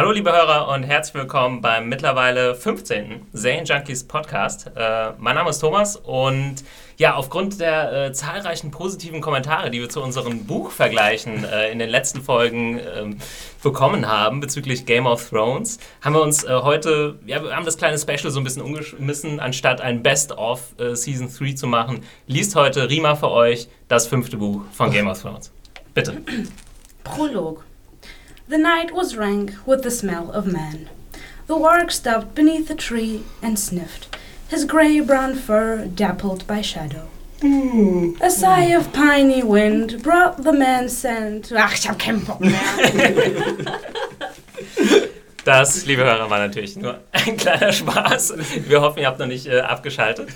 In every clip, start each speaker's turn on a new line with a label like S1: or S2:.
S1: Hallo liebe Hörer und herzlich willkommen beim mittlerweile 15. Zane Junkies Podcast. Äh, mein Name ist Thomas und ja, aufgrund der äh, zahlreichen positiven Kommentare, die wir zu unseren Buchvergleichen äh, in den letzten Folgen ähm, bekommen haben bezüglich Game of Thrones, haben wir uns äh, heute, ja, wir haben das kleine Special so ein bisschen umgeschmissen, anstatt ein Best-of äh, Season 3 zu machen, liest heute Rima für euch das fünfte Buch von Game of Thrones. Bitte.
S2: Prolog. The night was rank with the smell of man. The warg stopped beneath a tree and sniffed, his grey brown fur dappled by shadow. Mm. A sigh of piney wind brought the man scent. Ach, ich hab keinen Bock mehr.
S1: Das, liebe Hörer, war natürlich nur ein kleiner Spaß. Wir hoffen, ihr habt noch nicht äh, abgeschaltet.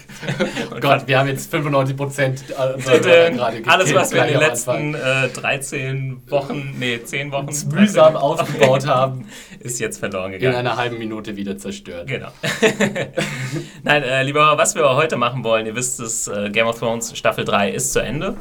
S3: Oh Gott, wir haben jetzt 95 Prozent
S1: Alles, was wir in den letzten äh, 13 Wochen, nee, 10 Wochen
S3: mühsam aufgebaut haben,
S1: ist jetzt verloren gegangen.
S3: In einer halben Minute wieder zerstört.
S1: Genau. Nein, äh, lieber Hörer, was wir heute machen wollen, ihr wisst es, äh, Game of Thrones Staffel 3 ist zu Ende.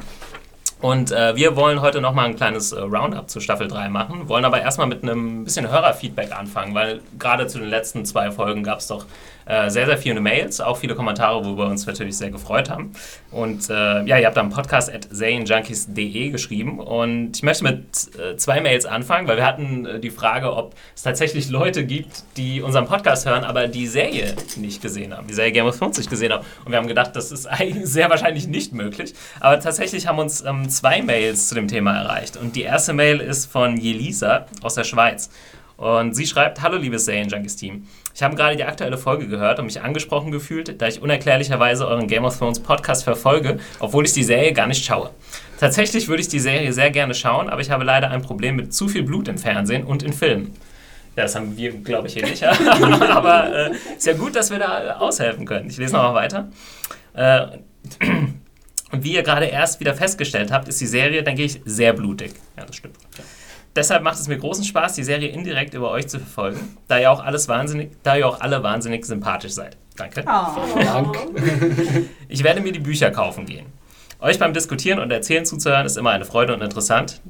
S1: Und äh, wir wollen heute nochmal ein kleines äh, Roundup zu Staffel 3 machen, wollen aber erstmal mit einem bisschen Hörerfeedback anfangen, weil gerade zu den letzten zwei Folgen gab es doch äh, sehr, sehr viele Mails, auch viele Kommentare, wo wir uns natürlich sehr gefreut haben. Und äh, ja, ihr habt am Podcast at zanejunkies.de geschrieben und ich möchte mit äh, zwei Mails anfangen, weil wir hatten äh, die Frage, ob es tatsächlich Leute gibt, die unseren Podcast hören, aber die Serie nicht gesehen haben, die Serie Game of Thrones nicht gesehen haben. Und wir haben gedacht, das ist eigentlich sehr wahrscheinlich nicht möglich. Aber tatsächlich haben uns ähm, zwei Mails zu dem Thema erreicht. Und die erste Mail ist von Jelisa aus der Schweiz. Und sie schreibt: Hallo, liebes Serien Junkies Team. Ich habe gerade die aktuelle Folge gehört und mich angesprochen gefühlt, da ich unerklärlicherweise euren Game of Thrones Podcast verfolge, obwohl ich die Serie gar nicht schaue. Tatsächlich würde ich die Serie sehr gerne schauen, aber ich habe leider ein Problem mit zu viel Blut im Fernsehen und in Filmen. Ja, das haben wir, glaube ich, hier nicht. aber äh, ist ja gut, dass wir da aushelfen können. Ich lese nochmal weiter. Äh, und wie ihr gerade erst wieder festgestellt habt, ist die Serie, denke ich, sehr blutig. Ja, das stimmt. Ja. Deshalb macht es mir großen Spaß, die Serie indirekt über euch zu verfolgen, da ihr auch alles wahnsinnig, da ihr auch alle wahnsinnig sympathisch seid. Danke.
S2: Oh.
S3: Dank.
S1: Ich werde mir die Bücher kaufen gehen. Euch beim Diskutieren und Erzählen zuzuhören ist immer eine Freude und interessant.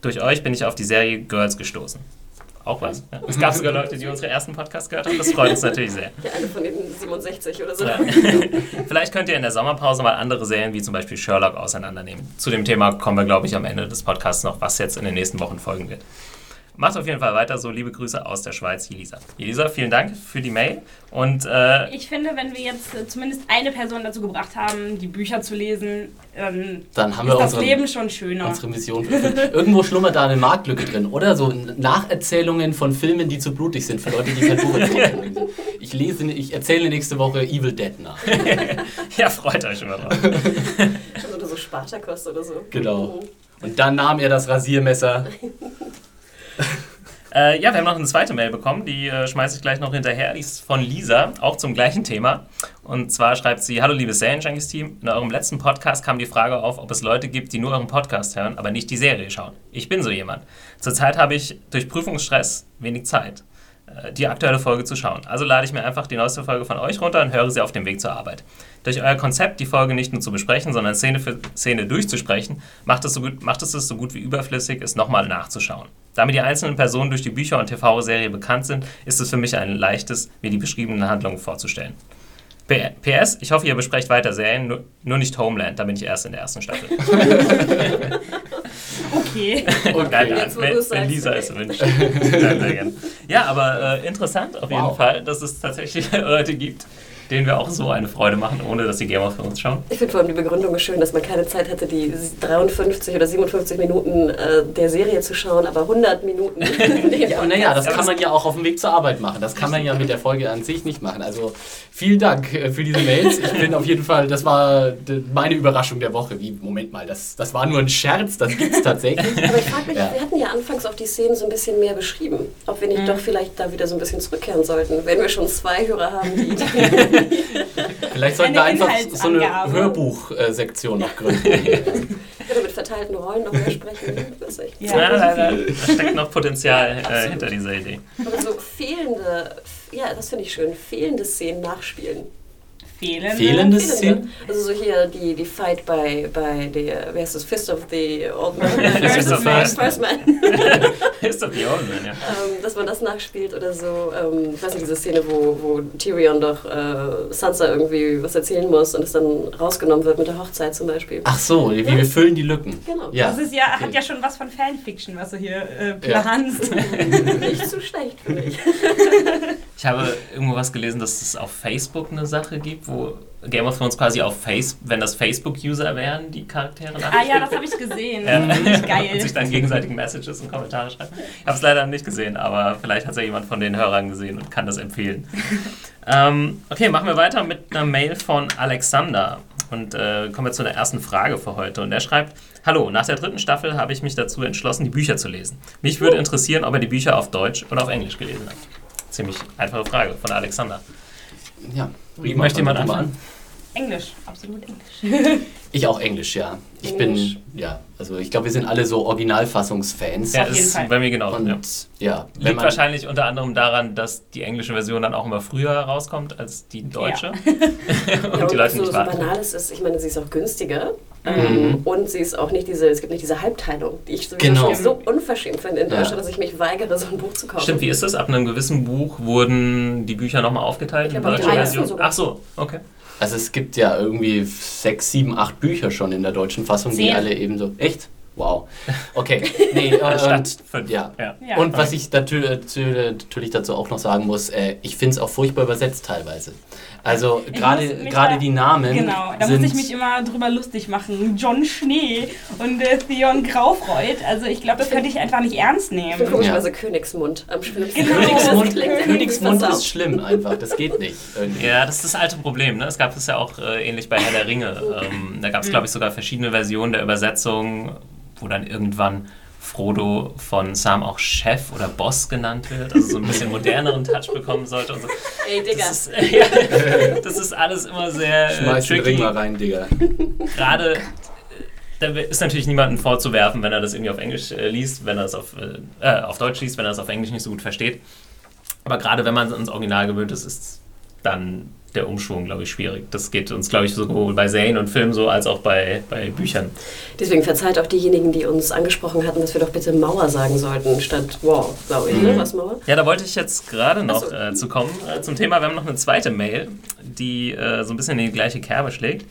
S1: Durch euch bin ich auf die Serie Girls gestoßen. Auch was. Ja. Es gab sogar Leute, die unsere ersten Podcasts gehört haben. Das freut uns natürlich sehr.
S4: Ja, eine von den 67 oder so.
S1: Ja. Vielleicht könnt ihr in der Sommerpause mal andere Serien wie zum Beispiel Sherlock auseinandernehmen. Zu dem Thema kommen wir, glaube ich, am Ende des Podcasts noch, was jetzt in den nächsten Wochen folgen wird. Macht auf jeden Fall weiter so. Liebe Grüße aus der Schweiz, Elisa. Elisa, vielen Dank für die Mail. Und, äh,
S2: ich finde, wenn wir jetzt äh, zumindest eine Person dazu gebracht haben, die Bücher zu lesen, ähm,
S3: dann haben
S2: ist
S3: wir
S2: das
S3: unsere,
S2: Leben schon schöner.
S3: unsere Mission. Irgendwo schlummert da eine Marktlücke drin, oder? So Nacherzählungen von Filmen, die zu blutig sind für Leute, die kein Buch erzählen. Ich lese, ich erzähle nächste Woche Evil Dead nach.
S1: ja, freut euch immer drauf.
S4: oder so Spartakost oder so.
S3: Genau. Und dann nahm er das Rasiermesser.
S1: Äh, ja, wir haben noch eine zweite Mail bekommen, die äh, schmeiße ich gleich noch hinterher. Die ist von Lisa, auch zum gleichen Thema. Und zwar schreibt sie: Hallo, liebes Serienjunkies-Team. In eurem letzten Podcast kam die Frage auf, ob es Leute gibt, die nur euren Podcast hören, aber nicht die Serie schauen. Ich bin so jemand. Zurzeit habe ich durch Prüfungsstress wenig Zeit, die aktuelle Folge zu schauen. Also lade ich mir einfach die neueste Folge von euch runter und höre sie auf dem Weg zur Arbeit. Durch euer Konzept, die Folge nicht nur zu besprechen, sondern Szene für Szene durchzusprechen, macht es, so gut, macht es so gut wie überflüssig, es nochmal nachzuschauen. Da mir die einzelnen Personen durch die Bücher und TV-Serie bekannt sind, ist es für mich ein leichtes, mir die beschriebenen Handlungen vorzustellen. PS, ich hoffe, ihr besprecht weiter Serien, nur, nur, nicht Homeland, da bin ich erst in der ersten Staffel.
S2: okay.
S1: Und nein, nein, wenn, wenn Lisa es wünscht. ja, aber äh, interessant auf jeden wow. Fall, dass es tatsächlich Leute gibt, denen wir auch so eine Freude machen, ohne dass die Game of Thrones schauen.
S4: Ich finde vor allem die Begründung schön, dass man keine Zeit hatte, die 53 oder 57 Minuten äh, der Serie zu schauen, aber 100 Minuten.
S3: ja, naja, das kann man ja auch auf dem Weg zur Arbeit machen. Das kann man ja mit der Folge an sich nicht machen. Also vielen Dank äh, für diese Mails. Ich bin auf jeden Fall, das war meine Überraschung der Woche. Wie, Moment mal, das, das war nur ein Scherz, das gibt es tatsächlich.
S4: Aber ich frage mich, ja. wir hatten ja anfangs auch die Szenen so ein bisschen mehr beschrieben. Ob wir nicht mhm. doch vielleicht da wieder so ein bisschen zurückkehren sollten, wenn wir schon zwei Hörer haben, die
S3: Vielleicht sollten wir einfach so eine Hörbuchsektion noch gründen.
S4: Ich würde mit verteilten Rollen noch mehr sprechen. Das echt
S1: ja, da, da, da steckt noch Potenzial äh, hinter dieser Idee.
S4: Aber so fehlende, ja, das finde ich schön, fehlende Szenen nachspielen.
S2: Fehlende,
S3: fehlende Szenen?
S4: Also so hier die, die Fight bei, bei der, wie heißt das, Fist of the Old Man?
S1: Fist of the First,
S4: Man.
S1: Ist doch die Omen, ja.
S4: ähm, dass man das nachspielt oder so. Ähm, ich weiß nicht, diese Szene, wo, wo Tyrion doch äh, Sansa irgendwie was erzählen muss und es dann rausgenommen wird mit der Hochzeit zum Beispiel.
S3: Ach so, wir, wir füllen die Lücken.
S4: Genau.
S3: Ja.
S2: Das ist ja, hat ja schon was von Fanfiction, was du hier äh,
S3: Ja.
S2: planst.
S4: Nicht zu schlecht für mich.
S1: Ich habe irgendwo was gelesen, dass es auf Facebook eine Sache gibt, wo Game of Thrones quasi auf Face, wenn das Facebook-User wären, die Charaktere
S2: ah ja, das habe ich gesehen.
S1: Ja.
S2: Das finde ich
S1: und
S2: geil.
S1: sich dann gegenseitig Messages und Kommentare schreiben. Ich habe es leider nicht gesehen, aber vielleicht hat es ja jemand von den Hörern gesehen und kann das empfehlen. ähm, okay, machen wir weiter mit einer Mail von Alexander. Und äh, kommen wir zu der ersten Frage für heute. Und er schreibt: Hallo, nach der dritten Staffel habe ich mich dazu entschlossen, die Bücher zu lesen. Mich würde interessieren, ob er die Bücher auf Deutsch oder auf Englisch gelesen hat. Ziemlich einfache Frage von Alexander.
S3: Ja.
S1: Möchte jemand anfangen?
S2: Englisch, absolut Englisch.
S3: Ich auch Englisch, ja. Ich
S4: Englisch.
S3: bin, ja, also ich glaube, wir sind alle so Originalfassungsfans.
S1: Ja, ist bei mir genau.
S3: Und
S1: ja.
S3: ja, wenn
S1: Liegt
S3: man,
S1: wahrscheinlich unter anderem daran, dass die englische Version dann auch immer früher rauskommt als die deutsche.
S4: Ja,
S1: und
S4: und
S1: die Leute
S4: so,
S1: nicht
S4: so
S1: warten.
S4: banal es ist, ich meine, sie ist auch günstiger.
S3: Mhm.
S4: Ähm, und sie ist auch nicht diese, es gibt nicht diese Halbteilung, die ich sowieso
S3: Genau.
S4: so unverschämt finde in
S3: Ja.
S4: Deutschland, dass ich mich weigere, so ein Buch zu kaufen.
S1: Stimmt, wie ist das? Ab einem gewissen Buch wurden die Bücher nochmal aufgeteilt
S4: Ich
S1: in deutscher Version? Ach so, okay.
S3: also es gibt ja irgendwie sechs, sieben, acht Bücher schon in der deutschen Fassung, die
S2: Zehn.
S3: alle eben so. Echt? Wow. Okay. Nee, äh, und,
S1: fünf.
S3: ja.
S1: Ja.
S2: Ja.
S3: Und was ich natür- natür- natürlich dazu auch noch sagen muss, äh, ich finde es auch furchtbar übersetzt teilweise. Also gerade gerade die Namen
S2: Genau, da
S3: sind
S2: muss ich mich immer drüber lustig machen. John Schnee und äh, Theon Graufreud. Also ich glaube, das könnte ich einfach nicht ernst
S4: Ich finde
S2: nehmen.
S4: Königsmund am schlimmsten.
S2: Genau.
S3: Königsmund, Königsmund ist schlimm einfach, das geht nicht. Irgendwie.
S1: Ja, das ist das alte Problem. Ne? Es gab es ja auch äh, ähnlich bei Herr der Ringe. Ähm, da gab es, glaube ich, sogar verschiedene Versionen der Übersetzung, wo dann irgendwann Frodo von Sam auch Chef oder Boss genannt wird, also so ein bisschen moderneren Touch bekommen sollte. Und so.
S4: Ey, Digga.
S1: Das ist, ja, das ist alles immer sehr äh,
S3: Schmeiß den
S1: tricky.
S3: Ring mal rein, Digga.
S1: gerade äh, da ist natürlich niemandem vorzuwerfen, wenn er das irgendwie auf Englisch äh, liest, wenn er es auf, äh, äh, auf Deutsch liest, wenn er es auf Englisch nicht so gut versteht. Aber gerade wenn man ans Original gewöhnt ist, ist dann der Umschwung, glaube ich, schwierig. Das geht uns, glaube ich, sowohl bei Serien und Filmen so, als auch bei, bei Büchern.
S4: Deswegen verzeiht auch diejenigen, die uns angesprochen hatten, dass wir doch bitte Mauer sagen sollten, statt Wow, glaube ich, ne? Was Mauer?
S1: Ja, da wollte ich jetzt gerade noch
S4: so.
S1: äh, zu kommen, äh, zum Thema. Wir haben noch eine zweite Mail, die äh, so ein bisschen in die gleiche Kerbe schlägt.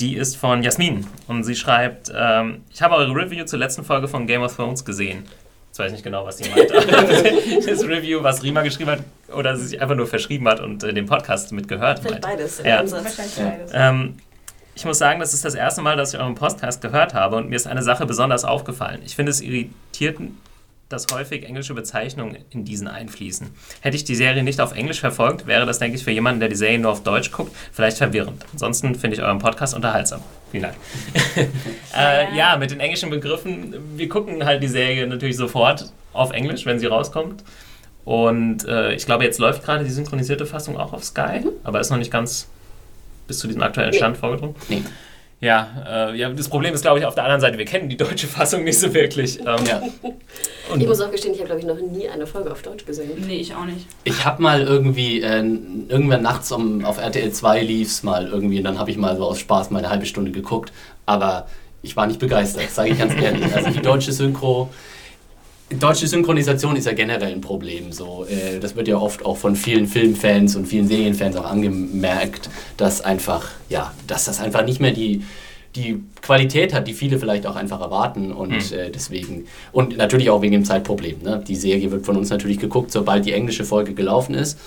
S1: Die ist von Jasmin und sie schreibt, ähm, ich habe eure Review zur letzten Folge von Game of Thrones gesehen. Jetzt weiß ich nicht genau, was sie meint. das Review, was Rima geschrieben hat oder sie sich einfach nur verschrieben hat und äh, den Podcast mitgehört
S4: Vielleicht
S1: meint.
S4: beides. in
S1: Ja.
S2: Wahrscheinlich
S3: Ja.
S2: beides.
S1: Ähm, ich muss sagen, das ist das erste Mal, dass ich euren Podcast gehört habe und mir ist eine Sache besonders aufgefallen. Ich finde es irritiert, dass häufig englische Bezeichnungen in diesen einfließen. Hätte ich die Serie nicht auf Englisch verfolgt, wäre das, denke ich, für jemanden, der die Serie nur auf Deutsch guckt, vielleicht verwirrend. Ansonsten finde ich euren Podcast unterhaltsam. Vielen Dank. äh, ja, mit den englischen Begriffen, wir gucken halt die Serie natürlich sofort auf Englisch, wenn sie rauskommt. Und äh, ich glaube, jetzt läuft gerade die synchronisierte Fassung auch auf Sky, aber ist noch nicht ganz bis zu diesem aktuellen
S4: Nee.
S1: Stand vorgedrungen.
S3: Nee.
S1: Ja, äh, ja, das Problem ist, glaube ich, auf der anderen Seite, wir kennen die deutsche Fassung nicht so wirklich. Ähm,
S3: Ja.
S1: und
S4: Ich muss auch gestehen, ich habe, glaube ich, noch nie eine Folge auf Deutsch gesehen.
S2: Nee, ich auch nicht.
S3: Ich habe mal irgendwie, äh, irgendwann nachts um, auf RTL 2 lief's mal irgendwie und dann habe ich mal so aus Spaß mal eine halbe Stunde geguckt, aber ich war nicht begeistert, sage ich ganz ehrlich. Also die deutsche Synchro, deutsche Synchronisation ist ja generell ein Problem. So, äh, das wird ja oft auch von vielen Filmfans und vielen Serienfans auch angemerkt, dass einfach, ja, dass das einfach nicht mehr die die Qualität hat, die viele vielleicht auch einfach erwarten und
S1: Hm.
S3: äh, deswegen und natürlich auch wegen dem Zeitproblem. Ne? Die Serie wird von uns natürlich geguckt, sobald die englische Folge gelaufen ist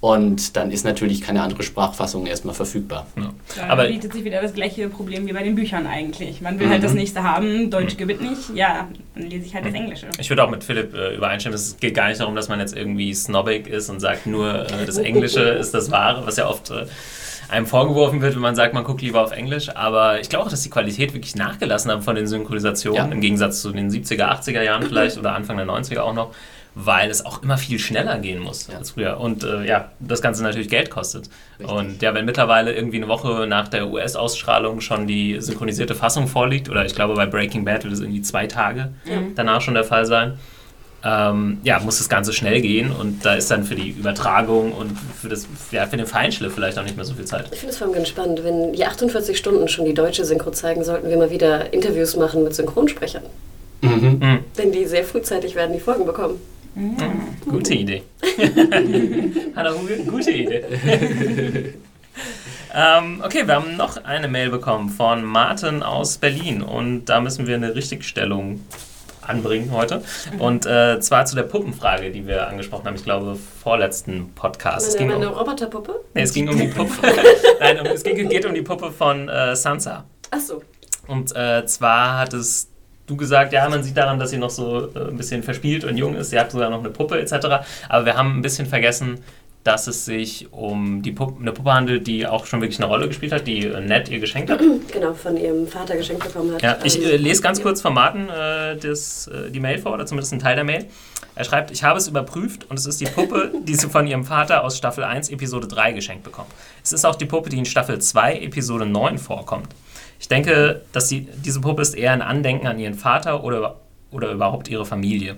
S3: und dann ist natürlich keine andere Sprachfassung erstmal verfügbar.
S1: ja.
S2: Da
S1: Aber
S2: bietet sich wieder das gleiche Problem wie bei den Büchern eigentlich. Man will
S3: Mhm.
S2: halt das nächste haben, Deutsch gewinnt nicht, ja, dann lese ich halt das Englische.
S1: ich würde auch mit Philipp äh, übereinstimmen, es geht gar nicht darum, dass man jetzt irgendwie snobbig ist und sagt, nur äh, das Englische ist das Wahre, was ja oft äh, einem vorgeworfen wird, wenn man sagt, man guckt lieber auf Englisch. Aber ich glaube auch, dass die Qualität wirklich nachgelassen hat von den Synchronisationen,
S3: Ja.
S1: im Gegensatz zu den 70er, 80er Jahren vielleicht oder Anfang der 90er auch noch, weil es auch immer viel schneller gehen muss
S3: Ja.
S1: als früher. Und äh, ja, das Ganze natürlich Geld kostet.
S3: Richtig.
S1: Und ja, wenn mittlerweile irgendwie eine Woche nach der US-Ausstrahlung schon die synchronisierte Fassung vorliegt, oder ich glaube bei Breaking Bad wird es irgendwie zwei Tage danach schon der Fall sein, ähm, ja, muss das Ganze schnell gehen und da ist dann für die Übertragung und für, das, ja, für den Feinschliff vielleicht auch nicht mehr so viel Zeit.
S4: Ich finde es vor allem ganz spannend, wenn die 48 Stunden schon die deutsche Synchro zeigen, sollten wir mal wieder Interviews machen mit Synchronsprechern.
S3: Mhm.
S1: Mhm.
S4: Denn die sehr frühzeitig werden die Folgen bekommen.
S1: Gute Idee. Hat auch eine gute Idee. ähm, okay, wir haben noch eine Mail bekommen von Martin aus Berlin und da müssen wir eine Richtigstellung anbringen heute. Und äh, zwar zu der Puppenfrage, die wir angesprochen haben, ich glaube, vorletzten Podcast. Es
S4: Meine,
S1: ging
S4: meine
S1: um,
S4: Roboterpuppe?
S1: nee, es ging um die Puppe. Nein, um, es ging, geht um die Puppe von äh, Sansa.
S4: Achso.
S1: Und äh, zwar hattest du gesagt, ja, man sieht daran, dass sie noch so äh, ein bisschen verspielt und jung ist. Sie hat sogar noch eine Puppe etc. Aber wir haben ein bisschen vergessen, dass es sich um die Puppe, eine Puppe handelt, die auch schon wirklich eine Rolle gespielt hat, die äh, Ned ihr geschenkt hat.
S4: Genau, von ihrem Vater geschenkt bekommen hat.
S1: Ja, ich
S4: Ähm,
S1: äh, lese ganz kurz von Martin äh, das, äh, die Mail vor, oder zumindest einen Teil der Mail. Er schreibt, ich habe es überprüft und es ist die Puppe, die sie von ihrem Vater aus Staffel 1, Episode 3 geschenkt bekommt. Es ist auch die Puppe, die in Staffel 2, Episode 9 vorkommt. Ich denke, dass sie, diese Puppe ist eher ein Andenken an ihren Vater oder, oder überhaupt ihre Familie,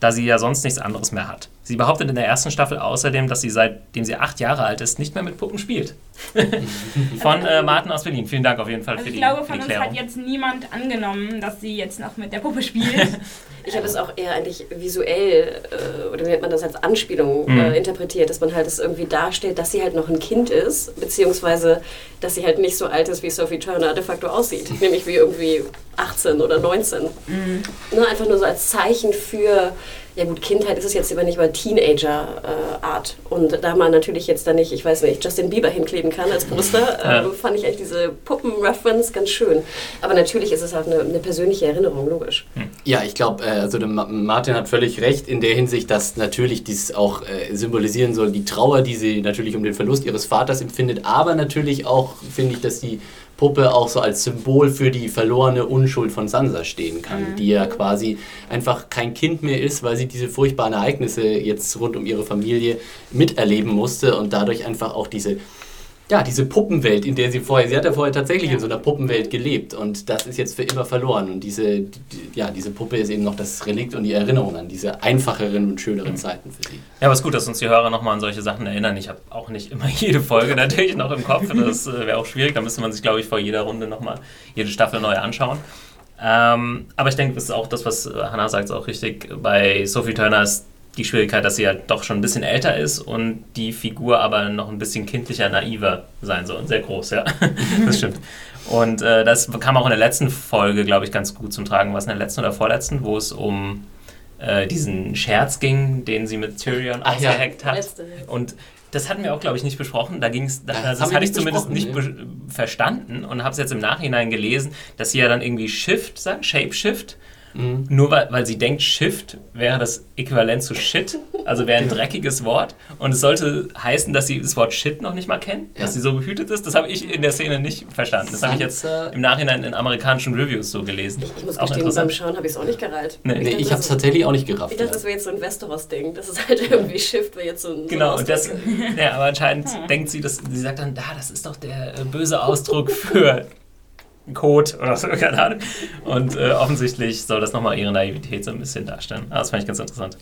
S1: da sie ja sonst nichts anderes mehr hat. Sie behauptet in der ersten Staffel außerdem, dass sie seitdem sie acht Jahre alt ist, nicht mehr mit Puppen spielt. von äh, Martin aus Berlin. Vielen Dank auf jeden Fall
S2: Also
S1: für
S2: ich
S1: die,
S2: glaube,
S1: für
S2: von
S1: die
S2: uns
S1: Klärung.
S2: hat jetzt niemand angenommen, dass sie jetzt noch mit der Puppe spielt.
S4: Ich habe es auch eher eigentlich visuell, äh, oder wie nennt man das als Anspielung
S1: Mhm.
S4: äh, interpretiert, dass man halt es irgendwie darstellt, dass sie halt noch ein Kind ist, beziehungsweise dass sie halt nicht so alt ist, wie Sophie Turner de facto aussieht, nämlich wie irgendwie 18 oder 19. Ne, einfach nur so als Zeichen für, ja gut, Kindheit ist es jetzt aber nicht, aber Teenager-Art. Und da man natürlich jetzt da nicht, ich weiß nicht, Justin Bieber hinkleben kann als Poster,
S1: Ja.
S4: äh, fand ich eigentlich diese Puppen-Reference ganz schön. Aber natürlich ist es halt eine, eine persönliche Erinnerung, logisch.
S3: Ja, ich glaube, äh, also Martin hat völlig recht in der Hinsicht, dass natürlich dies auch äh, symbolisieren soll, die Trauer, die sie natürlich um den Verlust ihres Vaters empfindet, aber natürlich auch, finde ich, dass die Puppe auch so als Symbol für die verlorene Unschuld von Sansa stehen kann, die ja quasi einfach kein Kind mehr ist, weil sie diese furchtbaren Ereignisse jetzt rund um ihre Familie miterleben musste und dadurch einfach auch diese ja, diese Puppenwelt, in der sie vorher, sie hat ja vorher tatsächlich in so einer Puppenwelt gelebt und das ist jetzt für immer verloren. Und diese, die, ja, diese Puppe ist eben noch das Relikt und die Erinnerung an diese einfacheren und schöneren Zeiten für sie.
S1: Ja, aber es ist gut, dass uns die Hörer nochmal an solche Sachen erinnern. Ich habe auch nicht immer jede Folge natürlich noch im Kopf. Das äh, wäre auch schwierig. Da müsste man sich, glaube ich, vor jeder Runde nochmal jede Staffel neu anschauen. Ähm, aber ich denke, das ist auch das, was äh, Hannah sagt, ist auch richtig. Bei Sophie Turner ist die Schwierigkeit, dass sie halt doch schon ein bisschen älter ist und die Figur aber noch ein bisschen kindlicher, naiver sein soll. Sehr groß, ja. das stimmt. Und äh, das kam auch in der letzten Folge, glaube ich, ganz gut zum Tragen. Was in der letzten oder vorletzten, wo es um äh, diesen Scherz ging, den sie mit Tyrion
S3: Ach ja.
S1: ausgeheckt hat.
S4: Letzte.
S1: Und das hatten wir auch, glaube ich, nicht besprochen. Da ging es, das,
S3: Das
S1: hatte ich zumindest nicht be verstanden und habe es jetzt im Nachhinein gelesen, dass sie ja dann irgendwie Shift sagt, Shapeshift.
S3: Mhm.
S1: Nur weil, weil sie denkt, Shift wäre das Äquivalent zu Shit, also wäre ein
S3: Genau.
S1: dreckiges Wort. Und es sollte heißen, dass sie das Wort Shit noch nicht mal kennt,
S3: Ja.
S1: dass sie so behütet ist. Das habe ich in der Szene nicht verstanden. Das habe ich jetzt im Nachhinein in amerikanischen Reviews so gelesen.
S4: Ich muss
S1: Auch
S4: gestehen, beim. Schauen habe ich es auch nicht gereilt.
S1: Nee.
S3: Nee, ich habe es
S4: das-
S3: tatsächlich auch nicht gerafft.
S4: Ich dachte, das wäre jetzt so ein Westeros-Ding. Das ist halt irgendwie Shift, wäre jetzt so ein.
S1: Genau,
S4: so
S1: und
S4: ein
S1: das,
S4: Ausdruck.
S1: ja, aber anscheinend denkt sie, dass sie sagt dann, da, das ist doch der äh, böse Ausdruck für Code oder so, keine Ahnung. Und äh, offensichtlich soll das nochmal ihre Naivität so ein bisschen darstellen. Ah, das fand ich ganz interessant.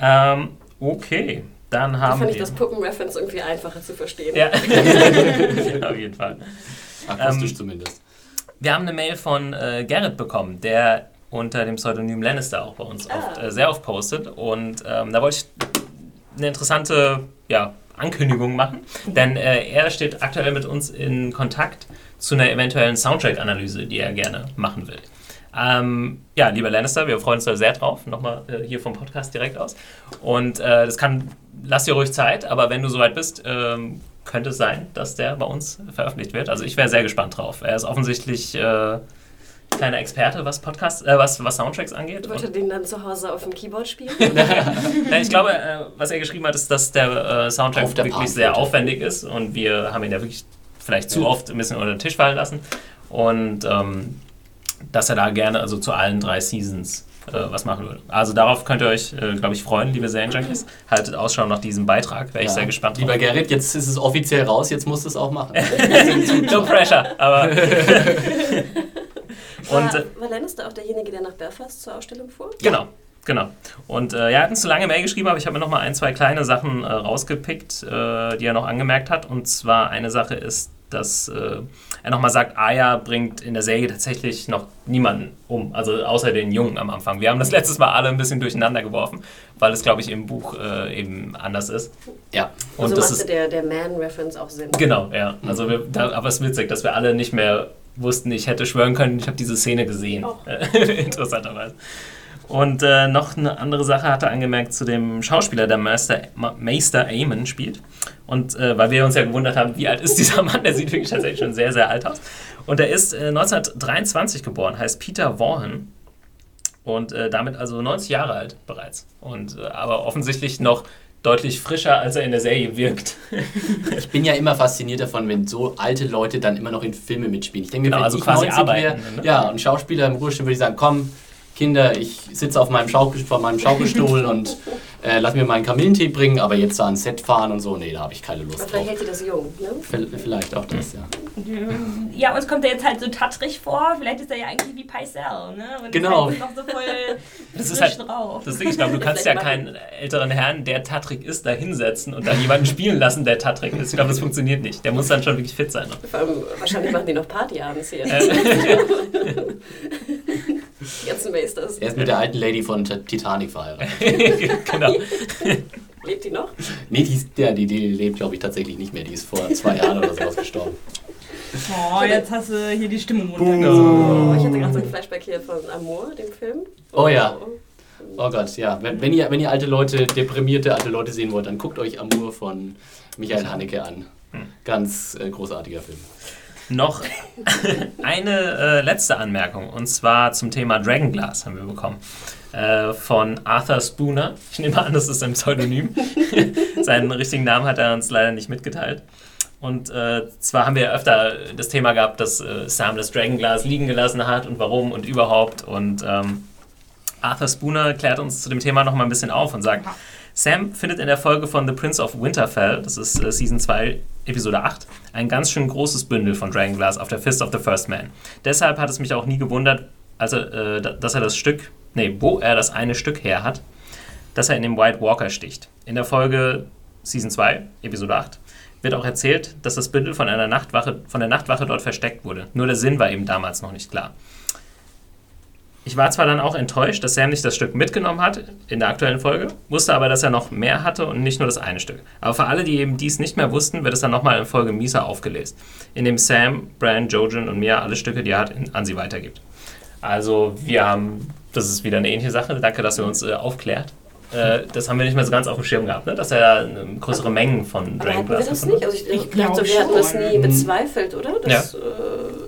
S1: Ähm, okay, dann
S4: Da
S1: haben
S4: fand ich
S1: wir.
S4: das Puppen-Reference irgendwie einfacher zu verstehen.
S1: ja, auf jeden Fall.
S3: Akustisch
S1: ähm,
S3: zumindest.
S1: Wir haben eine Mail von äh, Gerrit bekommen, der unter dem Pseudonym Lannister auch bei uns
S4: Ah.
S1: oft, äh, sehr oft postet. Und ähm, da wollte ich eine interessante ja, Ankündigung machen, denn äh, er steht aktuell mit uns in Kontakt zu einer eventuellen Soundtrack-Analyse, die er gerne machen will. Ähm, ja, lieber Lannister, wir freuen uns da sehr drauf, nochmal äh, hier vom Podcast direkt aus. Und äh, das kann, lass dir ruhig Zeit, aber wenn du soweit bist, ähm, könnte es sein, dass der bei uns veröffentlicht wird. Also ich wäre sehr gespannt drauf. Er ist offensichtlich äh, kleiner Experte, was Podcasts, äh, was, was Soundtracks angeht.
S4: Wollte den dann zu Hause auf dem Keyboard spielen?
S1: Nein, ich glaube, äh, was er geschrieben hat, ist, dass der äh, Soundtrack
S3: der
S1: wirklich sehr aufwendig ist und wir haben ihn ja wirklich vielleicht zu oft ein bisschen unter den Tisch fallen lassen und ähm, dass er da gerne also zu allen drei Seasons äh, was machen würde. Also darauf könnt ihr euch, äh, glaube ich, freuen, liebe Serienjunkies. Haltet Ausschau nach diesem Beitrag, wäre ich
S3: Ja.
S1: sehr gespannt
S3: Lieber
S1: drauf.
S3: Gerrit, jetzt ist es offiziell raus, jetzt musst du es auch machen.
S1: no pressure, aber...
S4: War,
S1: und, äh,
S4: war Lannister auch derjenige, der nach Belfast zur Ausstellung fuhr?
S1: Genau, genau. Und äh, er hat uns eine lange Mail geschrieben, aber ich habe mir noch mal ein, zwei kleine Sachen äh, rausgepickt, äh, die er noch angemerkt hat. Und zwar eine Sache ist dass äh, er nochmal sagt, Aya bringt in der Serie tatsächlich noch niemanden um, also außer den Jungen am Anfang. Wir haben das letztes Mal alle ein bisschen durcheinander geworfen, weil es, glaube ich, im Buch äh, eben anders ist.
S3: Ja.
S1: Und
S4: also
S1: das
S4: machte
S1: ist,
S4: der, der Man-Reference auch Sinn.
S1: genau, ja. Also wir, da, aber es ist witzig, dass wir alle nicht mehr wussten, ich hätte schwören können, ich habe diese Szene gesehen.
S4: Oh.
S1: Interessanterweise. Und äh, noch eine andere Sache hat er angemerkt zu dem Schauspieler, der Meister, Meister Eamon spielt. Und äh, weil wir uns ja gewundert haben, wie alt ist dieser Mann, der sieht wirklich tatsächlich schon sehr, sehr alt aus. Und er ist äh, 1923 geboren, heißt Peter Vaughan. Und äh, damit also 90 Jahre alt bereits. Und äh, aber offensichtlich noch deutlich frischer, als er in der Serie wirkt.
S3: Ich bin ja immer fasziniert davon, wenn so alte Leute dann immer noch in Filme mitspielen. Ich denke,
S1: Genau,
S3: wenn
S1: also
S3: ich
S1: quasi
S3: 90 wäre,
S1: arbeiten, ne?
S3: ja, und Schauspieler im Ruhestand würde ich sagen, komm, Kinder, ich sitze auf meinem, Schaukel, auf meinem Schaukelstuhl und äh, lass mir meinen Kamillentee bringen, aber jetzt da ans Set fahren und so, nee, da habe ich keine
S4: Aber
S3: Lust
S4: vielleicht
S3: drauf.
S4: hält ihr das jung, ne?
S3: V- Vielleicht auch das, ja.
S2: Ja, uns kommt er jetzt halt so tattrig vor. Vielleicht ist er ja eigentlich wie Paisel, ne? Und
S3: Genau.
S2: Ist halt noch so voll
S1: Das ist halt-
S2: drauf.
S1: Das Ding, ich glaube, du kannst ja keinen älteren Herrn, der Tatrik ist, da hinsetzen und dann jemanden spielen lassen, der Tatrik ist. Ich glaube, das funktioniert nicht. Der muss dann schon wirklich fit sein.
S4: Vor allem, wahrscheinlich machen die noch Party abends hier. Die ganzen Maesters.
S3: Er ist mit der alten Lady von Titanic verheiratet.
S1: genau.
S4: Lebt die noch?
S3: Nee, die, ist, ja, die, die lebt, glaube ich, tatsächlich nicht mehr. Die ist vor zwei Jahren oder sowas gestorben.
S2: Oh, jetzt hast du hier die Stimmung
S4: Oh,
S2: runtergezogen.
S4: ich hatte gerade so ein Flashback hier von Amour, dem Film.
S3: Oh ja. Oh Gott, ja. Wenn, wenn, ihr, wenn ihr alte Leute, deprimierte alte Leute sehen wollt, dann guckt euch Amour von Michael Haneke an. Ganz äh, großartiger Film.
S1: Noch eine äh, letzte Anmerkung und zwar zum Thema Dragonglass haben wir bekommen. Äh, von Arthur Spooner. Ich nehme an, das ist ein Pseudonym. Seinen richtigen Namen hat er uns leider nicht mitgeteilt. Und äh, zwar haben wir ja öfter das Thema gehabt, dass äh, Sam das Dragonglass liegen gelassen hat und warum und überhaupt. Und ähm, Arthur Spooner klärt uns zu dem Thema noch mal ein bisschen auf und sagt, Sam findet in der Folge von The Prince of Winterfell, das ist äh, Season 2, Episode 8, ein ganz schön großes Bündel von Dragonglass auf der Fist of the First Man. Deshalb hat es mich auch nie gewundert, also, äh, da- dass er das Stück, nee, wo er das eine Stück her hat, dass er in dem White Walker sticht. In der Folge Season 2, Episode 8, wird auch erzählt, dass das Bündel von einer Nachtwache, von der Nachtwache dort versteckt wurde. Nur der Sinn war eben damals noch nicht klar. Ich war zwar dann auch enttäuscht, dass Sam nicht das Stück mitgenommen hat in der aktuellen Folge, wusste aber, dass er noch mehr hatte und nicht nur das eine Stück. Aber für alle, die eben dies nicht mehr wussten, wird es dann nochmal in Folge Misa aufgelesen, in dem Sam, Bran, Jojen und Mia alle Stücke, die er hat, an sie weitergibt. Also wir haben, das ist wieder eine ähnliche Sache, danke, dass ihr uns äh, aufklärt. Äh, das haben wir nicht mehr so ganz auf dem Schirm gehabt, ne? dass er äh, größere Mengen von
S4: wir
S1: Dragonglass
S4: das
S1: gefunden
S4: nicht?
S1: hat.
S4: Also ich,
S2: Ich
S4: ich dachte,
S2: glaub
S4: wir hatten das nie bezweifelt, oder? Das, äh,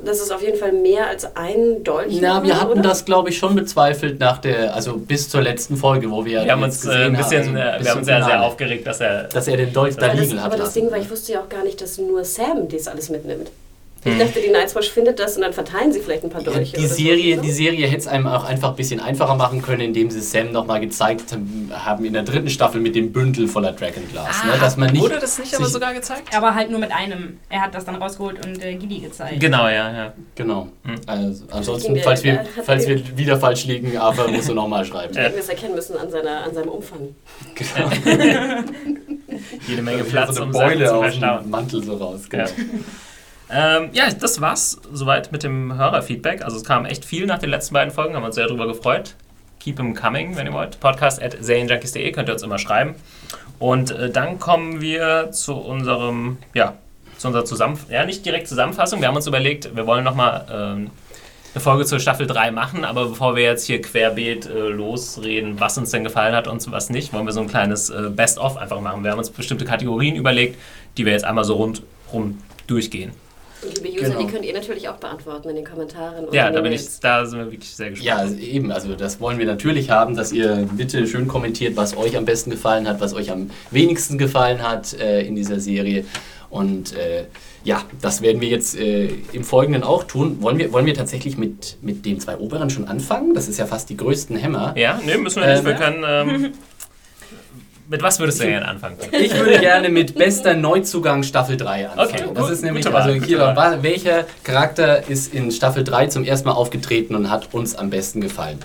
S4: das ist auf jeden Fall mehr als ein Dolch.
S3: Na, wir hatten
S4: oder?
S3: das, glaube ich, schon bezweifelt nach der, also bis zur letzten Folge, wo wir
S1: Wir haben uns äh, ein bisschen,
S3: haben, also
S1: wir haben uns ja sehr
S3: Finale,
S1: aufgeregt, dass er
S3: dass er den Dolch da
S4: Aber, das,
S3: liegen hat
S4: aber das. Ding war, ich wusste ja auch gar nicht, dass nur Sam das alles mitnimmt.
S1: Hm.
S4: Ich dachte, die Night's Watch findet das und dann verteilen sie vielleicht ein paar
S3: Ja,
S4: Dolche.
S3: die Serie,
S4: so,
S3: die Serie hätte es einem auch einfach ein bisschen einfacher machen können, indem sie Sam nochmal gezeigt haben in der dritten Staffel mit dem Bündel voller Dragonglass. ne? Dass man nicht,
S1: Wurde das nicht aber sogar gezeigt?
S2: Aber halt nur mit einem. Er hat das dann rausgeholt und äh, Gidi gezeigt.
S1: Genau, ja, ja.
S3: Genau.
S1: Hm.
S3: Also, ansonsten,
S4: der-
S3: falls wir,
S4: hat
S3: falls wir wieder falsch liegen, aber musst du nochmal schreiben.
S4: Wir hätten es erkennen müssen an, seiner, an seinem Umfang.
S3: Genau.
S1: Jede Menge Platz,
S3: so eine
S1: um
S3: Beule
S1: verstauen.
S3: dem Mantel so raus. Genau.
S1: Ja. Ähm, ja, das war's soweit mit dem Hörerfeedback. Also es kam echt viel nach den letzten beiden Folgen, haben uns sehr darüber gefreut. Keep them coming, wenn ihr wollt. Podcast at serienjunkies.de könnt ihr uns immer schreiben. Und äh, dann kommen wir zu unserem, ja, zu unserer Zusammenfassung, ja, nicht direkt Zusammenfassung. Wir haben uns überlegt, wir wollen nochmal ähm, eine Folge zur Staffel 3 machen, aber bevor wir jetzt hier querbeet äh, losreden, was uns denn gefallen hat und was nicht, wollen wir so ein kleines äh, Best-of einfach machen. Wir haben uns bestimmte Kategorien überlegt, die wir jetzt einmal so rundrum durchgehen.
S4: Und liebe User,
S3: Genau.
S4: die könnt ihr natürlich auch beantworten in den Kommentaren. und
S1: Ja, da bin ich, da sind wir wirklich sehr gespannt.
S3: Ja, also eben, also das wollen wir natürlich haben, dass ihr bitte schön kommentiert, was euch am besten gefallen hat, was euch am wenigsten gefallen hat äh, in dieser Serie. Und äh, ja, das werden wir jetzt äh, im Folgenden auch tun. Wollen wir, wollen wir tatsächlich mit, mit den zwei Oberen schon anfangen? Das ist ja fast die größten Hämmer.
S1: Ja, nee, müssen wir nicht.
S3: Ähm,
S1: wir können. Ähm, mit was würdest du denn gerne anfangen?
S3: Ich würde gerne mit bester Neuzugang Staffel 3 anfangen.
S1: Okay,
S3: das
S1: gut,
S3: ist nämlich, also hier,
S1: Wahl.
S3: wa- welcher Charakter ist in Staffel 3 zum ersten Mal aufgetreten und hat uns am besten gefallen?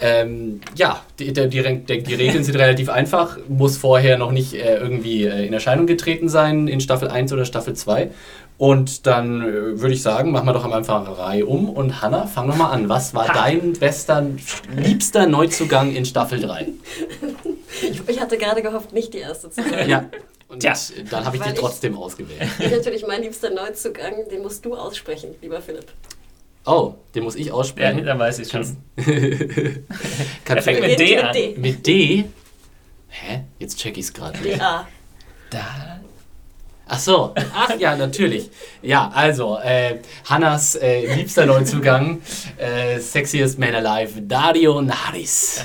S3: Ähm, ja, die, die, die, die, Regeln sind relativ einfach. Muss vorher noch nicht äh, irgendwie äh, in Erscheinung getreten sein in Staffel 1 oder Staffel 2. Und dann äh, würde ich sagen, machen wir doch am Anfang eine Reihe um. Und Hanna, fang doch mal an. Was war ha. dein bester, liebster Neuzugang in Staffel 3?
S4: Ich, ich hatte gerade gehofft, nicht die erste zu sein.
S3: Ja. Und ja. dann habe ich Weil die trotzdem ich, ausgewählt.
S4: Ich natürlich mein liebster Neuzugang, den musst du aussprechen, lieber Philipp.
S3: Oh, den muss ich aussprechen.
S1: Ja, dann weiß ich schon.
S3: er fängt mit D an. Mit D? Hä? Jetzt check ich's gerade.
S4: D-A.
S3: Da. Ach so, ach ja, natürlich. Ja, also, äh, Hannas äh, liebster Neuzugang, äh, Sexiest Man Alive, Dario Naris.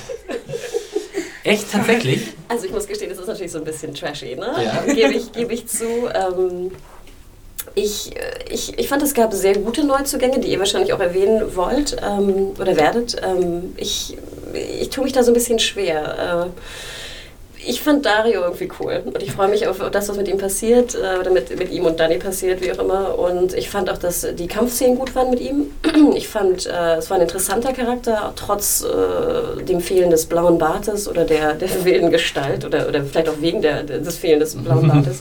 S3: Echt, tatsächlich?
S4: Also ich muss gestehen, das ist natürlich so ein bisschen trashy, ne? Ja. Gebe ich, geb ich zu. Ähm, ich, äh, ich, ich fand, es gab sehr gute Neuzugänge, die ihr wahrscheinlich auch erwähnen wollt ähm, oder werdet. Ähm, ich, ich tue mich da so ein bisschen schwer. Äh, ich fand Dario irgendwie cool und ich freue mich auf das, was mit ihm passiert äh, oder mit, mit ihm und Dani passiert, wie auch immer. Und ich fand auch, dass die Kampfszenen gut waren mit ihm. Ich fand, äh, es war ein interessanter Charakter, trotz äh, dem Fehlen des blauen Bartes oder der, der wilden Gestalt oder, oder vielleicht auch wegen der, des Fehlen des blauen Bartes.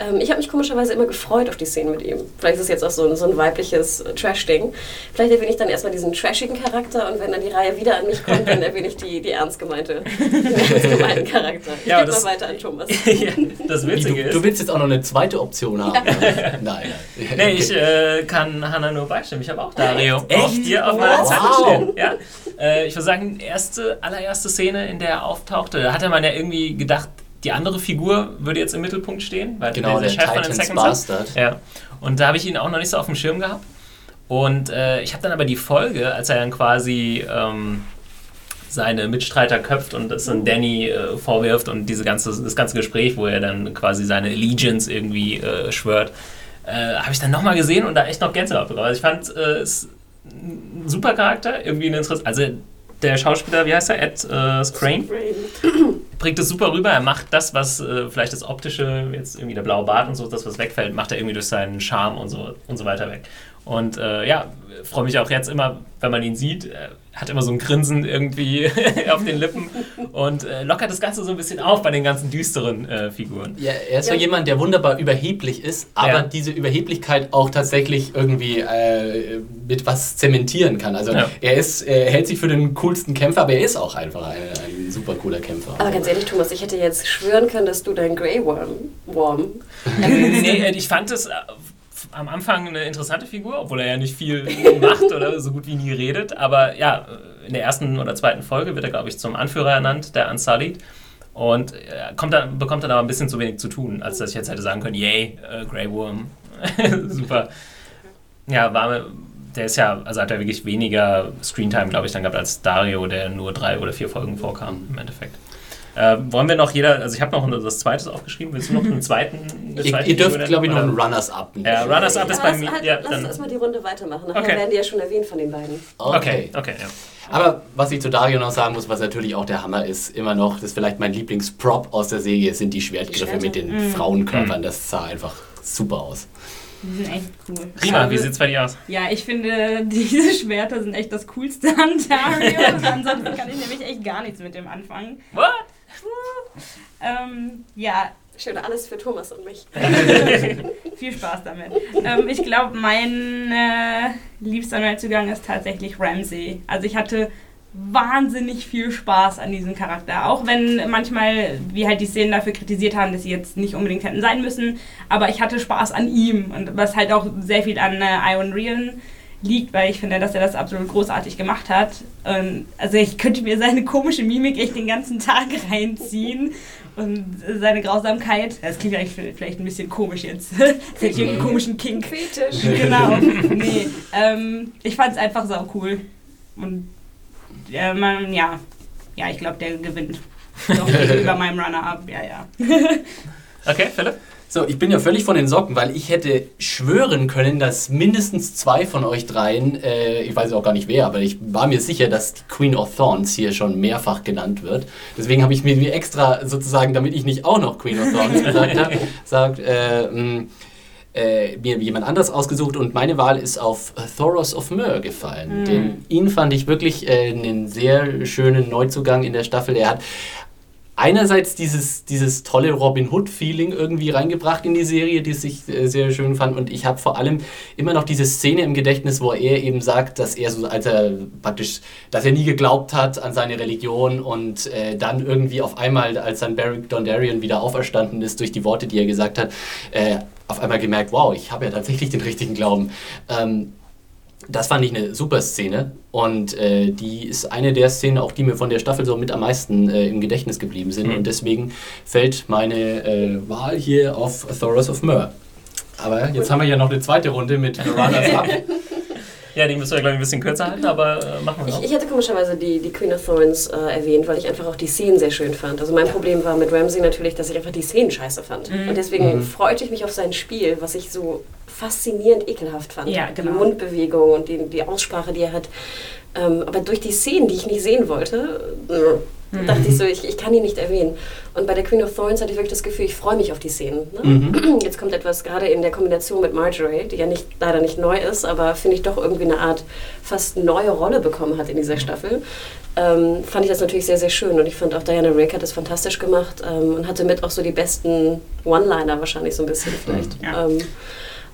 S4: Ähm, ich habe mich komischerweise immer gefreut auf die Szene mit ihm. Vielleicht ist es jetzt auch so ein, so ein weibliches äh, Trash-Ding. Vielleicht erwähne ich dann erstmal diesen trashigen Charakter und wenn dann die Reihe wieder an mich kommt, dann erwähne ich die, die ernst gemeinte, den ernst gemeinten Charakter. Ich ja, gebe mal weiter an Thomas. ja,
S1: das Witzige
S3: du, ist... Du willst jetzt auch noch eine zweite Option haben. Ja. Nein, nein.
S1: Nee, ich äh, kann Hannah nur beistimmen. Ich habe auch Dario Echt? auf dir auf meiner wow. Zettel stehen. Ja? Äh, ich würde sagen, erste, allererste Szene, in der er auftauchte, da hatte man ja irgendwie gedacht, die andere Figur würde jetzt im Mittelpunkt stehen,
S3: weil genau, der, der, Chef von den Second Bastard.
S1: Ja. Und da habe ich ihn auch noch nicht so auf dem Schirm gehabt. Und äh, ich habe dann aber die Folge, als er dann quasi ähm, seine Mitstreiter köpft und das dann Danny äh, vorwirft und diese ganze, das ganze Gespräch, wo er dann quasi seine Allegiance irgendwie äh, schwört, äh, habe ich dann nochmal gesehen und da echt noch Gänsehaut bekommen. Also ich fand äh, es ein super Charakter, irgendwie ein Interesse. Also der Schauspieler, wie heißt er? Ed äh, Scrane. Bringt es super rüber. Er macht das, was äh, vielleicht das Optische, jetzt irgendwie der blaue Bart und so, das, was wegfällt, macht er irgendwie durch seinen Charme und so, und so weiter weg. Und äh, ja, freue mich auch jetzt immer, wenn man ihn sieht. Er hat immer so ein Grinsen irgendwie auf den Lippen und äh, lockert das Ganze so ein bisschen auf bei den ganzen düsteren äh, Figuren.
S3: Ja, er ist ja. jemand, der wunderbar überheblich ist, aber ja. diese Überheblichkeit auch tatsächlich irgendwie äh, mit was zementieren kann. Also ja. er ist, er hält sich für den coolsten Kämpfer, aber er ist auch einfach ein, ein super cooler Kämpfer.
S4: Aber ganz ehrlich, Thomas, ich hätte jetzt schwören können, dass du dein Grey Worm, Worm
S1: nee, ich fand es am Anfang eine interessante Figur, obwohl er ja nicht viel macht oder so gut wie nie redet. Aber ja, in der ersten oder zweiten Folge wird er, glaube ich, zum Anführer ernannt, der Unsullied. Und äh, kommt dann, bekommt dann aber ein bisschen zu wenig zu tun, als dass ich jetzt hätte sagen können, yay, äh, Grey Worm. Super. Ja, war, der ist ja, also hat er wirklich weniger Screentime, glaube ich, dann gehabt als Dario, der nur drei oder vier Folgen vorkam, im Endeffekt. Äh, wollen wir noch jeder, also ich habe noch das zweite aufgeschrieben, willst du noch einen zweiten?
S3: Eine zweite ihr, dürft, glaube ich, noch einen Runners-Up.
S1: Ja, Runners-Up ja, ist bei mir.
S4: Halt, ja, lass uns erstmal die Runde weitermachen. Nachher okay. werden die ja schon erwähnt von den beiden.
S1: Okay, okay, okay ja.
S3: Aber was ich zu Dario noch sagen muss, was natürlich auch der Hammer ist, immer noch, das ist vielleicht mein Lieblingsprop aus der Serie, sind die Schwertgriffe die mit den mhm. Frauenkörpern. Das sah einfach super aus.
S2: Die sind echt cool.
S1: Prima, also, wie sieht's bei dir aus?
S2: Ja, ich finde, diese Schwerter sind echt das Coolste an Dario. Ansonsten kann ich nämlich echt gar nichts mit dem anfangen.
S1: What?
S2: Ähm, ja.
S4: Schön, alles für Thomas und mich.
S2: Viel Spaß damit. Ähm, ich glaube, mein äh, liebster Neuzugang ist tatsächlich Ramsey. Also ich hatte wahnsinnig viel Spaß an diesem Charakter. Auch wenn manchmal wir halt die Szenen dafür kritisiert haben, dass sie jetzt nicht unbedingt hätten sein müssen. Aber ich hatte Spaß an ihm und was halt auch sehr viel an äh, Iron Rian liegt, weil ich finde, dass er das absolut großartig gemacht hat. Und also ich könnte mir seine komische Mimik echt den ganzen Tag reinziehen und seine Grausamkeit. Das klingt eigentlich vielleicht ein bisschen komisch jetzt. Hätte ich einen komischen Kink.
S4: Fetisch.
S2: Genau. Nee. Ähm, ich fand es einfach sau cool. Und äh, man, ja, ja, ich glaube, der gewinnt. Doch über meinem Runner-Up, ja, ja.
S1: okay, Philipp?
S3: So, ich bin ja völlig von den Socken, weil ich hätte schwören können, dass mindestens zwei von euch dreien, äh, ich weiß auch gar nicht wer, aber ich war mir sicher, dass die Queen of Thorns hier schon mehrfach genannt wird. Deswegen habe ich mir extra sozusagen, damit ich nicht auch noch Queen of Thorns gesagt habe, sagt, äh, äh, mir jemand anderes ausgesucht und meine Wahl ist auf Thoros of Myr gefallen. Den, ihn fand ich wirklich äh, einen sehr schönen Neuzugang in der Staffel. Er hat einerseits dieses, dieses tolle Robin Hood-Feeling irgendwie reingebracht in die Serie, die ich äh, sehr schön fand. Und ich habe vor allem immer noch diese Szene im Gedächtnis, wo er eben sagt, dass er so, als er praktisch, dass er nie geglaubt hat an seine Religion und äh, dann irgendwie auf einmal, als dann Beric Dondarrion wieder auferstanden ist durch die Worte, die er gesagt hat, äh, auf einmal gemerkt, wow, ich habe ja tatsächlich den richtigen Glauben. Ähm, das fand ich eine super Szene und äh, die ist eine der Szenen, auch die mir von der Staffel so mit am meisten äh, im Gedächtnis geblieben sind
S1: Mhm.
S3: und deswegen fällt meine äh, Wahl hier auf Thoros of Myr. Aber jetzt haben wir ja noch eine zweite Runde mit Runners Up.
S1: Ja, die müssen wir, glaube ich, ein bisschen kürzer halten, aber äh, machen wir
S4: Ich,
S1: noch.
S4: ich hätte komischerweise die, die Queen of Thorns äh, erwähnt, weil ich einfach auch die Szenen sehr schön fand. Also mein Problem war mit Ramsey natürlich, dass ich einfach die Szenen scheiße fand. Und deswegen
S3: Mhm.
S4: freute ich mich auf sein Spiel, was ich so faszinierend ekelhaft fand.
S2: Ja, genau.
S4: Die Mundbewegung und die, die Aussprache, die er hat. Ähm, aber durch die Szenen, die ich nicht sehen wollte, äh, dachte ich so, ich, ich kann die nicht erwähnen. Und bei der Queen of Thorns hatte ich wirklich das Gefühl, ich freue mich auf die Szenen. Ne? Jetzt kommt etwas gerade in der Kombination mit Marjorie, die ja nicht, leider nicht neu ist, aber finde ich doch irgendwie eine Art fast neue Rolle bekommen hat in dieser Staffel. Ähm, fand ich das natürlich sehr, sehr schön. Und ich fand auch Diana Rick hat das fantastisch gemacht ähm, und hatte mit auch so die besten One-Liner wahrscheinlich so ein bisschen vielleicht.
S2: Ja.
S4: Ähm,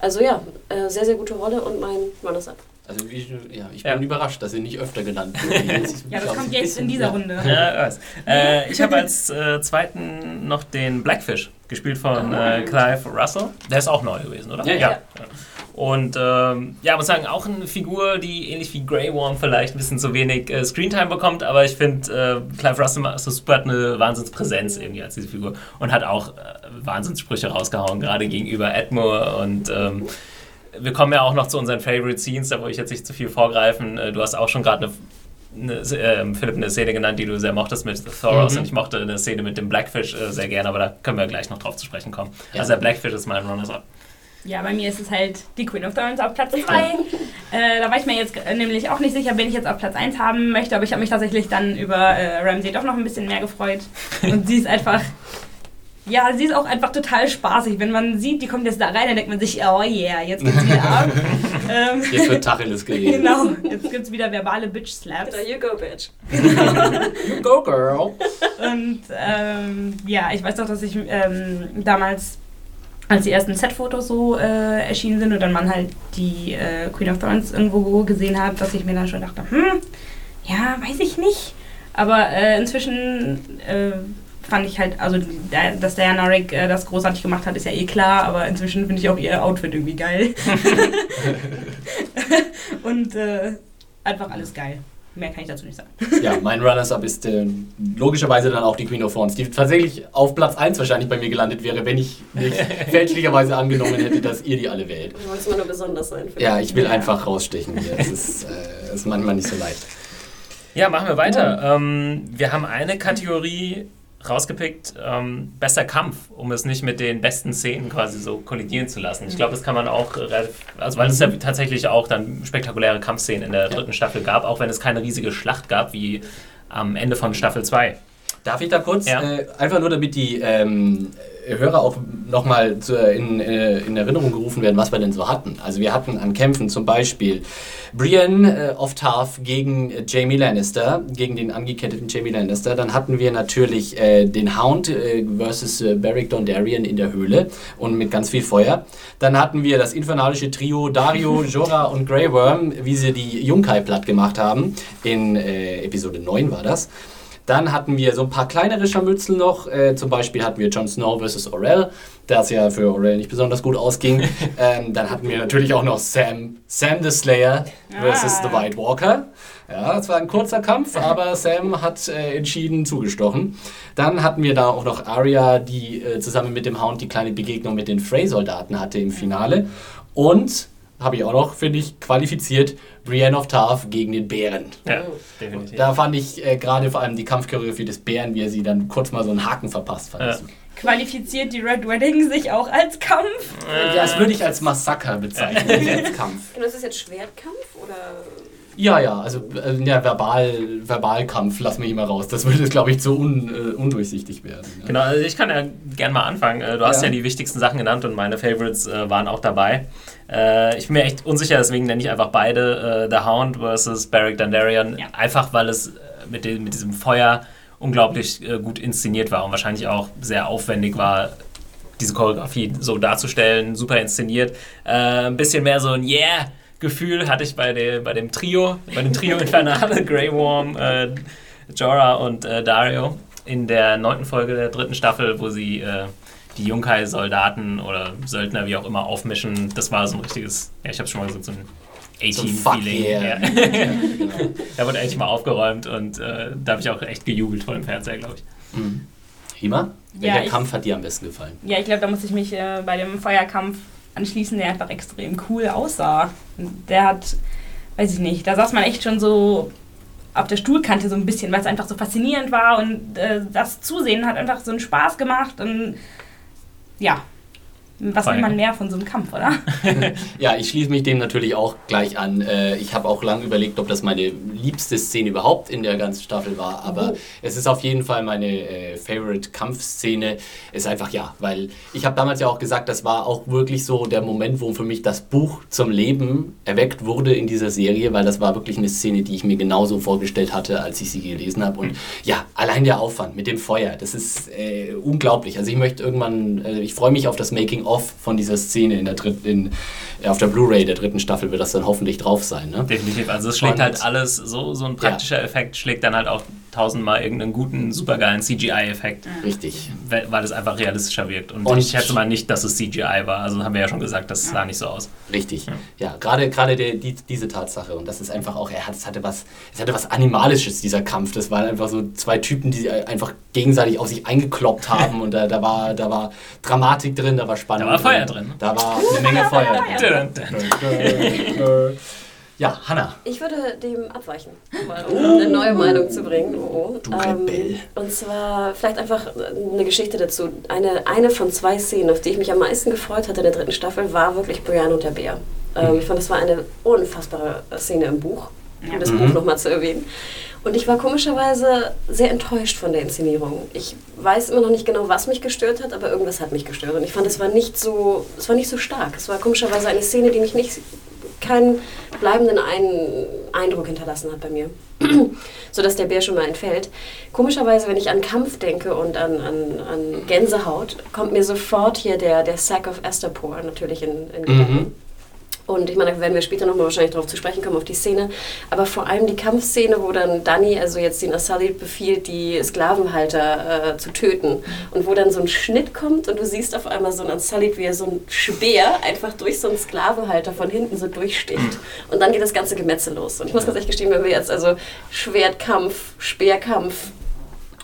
S4: also ja, äh, sehr, sehr gute Rolle und mein Runners-Up.
S3: Also ich, ja, ich
S1: Ja.
S3: bin überrascht, dass sie nicht öfter genannt wird.
S2: Ja, das kommt jetzt in dieser Runde.
S1: Ja. Äh, ich habe als äh, zweiten noch den Blackfish, gespielt von äh, Clive Russell. Der ist auch neu gewesen, oder?
S3: Ja, ja.
S1: Und ähm, ja, muss sagen, auch eine Figur, die ähnlich wie Grey Worm vielleicht ein bisschen zu wenig äh, Screentime bekommt, aber ich finde, äh, Clive Russell so super, hat eine Wahnsinnspräsenz irgendwie als diese Figur und hat auch äh, Wahnsinnssprüche rausgehauen, gerade gegenüber Edmure und ähm, wir kommen ja auch noch zu unseren Favorite Scenes, da wollte ich jetzt nicht zu viel vorgreifen. Äh, Du hast auch schon gerade eine, eine, äh, Philipp eine Szene genannt, die du sehr mochtest mit Thoros
S3: Mhm.
S1: und ich mochte eine Szene mit dem Blackfish äh, sehr gerne, aber da können wir gleich noch drauf zu sprechen kommen.
S3: Ja.
S1: Also der Blackfish ist mein Runners-Up.
S2: Ja, bei mir ist es halt die Queen of Thorns auf Platz 2. äh, da war ich mir jetzt nämlich auch nicht sicher, wen ich jetzt auf Platz 1 haben möchte, aber ich habe mich tatsächlich dann über äh, Ramsey doch noch ein bisschen mehr gefreut. Und sie ist einfach. Ja, sie ist auch einfach total spaßig. Wenn man sieht, die kommt jetzt da rein, dann denkt man sich, oh yeah, jetzt geht's wieder ab. ähm,
S3: Jetzt wird Tacheles geredet.
S2: genau, jetzt gibt's wieder verbale Bitch-Slaps.
S4: There you go, bitch.
S3: You go, girl.
S2: Und ähm, ja, ich weiß doch, dass ich ähm, damals, als die ersten Set-Fotos so äh, erschienen sind und dann man halt die äh, Queen of Thorns irgendwo gesehen hat, dass ich mir dann schon dachte, hm, ja, weiß ich nicht. Aber äh, inzwischen äh, fand ich halt, also dass Diana Rick äh, das großartig gemacht hat, ist ja eh klar, aber inzwischen finde ich auch ihr Outfit irgendwie geil. und äh, einfach alles geil. Mehr kann ich dazu nicht sagen.
S3: Ja, mein Runners-Up ist äh, logischerweise dann auch die Queen of Thorns, die tatsächlich auf Platz 1 wahrscheinlich bei mir gelandet wäre, wenn ich nicht fälschlicherweise angenommen hätte, dass ihr die alle wählt.
S4: Du wolltest mal nur besonders sein.
S3: Ja, ich will einfach rausstechen hier. Es ist, äh, ist manchmal nicht so leicht.
S1: Ja, machen wir weiter. Ähm, wir haben eine Kategorie rausgepickt, ähm, bester Kampf, um es nicht mit den besten Szenen quasi so kollidieren zu lassen. Ich glaube, das kann man auch, relativ- also weil es ja tatsächlich auch dann spektakuläre Kampfszenen in der dritten Staffel gab, auch wenn es keine riesige Schlacht gab wie am Ende von Staffel 2.
S3: Darf ich da kurz,
S1: Ja.
S3: äh, einfach nur damit die ähm, Hörer auch nochmal in, äh, in Erinnerung gerufen werden, was wir denn so hatten. Also wir hatten an Kämpfen zum Beispiel Brienne äh, of Tarth gegen äh, Jamie Lannister, gegen den angeketteten Jamie Lannister. Dann hatten wir natürlich äh, den Hound äh, versus äh, Beric Dondarrion in der Höhle und mit ganz viel Feuer. Dann hatten wir das infernalische Trio Dario, Jorah und Grey Worm, wie sie die Junkai platt gemacht haben. In äh, Episode 9 war das. Dann hatten wir so ein paar kleinere Scharmützel noch. Äh, zum Beispiel hatten wir Jon Snow vs. Orell, das ja für Orell nicht besonders gut ausging. ähm, dann hatten wir natürlich auch noch Sam, Sam the Slayer vs. The
S2: Ah.
S3: White Walker. Ja, das war ein kurzer Kampf, aber Sam hat äh, entschieden zugestochen. Dann hatten wir da auch noch Arya, die äh, zusammen mit dem Hound die kleine Begegnung mit den Frey-Soldaten hatte im Finale. Und, habe ich auch noch, finde ich, qualifiziert, Brienne of Tarth gegen den Bären.
S1: Ja, definitiv.
S3: Da fand ich äh, gerade vor allem die Kampfchoreografie des Bären, wie er sie dann kurz mal so einen Haken verpasst. Fand
S1: Ja.
S3: super.
S2: Qualifiziert die Red Wedding sich auch als Kampf?
S3: Das würde ich als Massaker bezeichnen, nicht als Kampf.
S4: Und das ist jetzt Schwertkampf oder
S3: Ja, ja, also äh, ja, Verbal, Verbalkampf wir hier mal raus. Das würde, glaube ich, zu un, äh, undurchsichtig werden. Ja.
S1: Genau, also ich kann ja gerne mal anfangen. Äh, Du hast
S3: Ja.
S1: ja die wichtigsten Sachen genannt und meine Favorites äh, waren auch dabei. Äh, ich bin mir echt unsicher, deswegen nenne ich einfach beide äh, The Hound versus Beric Dondarrion.
S2: Ja.
S1: Einfach, weil es äh, mit, dem, mit diesem Feuer unglaublich äh, gut inszeniert war und wahrscheinlich auch sehr aufwendig war, diese Choreografie so darzustellen, super inszeniert. Äh, ein bisschen mehr so ein Yeah-Gefühl hatte ich bei, dem bei dem Trio, bei dem Trio Infernale, Grey Worm, äh, Jorah und Dario in der neunten Folge der dritten Staffel, wo sie äh, die Junkai-Soldaten oder Söldner, wie auch immer, aufmischen. Das war so ein richtiges, ja, ich habe schon mal gesagt, so ein
S3: So
S1: A-Team-Feeling.
S3: yeah.
S1: Ja.
S3: genau.
S1: da wurde endlich mal aufgeräumt und äh, da habe ich auch echt gejubelt vor dem Fernseher, glaube ich.
S3: Mhm. Hima, welcher
S2: ich-
S3: Kampf hat dir am besten gefallen?
S2: Ja, ich glaube, da muss ich mich äh, bei dem Feuerkampf anschließen, der einfach extrem cool aussah. Der hat, weiß ich nicht, da saß man echt schon so auf der Stuhlkante so ein bisschen, weil es einfach so faszinierend war und äh, das Zusehen hat einfach so einen Spaß gemacht und ja, was will man mehr von so einem Kampf, oder?
S3: Ja, ich schließe mich dem natürlich auch gleich an. Äh, Ich habe auch lange überlegt, ob das meine liebste Szene überhaupt in der ganzen Staffel war, aber
S4: Oh.
S3: es ist auf jeden Fall meine äh, Favorite Kampfszene. Ist einfach ja, weil ich habe damals ja auch gesagt, das war auch wirklich so der Moment, wo für mich das Buch zum Leben erweckt wurde in dieser Serie, weil das war wirklich eine Szene, die ich mir genauso vorgestellt hatte, als ich sie gelesen habe. Und ja, allein der Aufwand mit dem Feuer, das ist äh, unglaublich. Also ich möchte irgendwann, äh, ich freue mich auf das Making-of von dieser Szene in der dritten, in, auf der Blu-ray der dritten Staffel wird das dann hoffentlich drauf sein. Ne?
S1: Definitiv. Also es schlägt
S3: Und-
S1: halt alles, so, so ein praktischer Effekt schlägt dann halt auch tausendmal irgendeinen guten, supergeilen CGI-Effekt,
S3: Richtig.
S1: weil es einfach realistischer wirkt. Und,
S3: Und-
S1: ich schätze mal nicht, dass es CGI war. Also haben wir ja schon gesagt, das sah nicht so aus.
S3: Richtig. Ja, gerade gerade der- die, diese Tatsache und das ist einfach auch, er hat, es hatte was, es hatte was animalisches dieser Kampf. Das waren einfach so zwei Typen, die einfach gegenseitig auf sich eingekloppt haben und da, da war da war Dramatik drin, da war Spannung.
S1: Da war Feuer drin.
S3: Da war eine Menge Feuer drin.
S1: Dun, dun.
S3: Ja, Hanna.
S4: Ich würde dem abweichen, um eine neue Meinung zu bringen. Oh,
S3: Du Rebell.
S4: und zwar vielleicht einfach eine Geschichte dazu. Eine, eine von zwei Szenen, auf die ich mich am meisten gefreut hatte in der dritten Staffel, war wirklich Brian und der Bär. Ähm, ich fand, das war eine unfassbare Szene im Buch, um das
S3: Mhm.
S4: Buch nochmal zu erwähnen. Und ich war komischerweise sehr enttäuscht von der Inszenierung. Ich weiß immer noch nicht genau, was mich gestört hat, aber irgendwas hat mich gestört. Und ich fand, es war nicht so, es war nicht so stark. Es war komischerweise eine Szene, die mich nicht keinen bleibenden Ein Eindruck hinterlassen hat bei mir. Sodass der Bär schon mal entfällt. Komischerweise, wenn ich an Kampf denke und an, an, an Gänsehaut, kommt mir sofort hier der, der Sack of Astapor natürlich in, in Gedanken. Und ich meine, da werden wir später nochmal wahrscheinlich darauf zu sprechen kommen, auf die Szene. Aber vor allem die Kampfszene, wo dann Dani, also jetzt den Asalit, befiehlt, die Sklavenhalter äh, zu töten. Und wo dann so ein Schnitt kommt und du siehst auf einmal so einen Asalit, wie er so ein Speer einfach durch so einen Sklavenhalter von hinten so durchsticht. Und dann geht das ganze Gemetzel los. Und ich muss ganz ehrlich gestehen, wenn wir jetzt also Schwertkampf, Speerkampf,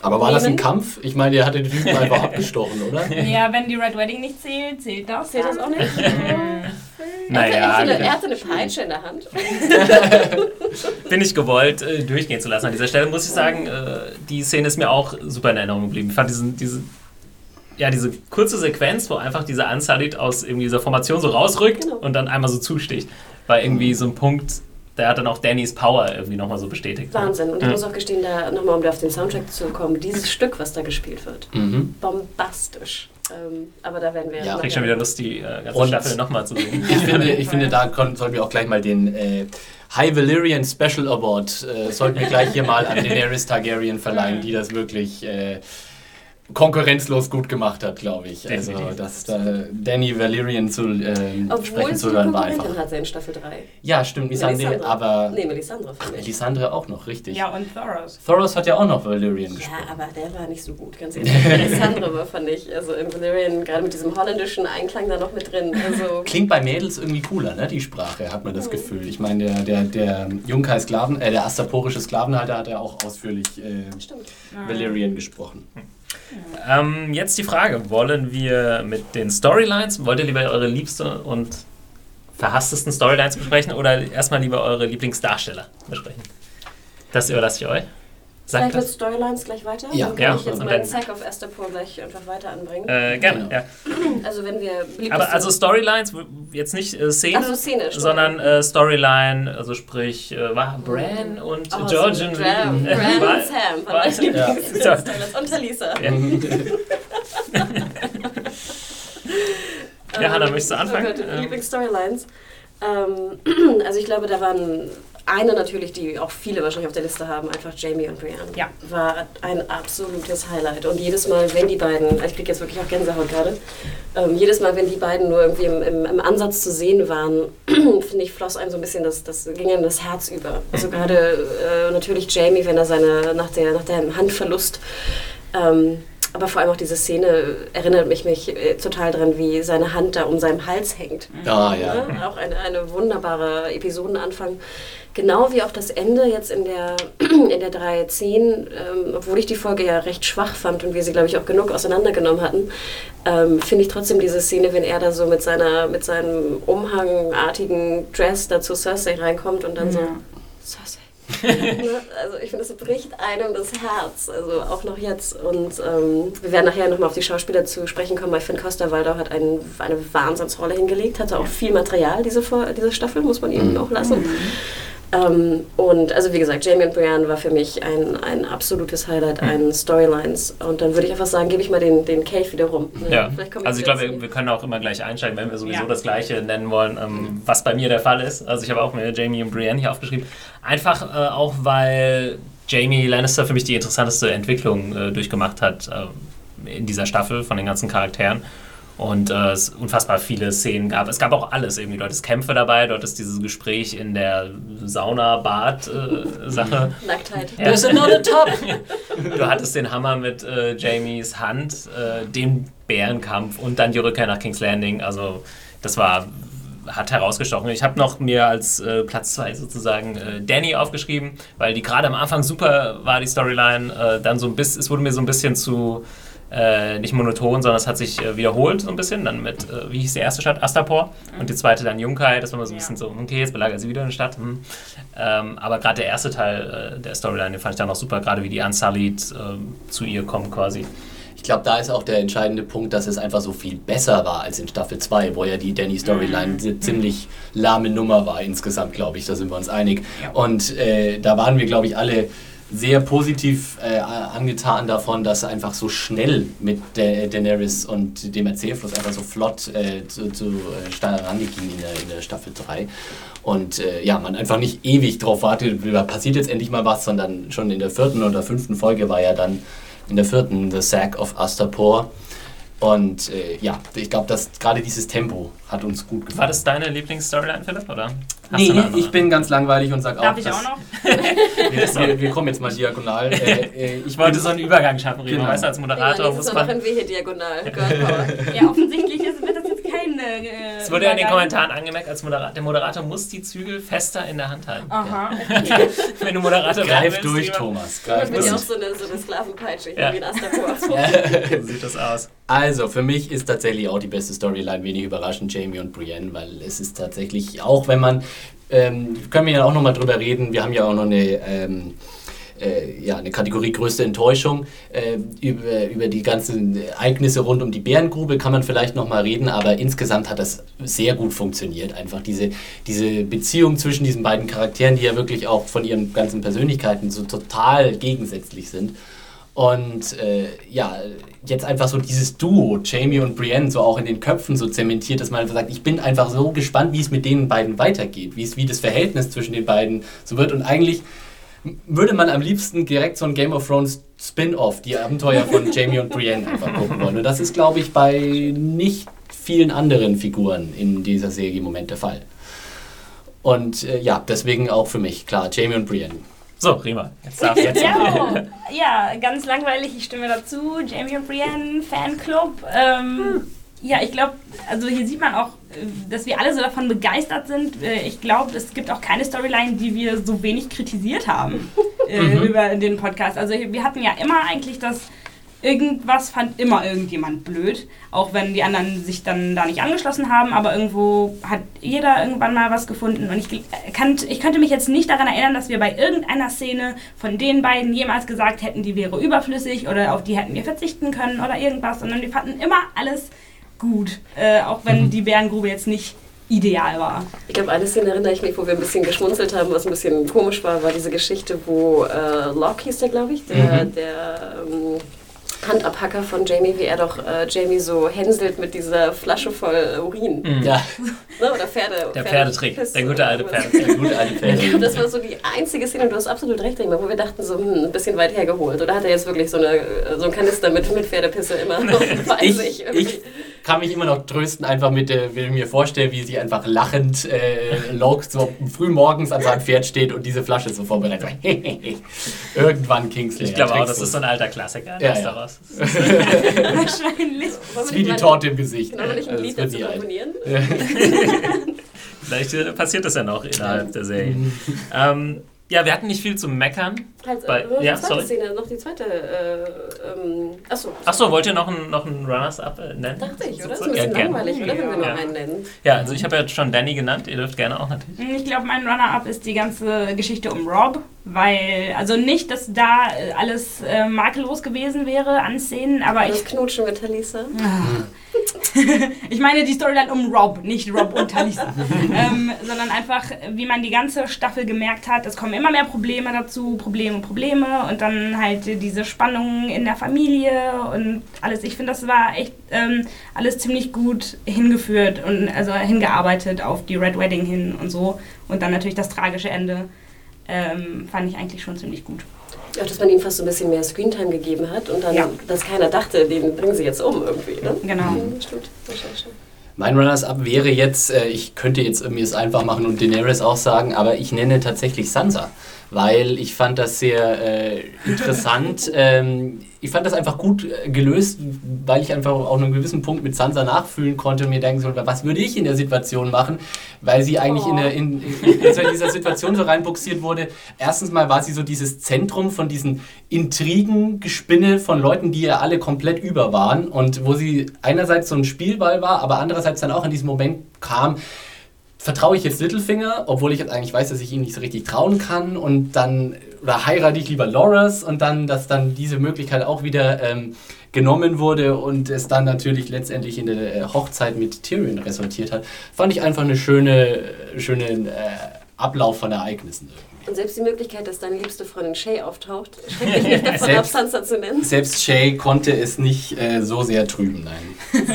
S3: Aber war das ein. Kampf? Ich meine, der hatte den Typen einfach abgestochen, oder?
S2: ja, wenn die Red Wedding nicht zählt, zählt das.
S4: zählt das auch nicht?
S1: Naja,
S4: er, hatte eine,
S1: die-
S4: er hatte eine Peitsche in der Hand.
S1: bin ich gewollt, äh, durchgehen zu lassen. An dieser Stelle muss ich sagen, äh, die Szene ist mir auch super in Erinnerung geblieben. Ich fand diesen, diese, ja, diese kurze Sequenz, wo einfach dieser Ansalit aus irgendwie dieser Formation so rausrückt
S4: Genau.
S1: und dann einmal so zusticht, war irgendwie so ein Punkt, der hat dann auch Dannys Power irgendwie nochmal so bestätigt.
S4: Wahnsinn. Und ich
S1: Ja.
S4: muss auch gestehen, da nochmal, um da auf den Soundtrack zu kommen, dieses Stück, was da gespielt wird,
S3: Mhm.
S4: bombastisch. Ähm, aber da werden wir
S3: Ja.
S1: Ich krieg schon wieder Lust, die äh, ganze
S3: Und-
S1: Staffel nochmal zu sehen.
S3: Ich finde, ich finde da kon- sollten wir auch gleich mal den äh, High Valyrian Special Award, äh, sollten wir gleich hier mal an Daenerys Targaryen verleihen, die das wirklich äh, konkurrenzlos gut gemacht hat, glaube ich. Also,
S1: Definitiv.
S3: dass da Danny Valyrian zu
S4: Obwohl
S3: sprechen zu hören war einfach.
S4: hatte in Staffel 3.
S3: Ja, stimmt,
S4: Melisandre.
S3: aber
S4: Nee, Melisandre für mich.
S3: Melisandre auch noch, richtig.
S2: Ja, und Thoros.
S3: Thoros hat ja auch noch Valyrian gesprochen.
S4: Ja, aber der war nicht so gut, ganz ehrlich. Melisandre war, fand ich, also in Valyrian, gerade mit diesem holländischen Einklang da noch mit drin. Also,
S3: Klingt bei Mädels irgendwie cooler, ne? Die Sprache, hat man das Gefühl. Ich meine, der, der, der Junkai Sklaven, äh, der astaporische Sklavenhalter hat ja auch ausführlich äh,
S4: stimmt.
S3: Valyrian gesprochen.
S1: Ähm, jetzt die Frage: Wollen wir mit den Storylines, wollt ihr lieber eure liebste und verhasstesten Storylines besprechen oder erstmal lieber eure Lieblingsdarsteller besprechen? Das überlasse ich euch. Sagt
S4: Vielleicht mit
S1: das?
S4: Storylines gleich weiter.
S3: Ja.
S4: Dann kann
S1: Ja,
S4: ich jetzt
S1: und
S4: meinen Sack of Astapor gleich einfach weiter anbringen.
S1: Äh, gerne,
S3: Genau.
S1: ja.
S4: Also wenn wir
S1: Aber also Storylines, jetzt nicht äh, Szene,
S4: Ach so, Szene,
S1: sondern äh, Storyline, also sprich, äh, war Bran und
S4: Oh,
S1: Georgian.
S4: so Bran, Bran und Sam
S1: war-
S4: waren meine
S1: ja.
S4: Lieblings-Storylines. Und Talisa.
S1: Ja. Ja, Hannah, möchtest du anfangen?
S4: Oh Gott,
S1: Ähm.
S4: Lieblingsstorylines. Ähm, also ich glaube, da waren eine natürlich, die auch viele wahrscheinlich auf der Liste haben, einfach Jamie und Brienne.
S2: Ja.
S4: War ein absolutes Highlight. Und jedes Mal, wenn die beiden, ich kriege jetzt wirklich auch Gänsehaut gerade, ähm, jedes Mal, wenn die beiden nur irgendwie im, im, im Ansatz zu sehen waren, finde ich, floss einem so ein bisschen das, das ging einem das Herz über. Also gerade äh, natürlich Jamie, wenn er seine, nach, der, nach dem Handverlust ähm, aber vor allem auch diese Szene erinnert mich, mich äh, total dran, wie seine Hand da um seinem Hals hängt.
S3: Ah, ja.
S4: Ne? Auch eine, eine wunderbare Episodenanfang. Genau wie auch das Ende jetzt in der, in der 3.10, ähm, obwohl ich die Folge ja recht schwach fand und wir sie, glaube ich, auch genug auseinandergenommen hatten, ähm, finde ich trotzdem diese Szene, wenn er da so mit, seiner, mit seinem umhangartigen Dress da zu Cersei reinkommt und dann so, Cersei. Ne? also ich finde, es bricht einem das Herz, also auch noch jetzt. Und ähm, wir werden nachher nochmal auf die Schauspieler zu sprechen kommen, weil Finn Costa-Waldau hat einen, eine Wahnsinnsrolle hingelegt, hatte auch viel Material, diese, diese Staffel, muss man ihm auch lassen. Ähm, und also wie gesagt, Jamie und Brienne war für mich ein, ein absolutes Highlight an Storylines. Und dann würde ich einfach sagen, gebe ich mal den, den Cave wieder rum. Ne?
S1: Ja, also ich glaube, wir, wir können auch immer gleich einsteigen, wenn wir sowieso
S2: Ja.
S1: das Gleiche nennen wollen, ähm, was bei mir der Fall ist. Also ich habe auch mir Jamie und Brienne hier aufgeschrieben. Einfach äh, auch, weil Jamie Lannister für mich die interessanteste Entwicklung äh, durchgemacht hat äh, in dieser Staffel von den ganzen Charakteren. Und äh, es unfassbar viele Szenen gab. Es gab auch alles irgendwie. Dort ist Kämpfe dabei, dort ist dieses Gespräch in der Sauna-Bad-Sache.
S4: Nacktheit.
S1: Ja.
S3: There's another top!
S1: Du hattest den Hammer mit äh, Jamies Hand, äh, den Bärenkampf und dann die Rückkehr nach King's Landing. Also das war hat herausgestochen. Ich habe noch mir als äh, Platz zwei sozusagen äh, Danny aufgeschrieben, weil die gerade am Anfang super war, die Storyline. Äh, dann so ein bisschen, es wurde mir so ein bisschen zu äh, nicht monoton, sondern es hat sich äh, wiederholt so ein bisschen. Dann mit, äh, wie hieß die erste Stadt? Astapor. Und die zweite dann Junkai. Das war mal so ein bisschen so, okay, jetzt belagert sie wieder eine Stadt. Hm. Ähm, aber gerade der erste Teil äh, der Storyline, den fand ich dann noch super, gerade wie die Unsullied äh, zu ihr kommen quasi.
S3: Ich glaube, da ist auch der entscheidende Punkt, dass es einfach so viel besser war als in Staffel 2, wo ja die Danny-Storyline eine ziemlich lahme Nummer war insgesamt, glaube ich. Da sind wir uns einig. Und äh, da waren wir, glaube ich, alle sehr positiv äh, angetan davon, dass einfach so schnell mit der Daenerys und dem Erzählfluss einfach so flott äh, zu, zu äh, ging in der, in der Staffel 3. Und äh, ja, man einfach nicht ewig drauf wartet, da passiert jetzt endlich mal was, sondern schon in der vierten oder fünften Folge war ja dann in der vierten The Sack of Astapor. Und äh, ja, ich glaube, dass gerade dieses Tempo hat uns gut gefallen.
S1: War das deine Lieblingsstoryline, Philipp? Oder? Hast
S3: Nee,
S1: du eine andere?
S3: ich bin ganz langweilig und sage auch,
S2: Darf ich auch noch?
S3: Wir, wir, wir kommen jetzt mal diagonal. Äh, äh,
S1: Ich wollte so einen Übergang schaffen, Rima.
S3: Genau.
S1: Weißt du, als
S4: Ja,
S1: Moderator
S4: nächstes
S1: muss man.
S4: machen wir hier diagonal.
S2: Ja, offensichtlich ist, kein. Äh,
S1: Es wurde ja in den. Kommentaren angemerkt, als Moderator, der Moderator muss die Zügel fester in der Hand halten.
S2: Aha.
S1: Wenn du Moderator
S3: Greif
S1: willst,
S3: durch, Thomas.
S4: Das
S3: Greif
S4: wird ja auch
S3: durch.
S4: so eine, so eine Sklavenpeitsche hier
S1: Ja.
S4: wie in Astapor.
S1: So sieht das aus.
S3: Also, für mich ist tatsächlich auch die beste Storyline wenig überraschend Jamie und Brienne, weil es ist tatsächlich, auch wenn man, ähm, können wir ja auch nochmal drüber reden, wir haben ja auch noch eine, ähm, äh, ja, eine Kategorie größte Enttäuschung. Äh, über, über die ganzen Ereignisse rund um die Bärengrube kann man vielleicht nochmal reden, aber insgesamt hat das sehr gut funktioniert. Einfach diese, diese Beziehung zwischen diesen beiden Charakteren, die ja wirklich auch von ihren ganzen Persönlichkeiten so total gegensätzlich sind. Und äh, ja, jetzt einfach so dieses Duo, Jamie und Brienne, so auch in den Köpfen so zementiert, dass man einfach sagt, ich bin einfach so gespannt, wie es mit den beiden weitergeht, wie es wie das Verhältnis zwischen den beiden so wird. Und eigentlich würde man am liebsten direkt so ein Game of Thrones Spin-off, die Abenteuer von Jamie und Brienne einfach gucken wollen. Und das ist, glaube ich, bei nicht vielen anderen Figuren in dieser Serie im Moment der Fall. Und äh, ja, deswegen auch für mich, klar, Jamie und Brienne.
S1: So, Rima, jetzt darfst du jetzt.
S2: Ja, ja, ganz langweilig, ich stimme dazu. Jamie und Brienne, Fanclub. Ähm, Ja, ich glaube, also hier sieht man auch, äh, dass wir alle so davon begeistert sind. Äh, Ich glaube, es gibt auch keine Storyline, die wir so wenig kritisiert haben äh, über den Podcast. Also wir hatten ja immer eigentlich das irgendwas fand immer irgendjemand blöd, auch wenn die anderen sich dann da nicht angeschlossen haben, aber irgendwo hat jeder irgendwann mal was gefunden und ich, kann, ich könnte mich jetzt nicht daran erinnern, dass wir bei irgendeiner Szene von den beiden jemals gesagt hätten, die wäre überflüssig oder auf die hätten wir verzichten können oder irgendwas, sondern wir fanden immer alles gut, äh, auch wenn mhm. die Bärengrube jetzt nicht ideal war.
S4: Ich glaube, eine Szene erinnere ich mich, wo wir ein bisschen geschmunzelt haben, was ein bisschen komisch war, war diese Geschichte, wo äh, Locke hieß der, glaube ich, der, mhm. der ähm, Handabhacker von Jamie, wie er doch äh, Jamie so hänselt mit dieser Flasche voll Urin.
S1: Mhm. Ja.
S4: Ne? Oder Pferde.
S1: Der Pferdetrick. Der gute alte Pferdetrick. Der gute alte
S4: Pferdetrick. das war so die einzige Szene, und du hast absolut recht, Ingmar, wo wir dachten, so hm, ein bisschen weit hergeholt. Oder hat er jetzt wirklich so, eine, so einen Kanister mit, mit Pferdepisse immer noch bei
S3: ich, sich? Ich kann mich immer noch trösten, einfach mit, äh, wenn ich mir vorstelle, wie sie einfach lachend äh, Locke so früh morgens an seinem Pferd steht und diese Flasche so vorbereitet. Irgendwann Kingsley.
S1: Ich glaube auch, das ist so ein alter Klassiker.
S3: Ja, ja.
S2: Daraus. Wahrscheinlich.
S3: Das ist wie die Torte im Gesicht.
S4: Genau, will ich ein Lied dazu komponieren.
S1: Vielleicht äh, passiert das ja noch innerhalb der Serie. Ähm, ja, wir hatten nicht viel zu meckern.
S4: Halt, bei, äh, ja, sorry. Szene, noch die zweite. Äh, ähm, achso.
S1: Achso, wollt ihr noch einen, noch einen Runners-Up äh, nennen?
S4: Dachte ich, oder? Das ist ein bisschen ja, langweilig, oder? Wenn wir noch einen nennen.
S1: Ja, also ich habe ja schon Danny genannt. Ihr dürft gerne auch natürlich.
S2: Ich glaube, mein Runner-Up ist die ganze Geschichte um Rob. Weil, also nicht, dass da äh, alles äh, makellos gewesen wäre an Szenen, aber
S4: das ich. Knutschen mit Talisa.
S2: Ich meine die Storyline um Rob, nicht Rob und Talisa. ähm, sondern einfach, wie man die ganze Staffel gemerkt hat, es kommen immer mehr Probleme dazu, Probleme, Probleme und dann halt diese Spannungen in der Familie und alles. Ich finde, das war echt ähm, alles ziemlich gut hingeführt und also hingearbeitet auf die Red Wedding hin und so. Und dann natürlich das tragische Ende ähm, fand ich eigentlich schon ziemlich gut.
S4: Ja, dass man ihm fast so ein bisschen mehr Screentime gegeben hat und dann, ja. dass keiner dachte, den bringen sie jetzt um irgendwie. Ne?
S2: Genau. Mhm, stimmt.
S3: Mein Runners-Up wäre jetzt, äh, ich könnte jetzt mir es einfach machen und Daenerys auch sagen, aber ich nenne tatsächlich Sansa weil ich fand das sehr äh, interessant. ähm, ich fand das einfach gut äh, gelöst, weil ich einfach auch einen gewissen Punkt mit Sansa nachfühlen konnte und mir denken sollte, was würde ich in der Situation machen, weil sie eigentlich oh. in, der, in, in, in, dieser Situation so reinbuxiert wurde. Erstens mal war sie so dieses Zentrum von diesen Intrigen, Gespinne von Leuten, die ja alle komplett über waren und wo sie einerseits so ein Spielball war, aber andererseits dann auch in diesem Moment kam, vertraue ich jetzt Littlefinger, obwohl ich jetzt eigentlich weiß, dass ich ihm nicht so richtig trauen kann und dann, oder heirate ich lieber Loras und dann, dass dann diese Möglichkeit auch wieder ähm, genommen wurde und es dann natürlich letztendlich in der äh, Hochzeit mit Tyrion resultiert hat, fand ich einfach eine schöne, schöne äh, Ablauf von Ereignissen.
S4: Und selbst die Möglichkeit, dass deine liebste Freundin Shay auftaucht, schreckt mich nicht davon ab, Sansa zu nennen.
S3: Selbst Shay konnte es nicht äh, so sehr trüben, nein.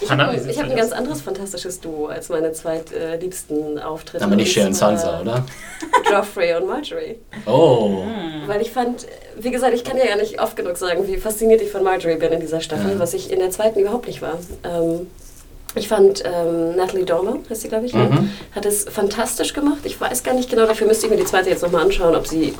S4: ich habe hab ein ganz anderes fantastisches Duo als meine zweitliebsten äh, Auftritte.
S3: Aber nicht Shay und Sansa, oder?
S4: Joffrey und Marjorie.
S3: Oh.
S4: Weil ich fand, wie gesagt, ich kann ja gar nicht oft genug sagen, wie fasziniert ich von Marjorie bin in dieser Staffel, ja. was ich in der zweiten überhaupt nicht war. Ähm, ich fand ähm, Natalie Dormer, heißt sie, glaube ich, ne? mhm. hat es fantastisch gemacht. Ich weiß gar nicht genau, dafür müsste ich mir die zweite jetzt nochmal anschauen, ob sie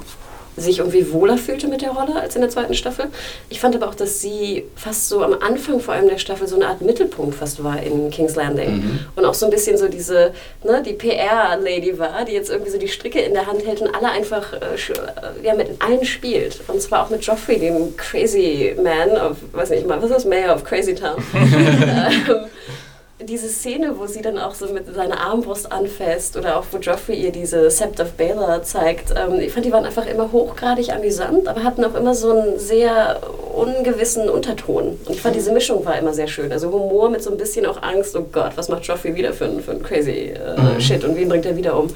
S4: sich irgendwie wohler fühlte mit der Rolle als in der zweiten Staffel. Ich fand aber auch, dass sie fast so am Anfang vor allem der Staffel so eine Art Mittelpunkt fast war in King's Landing. Mhm. Und auch so ein bisschen so diese, ne, die PR-Lady war, die jetzt irgendwie so die Stricke in der Hand hält und alle einfach, äh, ja, mit allen spielt. Und zwar auch mit Joffrey, dem Crazy Man of, weiß nicht mal, was ist das, Mayor of Crazy Town. diese Szene, wo sie dann auch so mit seiner Armbrust anfasst oder auch wo Joffrey ihr diese Sept of Baylor zeigt, ähm, ich fand, die waren einfach immer hochgradig amüsant, aber hatten auch immer so einen sehr ungewissen Unterton. Und ich fand, diese Mischung war immer sehr schön. Also Humor mit so ein bisschen auch Angst, oh Gott, was macht Joffrey wieder für ein, für ein crazy äh, mhm. Shit und wen bringt er wieder um?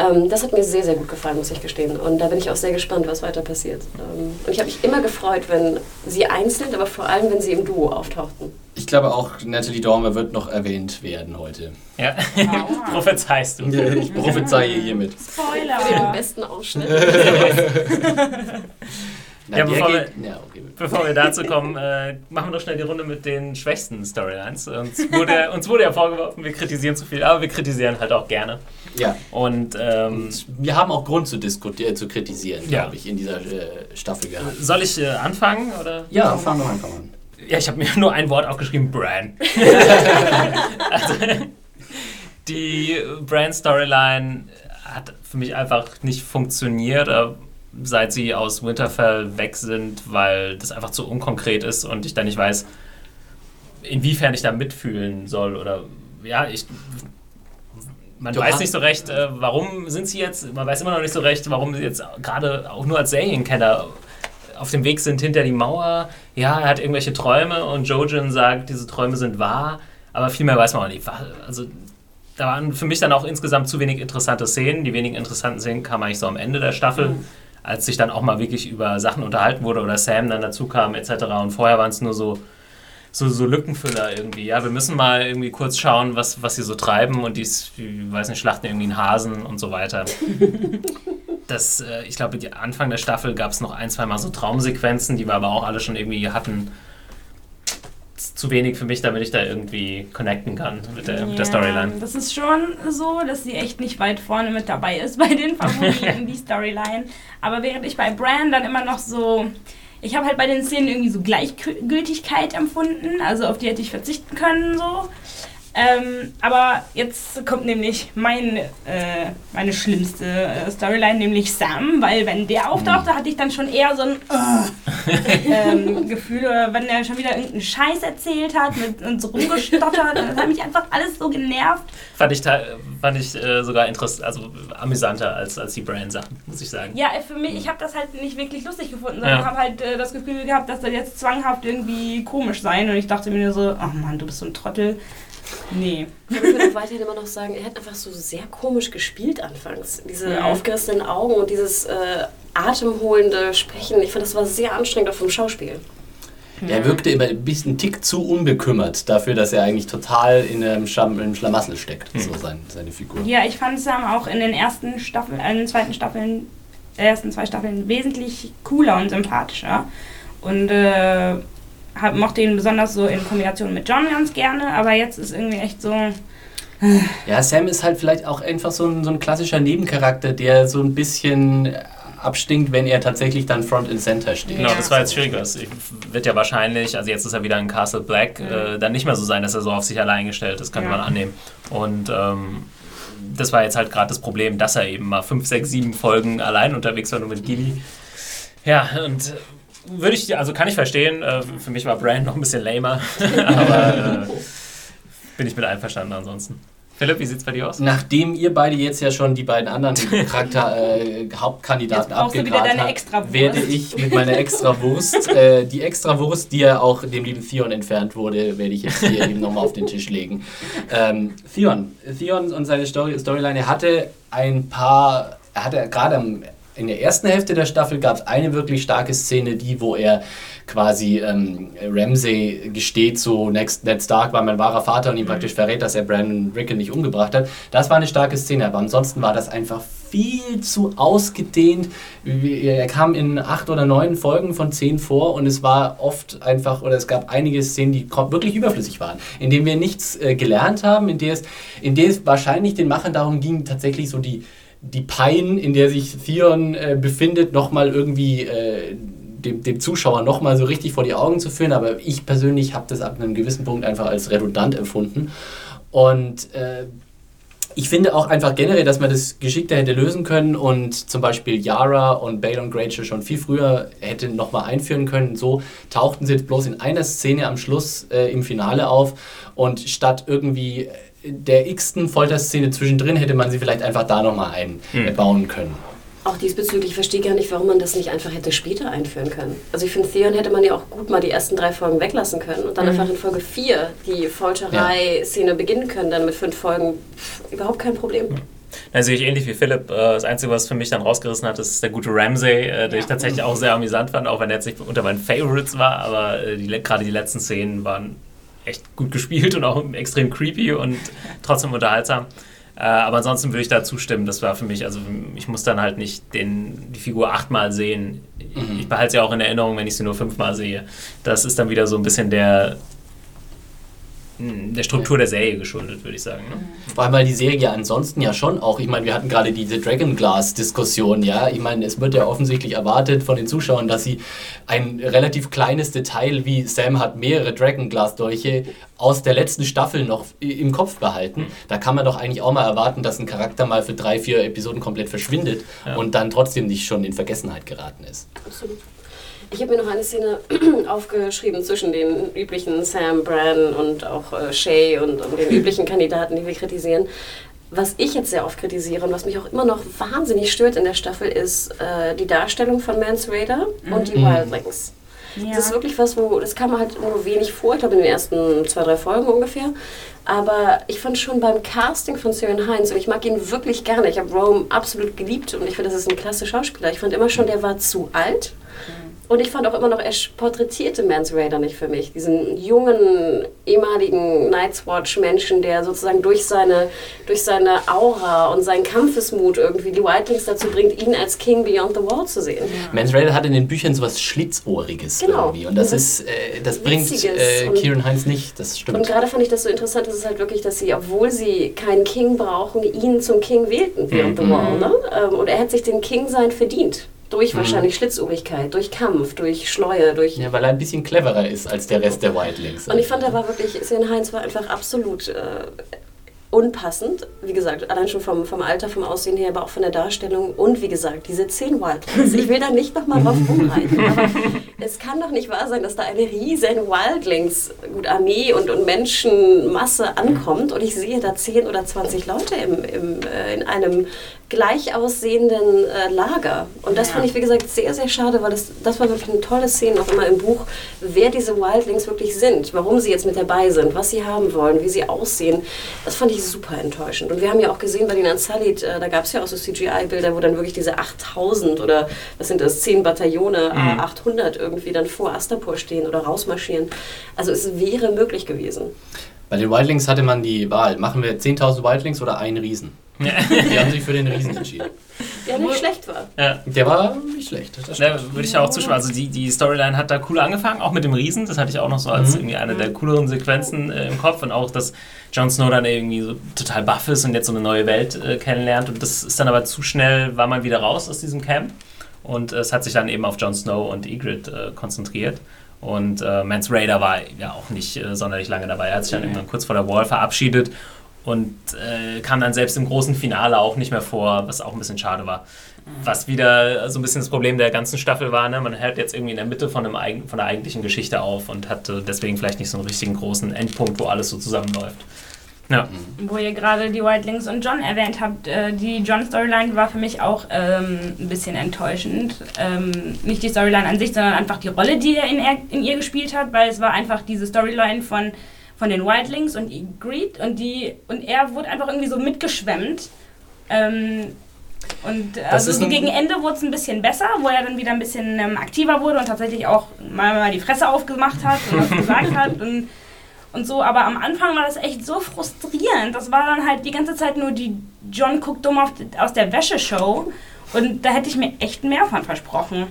S4: Ähm, das hat mir sehr, sehr gut gefallen, muss ich gestehen. Und da bin ich auch sehr gespannt, was weiter passiert. Ähm, und ich habe mich immer gefreut, wenn sie einzeln, aber vor allem, wenn sie im Duo auftauchten.
S3: Ich glaube auch, Natalie Dormer wird noch erwähnt werden heute.
S1: Ja, prophezeist du.
S3: Ich prophezeie hiermit.
S4: Spoiler! Für den besten Ausschnitt.
S1: ja, bevor, wir, ja, okay. bevor wir dazu kommen, äh, machen wir noch schnell die Runde mit den schwächsten Storylines. Uns wurde, uns wurde ja vorgeworfen, wir kritisieren zu viel, aber wir kritisieren halt auch gerne.
S3: Ja.
S1: Und, ähm, Und
S3: wir haben auch Grund zu, diskutieren, zu kritisieren, ja. glaube ich, in dieser äh, Staffel gehabt.
S1: Soll ich äh, anfangen? Oder?
S3: Ja, fang doch einfach an.
S1: Ja, ich habe mir nur ein Wort aufgeschrieben, Bran. also, die Bran-Storyline hat für mich einfach nicht funktioniert. Seit sie aus Winterfell weg sind, weil das einfach zu unkonkret ist und ich dann nicht weiß, inwiefern ich da mitfühlen soll oder ja, ich man
S3: Du
S1: weiß nicht so recht, äh, warum sind sie jetzt, man weiß immer noch nicht so recht, warum sie jetzt gerade auch nur als Serienkenner auf dem Weg sind hinter die Mauer. Ja, er hat irgendwelche Träume und Jojen sagt, diese Träume sind wahr, aber viel mehr weiß man auch nicht. Also da waren für mich dann auch insgesamt zu wenig interessante Szenen. Die wenigen interessanten Szenen kamen eigentlich so am Ende der Staffel, als sich dann auch mal wirklich über Sachen unterhalten wurde oder Sam dann dazu kam etc. Und vorher waren es nur so so, so Lückenfüller irgendwie. Ja, wir müssen mal irgendwie kurz schauen, was, was sie so treiben und die, ich weiß nicht, schlachten irgendwie einen Hasen und so weiter. Das, äh, ich glaube, Anfang der Staffel gab es noch ein, zwei Mal so Traumsequenzen, die wir aber auch alle schon irgendwie hatten. Zu wenig für mich, damit ich da irgendwie connecten kann mit der, mit der Storyline.
S2: Das ist schon so, dass sie echt nicht weit vorne mit dabei ist bei den Favoriten, die Storyline. Aber während ich bei Bran dann immer noch so. Ich habe halt bei den Szenen irgendwie so Gleichgültigkeit empfunden, also auf die hätte ich verzichten können so. Ähm, aber jetzt kommt nämlich mein, äh, meine schlimmste äh, Storyline, nämlich Sam, weil wenn der auftauchte, hatte ich dann schon eher so ein äh, ähm, Gefühl, oder wenn er schon wieder irgendeinen Scheiß erzählt hat mit, und so rumgestottert, das hat mich einfach alles so genervt.
S1: Fand ich, fand ich äh, sogar interess also amüsanter als, als die Brand-Sachen, muss ich sagen.
S2: Ja, für mich, ich habe das halt nicht wirklich lustig gefunden, sondern
S1: Ja.
S2: habe halt äh, das Gefühl gehabt, dass das jetzt zwanghaft irgendwie komisch sein und ich dachte mir nur so, ach Mann, du bist so ein Trottel. Nee.
S4: Ich würde auch weiterhin immer noch sagen, er hat einfach so sehr komisch gespielt anfangs. Diese
S2: Mhm.
S4: aufgerissenen Augen und dieses äh, atemholende Sprechen. Ich fand, das war sehr anstrengend auch vom Schauspiel.
S3: Er wirkte immer ein bisschen Tick zu unbekümmert dafür, dass er eigentlich total in einem, Schlam im Schlamassel steckt, so sein, seine Figur.
S2: Ja, ich fand Sam auch in den ersten Staffeln, äh, in den zweiten Staffeln, äh, ersten zwei Staffeln wesentlich cooler und sympathischer. Und äh, hab, mochte ihn besonders so in Kombination mit John ganz gerne, aber jetzt ist irgendwie echt so.
S3: Ja, Sam ist halt vielleicht auch einfach so ein, so ein klassischer Nebencharakter, der so ein bisschen abstinkt, wenn er tatsächlich dann Front and Center steht.
S1: Genau, das war jetzt schwieriger. Es wird ja wahrscheinlich, also jetzt ist er wieder in Castle Black, äh, dann nicht mehr so sein, dass er so auf sich allein gestellt ist, könnte
S2: Ja.
S1: man annehmen. Und ähm, das war jetzt halt gerade das Problem, dass er eben mal fünf, sechs, sieben Folgen allein unterwegs war, nur mit Gilly. Ja, und äh, würde ich, also kann ich verstehen, äh, für mich war Brand noch ein bisschen lamer, aber äh, bin ich mit einverstanden ansonsten. Philipp, wie sieht's bei dir aus?
S3: Nachdem ihr beide jetzt ja schon die beiden anderen Charakter, äh, Hauptkandidaten abgegrast habt, werde ich mit meiner Extrawurst, äh, die Extrawurst, die ja auch dem lieben Theon entfernt wurde, werde ich jetzt hier eben nochmal auf den Tisch legen. Ähm, Theon. Theon und seine Story, Storyline, er hatte ein paar, er hatte gerade am in der ersten Hälfte der Staffel gab es eine wirklich starke Szene, die, wo er quasi ähm, Ramsay gesteht, so Next, Ned Stark war mein wahrer Vater und ihm praktisch verrät, dass er Brandon Rickon nicht umgebracht hat. Das war eine starke Szene, aber ansonsten war das einfach viel zu ausgedehnt. Er kam in acht oder neun Folgen von zehn vor und es war oft einfach, oder es gab einige Szenen, die wirklich überflüssig waren, in denen wir nichts äh, gelernt haben, in der, es, in der es wahrscheinlich den Machern darum ging, tatsächlich so die, die Pein, in der sich Theon äh, befindet, nochmal irgendwie äh, dem, dem Zuschauer nochmal so richtig vor die Augen zu führen. Aber ich persönlich habe das ab einem gewissen Punkt einfach als redundant empfunden. Und äh, ich finde auch einfach generell, dass man das geschickter hätte lösen können und zum Beispiel Yara und Balon Greyjoy schon viel früher hätte nochmal einführen können. So tauchten sie jetzt bloß in einer Szene am Schluss äh, im Finale auf und statt irgendwie der x-ten Folterszene zwischendrin hätte man sie vielleicht einfach da nochmal einbauen können.
S4: Auch diesbezüglich verstehe ich gar nicht, warum man das nicht einfach hätte später einführen können. Also ich finde, Theon hätte man ja auch gut mal die ersten drei Folgen weglassen können und dann einfach in Folge 4 die Folterei-Szene beginnen können, dann mit fünf Folgen. Pff, überhaupt kein Problem.
S1: Da sehe ich ähnlich wie Philipp. Äh, Das Einzige, was für mich dann rausgerissen hat, ist der gute Ramsey, äh, den ich tatsächlich auch sehr amüsant fand, auch wenn er jetzt nicht unter meinen Favorites war, aber äh, die, gerade die letzten Szenen waren echt gut gespielt und auch extrem creepy und trotzdem unterhaltsam. Äh, Aber ansonsten würde ich da zustimmen. Das war für mich, also ich muss dann halt nicht den, die Figur achtmal sehen. Ich behalte sie auch in Erinnerung, wenn ich sie nur fünfmal sehe. Das ist dann wieder so ein bisschen der, der Struktur der Serie geschuldet, würde ich sagen. Ne?
S3: Vor allem, weil die Serie ansonsten ja schon auch, ich meine, wir hatten gerade diese Dragon Glass-Diskussion, ja. Ich meine, es wird ja offensichtlich erwartet von den Zuschauern, dass sie ein relativ kleines Detail wie Sam hat mehrere Dragon Glass-Dolche aus der letzten Staffel noch im Kopf behalten. Da kann man doch eigentlich auch mal erwarten, dass ein Charakter mal für drei, vier Episoden komplett verschwindet ja. und dann trotzdem nicht schon in Vergessenheit geraten ist.
S4: Absolut. Ich habe mir noch eine Szene aufgeschrieben zwischen den üblichen Sam, Bran und auch äh, Shay und, und, den üblichen Kandidaten, die wir kritisieren. Was ich jetzt sehr oft kritisiere und was mich auch immer noch wahnsinnig stört in der Staffel, ist äh, die Darstellung von Mance Raider mhm. und die mhm. Wildlings. Ja. Das ist wirklich was, wo das kam halt nur wenig vor, ich glaube in den ersten zwei, drei Folgen ungefähr. Aber ich fand schon beim Casting von Søren Heinz, und ich mag ihn wirklich gerne, ich habe Rome absolut geliebt und ich finde, das ist ein klasse Schauspieler. Ich fand immer schon, der war zu alt. Und ich fand auch immer noch, er porträtierte Mans Raider nicht für mich. Diesen jungen, ehemaligen Night's Watch-Menschen, der sozusagen durch seine, durch seine Aura und seinen Kampfesmut irgendwie die Whitelings dazu bringt, ihn als King Beyond the Wall zu sehen.
S3: Ja. Mans Raider hat in den Büchern so was Schlitzohriges genau. irgendwie. Und das, ist, äh, das bringt äh, Kieran Heinz nicht, das stimmt.
S4: Und gerade fand ich das so interessant, dass es halt wirklich, dass sie, obwohl sie keinen King brauchen, ihn zum King wählten, Beyond mhm. the Wall. Ne? Ähm, und er hat sich den King-Sein verdient. Durch mhm. wahrscheinlich Schlitzohrigkeit, durch Kampf, durch Schleue, durch.
S3: Ja, weil er ein bisschen cleverer ist als der Rest der Wildlings.
S4: Und ich fand, er war wirklich, Sven Heinz war einfach absolut äh, unpassend. Wie gesagt, allein schon vom, vom Alter, vom Aussehen her, aber auch von der Darstellung. Und wie gesagt, diese zehn Wildlings. Ich will da nicht nochmal drauf rumreiten, aber es kann doch nicht wahr sein, dass da eine riesen Wildlings, gut, Armee und, und Menschenmasse ankommt und ich sehe da 10 oder 20 Leute im, im, äh, in einem gleich aussehenden äh, Lager. Und das ja. fand ich, wie gesagt, sehr, sehr schade, weil das, das war wirklich eine tolle Szene auch immer im Buch, wer diese Wildlings wirklich sind, warum sie jetzt mit dabei sind, was sie haben wollen, wie sie aussehen. Das fand ich super enttäuschend. Und wir haben ja auch gesehen bei den Unsullied, äh, da gab es ja auch so CGI-Bilder, wo dann wirklich diese 8000 oder was sind das, 10 Bataillone, mhm. 800 irgendwie dann vor Astapor stehen oder rausmarschieren. Also es wäre möglich gewesen.
S3: Bei den Wildlings hatte man die Wahl, machen wir 10.000 Wildlings oder einen Riesen? Die haben sich für den Riesen entschieden.
S4: Der nicht schlecht war.
S3: Ja. Der war nicht schlecht.
S1: Ja, würde ich auch zustimmen. Also die, die Storyline hat da cool angefangen, auch mit dem Riesen. Das hatte ich auch noch so als mhm. irgendwie eine der cooleren Sequenzen äh, im Kopf. Und auch, dass Jon Snow dann irgendwie so total buff ist und jetzt so eine neue Welt äh, kennenlernt. Und das ist dann aber zu schnell, war man wieder raus aus diesem Camp. Und äh, es hat sich dann eben auf Jon Snow und Ygritte äh, konzentriert. Und äh, Mance Raider war ja auch nicht äh, sonderlich lange dabei. Er hat sich dann irgendwann kurz vor der Wall verabschiedet und äh, kam dann selbst im großen Finale auch nicht mehr vor, was auch ein bisschen schade war. Was wieder so ein bisschen das Problem der ganzen Staffel war, ne? man hört jetzt irgendwie in der Mitte von, einem, von der eigentlichen Geschichte auf und hatte deswegen vielleicht nicht so einen richtigen großen Endpunkt, wo alles so zusammenläuft.
S2: Ja. Wo ihr gerade die Wildlings und John erwähnt habt, äh, die John-Storyline war für mich auch ähm, ein bisschen enttäuschend. Ähm, nicht die Storyline an sich, sondern einfach die Rolle, die er in, er in ihr gespielt hat, weil es war einfach diese Storyline von von den Wildlings und Greed und die und er wurde einfach irgendwie so mitgeschwemmt. Ähm, und also gegen Ende wurde es ein bisschen besser, wo er dann wieder ein bisschen ähm, aktiver wurde und tatsächlich auch mal, mal die Fresse aufgemacht hat und was gesagt hat und, und so. Aber am Anfang war das echt so frustrierend. Das war dann halt die ganze Zeit nur die John guckt dumm aus der Wäscheshow. Und da hätte ich mir echt mehr von versprochen.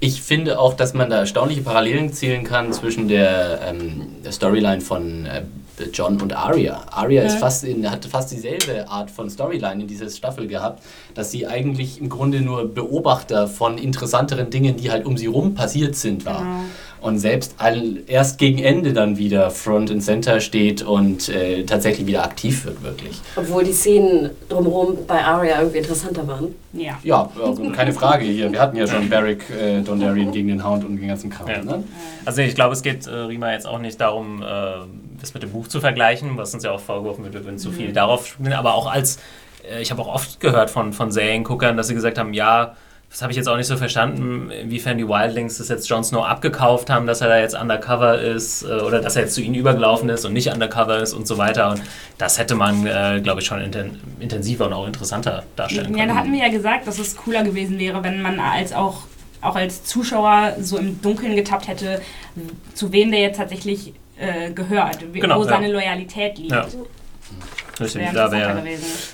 S3: Ich finde auch, dass man da erstaunliche Parallelen zählen kann zwischen der, ähm, Storyline von äh, John und Arya. Arya ja. ist fast in, hat fast dieselbe Art von Storyline in dieser Staffel gehabt, dass sie eigentlich im Grunde nur Beobachter von interessanteren Dingen, die halt um sie rum passiert sind, war. Genau und selbst all, erst gegen Ende dann wieder Front and Center steht und äh, tatsächlich wieder aktiv wird, wirklich.
S4: Obwohl die Szenen drumherum bei Arya irgendwie interessanter waren.
S3: Ja. Ja, also keine Frage hier. Wir hatten ja schon Barrick äh, Dondarrion gegen den Hound und den ganzen Kram. Ja. Ne?
S1: Also ich glaube, es geht äh, Rima jetzt auch nicht darum, äh, das mit dem Buch zu vergleichen, was uns ja auch vorgeworfen wird, wir würden zu viel mhm. darauf spielen, aber auch als, äh, ich habe auch oft gehört von, von Serienguckern, dass sie gesagt haben, ja, das habe ich jetzt auch nicht so verstanden, inwiefern die Wildlings das jetzt Jon Snow abgekauft haben, dass er da jetzt undercover ist äh, oder dass er jetzt zu ihnen übergelaufen ist und nicht undercover ist und so weiter. Und das hätte man, äh, glaube ich, schon inten intensiver und auch interessanter darstellen können.
S2: Ja, da hatten wir ja gesagt, dass es cooler gewesen wäre, wenn man als auch, auch als Zuschauer so im Dunkeln getappt hätte, zu wem der jetzt tatsächlich äh, gehört, genau, wo ja. seine Loyalität liegt. Ja.
S1: Richtig, wär da wäre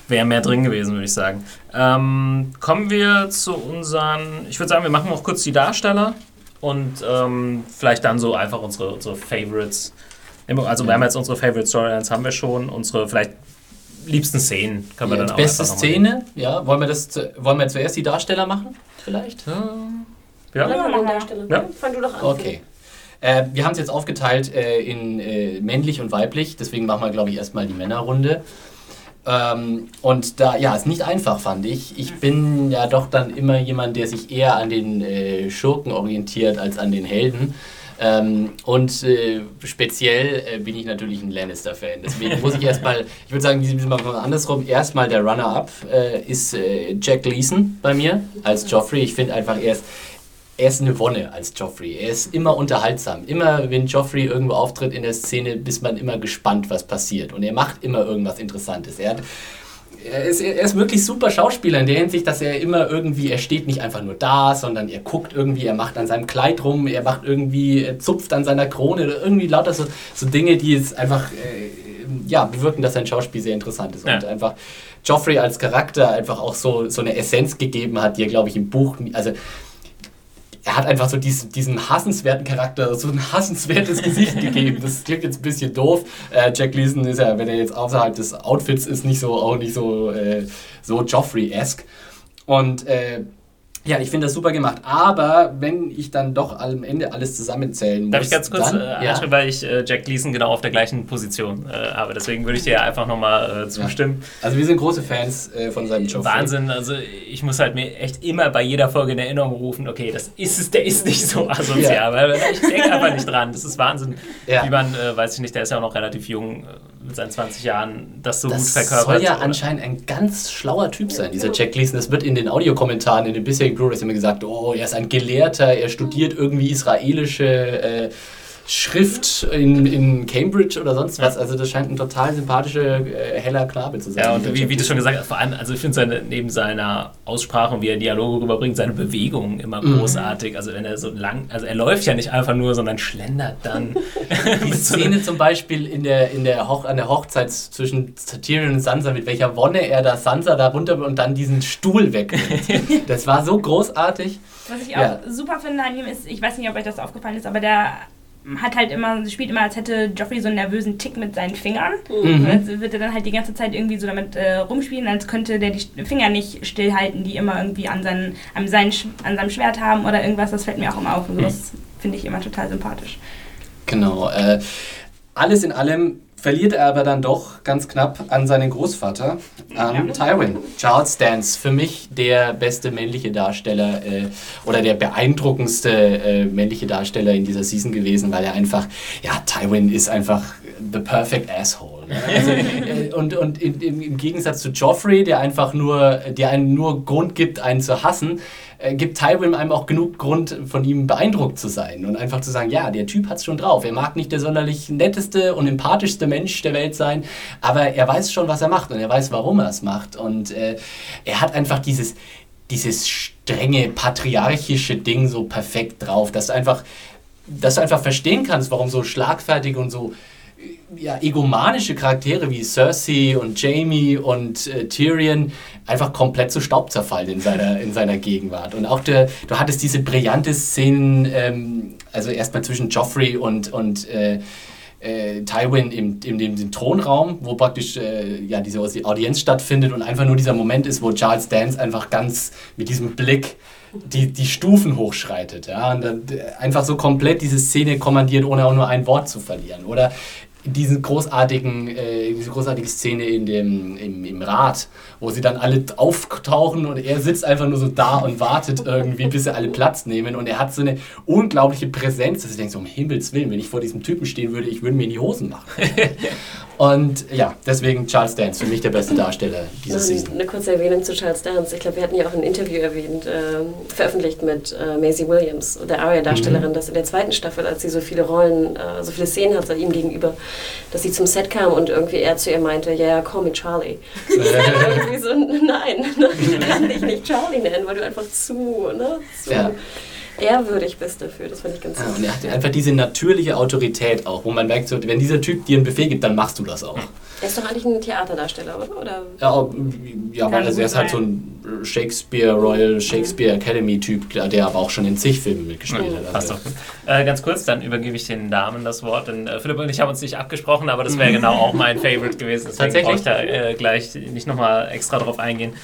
S1: wär mehr drin gewesen, würde ich sagen. Ähm, kommen wir zu unseren, ich würde sagen, wir machen noch kurz die Darsteller und ähm, vielleicht dann so einfach unsere, unsere Favorites Also wir haben jetzt unsere Favorite Storylines haben wir schon, unsere vielleicht liebsten Szenen können wir
S3: ja,
S1: dann auch
S3: Beste Szene, ja. Wollen wir, das, wollen wir zuerst die Darsteller machen? Vielleicht?
S1: Ja.
S4: Ja,
S1: ja.
S4: ja. Darsteller.
S1: Ja.
S4: Fang du doch an.
S3: Okay. Äh, wir haben es jetzt aufgeteilt äh, in äh, männlich und weiblich, deswegen machen wir, glaube ich, erstmal die Männerrunde. Ähm, und da, ja, ist nicht einfach, fand ich. Ich bin ja doch dann immer jemand, der sich eher an den äh, Schurken orientiert als an den Helden. Ähm, und äh, speziell äh, bin ich natürlich ein Lannister-Fan. Deswegen muss ich erstmal, ich würde sagen, diesmal mal andersrum. Erstmal der Runner-up äh, ist äh, Jack Gleason bei mir als Joffrey. Ich finde einfach, er ist, er ist eine Wonne als Joffrey. Er ist immer unterhaltsam. Immer, wenn Joffrey irgendwo auftritt in der Szene, ist man immer gespannt, was passiert. Und er macht immer irgendwas Interessantes. Er hat er ist, er ist wirklich super Schauspieler in der Hinsicht, dass er immer irgendwie, er steht nicht einfach nur da, sondern er guckt irgendwie, er macht an seinem Kleid rum, er macht irgendwie, er zupft an seiner Krone oder irgendwie lauter so, so Dinge, die es einfach, äh, ja, bewirken, dass sein Schauspiel sehr interessant ist.
S1: Ja.
S3: Und einfach Joffrey als Charakter einfach auch so, so eine Essenz gegeben hat, die er, glaube ich, im Buch, also er hat einfach so diesen, diesen hassenswerten Charakter, so ein hassenswertes Gesicht gegeben. Das klingt jetzt ein bisschen doof. Äh, Jack Gleason ist ja, wenn er jetzt außerhalb des Outfits ist, nicht so, auch nicht so, äh, so Joffrey-esque. Und äh, ja, ich finde das super gemacht. Aber wenn ich dann doch am Ende alles zusammenzählen muss.
S1: Darf ich ganz kurz
S3: dann,
S1: äh,
S3: ja,
S1: weil ich äh, Jack Gleason genau auf der gleichen Position äh, habe. Deswegen würde ich dir einfach nochmal äh, zustimmen.
S3: Also wir sind große Fans äh, von seinem Joffrey.
S1: Wahnsinn, also ich muss halt mir echt immer bei jeder Folge in Erinnerung rufen, okay, das ist es, der ist nicht so asozial,
S3: Ja.
S1: weil ich denke einfach nicht dran. Das ist Wahnsinn,
S3: Ja.
S1: wie man, äh, weiß ich nicht, der ist ja auch noch relativ jung, äh, mit seinen 20 Jahren, das so
S3: Das
S1: gut verkörpert.
S3: soll ja
S1: oder?
S3: anscheinend ein ganz schlauer Typ sein, dieser Jack Gleason. Das wird in den Audiokommentaren, in den bisherigen Blu-rays immer gesagt, oh, er ist ein Gelehrter, er studiert irgendwie israelische äh, Schrift in, in Cambridge oder sonst was. Also das scheint ein total sympathischer, äh, heller Knabe zu sein.
S1: Ja, und wie, wie du schon gesagt hast, vor allem, also ich finde seine, neben seiner Aussprache und wie er Dialoge rüberbringt, seine Bewegungen immer
S3: Mhm.
S1: großartig. Also wenn er so lang, also er läuft ja nicht einfach nur, sondern schlendert dann.
S3: Die Szene zum Beispiel in der, in der Hoch, an der Hochzeit zwischen Tyrion und Sansa, mit welcher Wonne er da Sansa da runter und dann diesen Stuhl wegnimmt. das war so großartig.
S2: Was ich
S3: Ja.
S2: auch super finde an ihm ist, ich weiß nicht, ob euch das aufgefallen ist, aber der hat halt immer, spielt immer, als hätte Joffrey so einen nervösen Tick mit seinen Fingern.
S3: Mhm.
S2: Und jetzt wird er dann halt die ganze Zeit irgendwie so damit äh, rumspielen, als könnte der die Finger nicht stillhalten, die immer irgendwie an, seinen, an, seinen, an seinem Schwert haben oder irgendwas. Das fällt mir auch immer auf. Und das finde ich immer total sympathisch.
S3: Genau. Äh, alles in allem verliert er aber dann doch ganz knapp an seinen Großvater, an Tywin. Charles Dance, für mich der beste männliche Darsteller äh, oder der beeindruckendste äh, männliche Darsteller in dieser Season gewesen, weil er einfach, ja, Tywin ist einfach the perfect asshole. Ne? Also, äh, und und in, im, im Gegensatz zu Joffrey, der einfach nur, der einen nur Grund gibt, einen zu hassen, äh, gibt Tywin einem auch genug Grund, von ihm beeindruckt zu sein und einfach zu sagen, ja, der Typ hat's schon drauf. Er mag nicht der sonderlich netteste und empathischste Mensch der Welt sein, aber er weiß schon, was er macht und er weiß, warum er es macht. Und äh, er hat einfach dieses, dieses strenge, patriarchische Ding so perfekt drauf, dass du einfach, dass du einfach verstehen kannst, warum so schlagfertig und so ja, egomanische Charaktere wie Cersei und Jamie und äh, Tyrion einfach komplett zu Staub zerfallen in seiner, in seiner Gegenwart. Und auch der, du hattest diese brillante Szenen, ähm, also erstmal zwischen Joffrey und, und äh, äh, Tywin im, im, dem, dem Thronraum, wo praktisch äh, ja, diese Audienz stattfindet und einfach nur dieser Moment ist, wo Charles Dance einfach ganz mit diesem Blick die, die Stufen hochschreitet. Ja? Und dann äh, einfach so komplett diese Szene kommandiert, ohne auch nur ein Wort zu verlieren. Oder diesen großartigen, äh, diese großartige Szene in dem, im, im Rat, wo sie dann alle auftauchen und er sitzt einfach nur so da und wartet irgendwie, bis sie alle Platz nehmen. Und er hat so eine unglaubliche Präsenz, dass ich denke, so um Himmels Willen, wenn ich vor diesem Typen stehen würde, ich würde mir in die Hosen machen. und ja, deswegen Charles Dance, für mich der beste Darsteller dieser
S4: Noch
S3: Season.
S4: eine kurze Erwähnung zu Charles Dance. Ich glaube, wir hatten ja auch ein Interview erwähnt, ähm, veröffentlicht mit äh, Maisie Williams, der Arya-Darstellerin,
S3: Mhm.
S4: dass in der zweiten Staffel, als sie so viele Rollen, äh, so viele Szenen hatte ihm gegenüber, dass sie zum Set kam und irgendwie er zu ihr meinte, ja, ja, call me Charlie. irgendwie so, nein, ich kann dich nicht Charlie nennen, weil du einfach zu, ne, zu
S3: Ja.
S4: Ehrwürdig bist dafür. Das fand ich ganz
S3: Ja,
S4: süß.
S3: und er hat einfach diese natürliche Autorität auch, wo man merkt, so, wenn dieser Typ dir einen Befehl gibt, dann machst du das auch.
S4: Er ist doch eigentlich ein Theaterdarsteller, oder? oder?
S3: Ja, ja weil also er ist halt so ein Shakespeare, Royal Shakespeare Academy Typ, der aber auch schon in zig Filmen mitgespielt
S1: Ja,
S3: hat.
S1: passt
S3: Also,
S1: doch. Äh, ganz kurz, dann übergebe ich den Damen das Wort. Denn äh, Philipp und ich haben uns nicht abgesprochen, aber das wäre genau auch mein Favorite gewesen. Deswegen
S3: Tatsächlich?
S1: brauche ich da äh, gleich nicht nochmal extra drauf eingehen.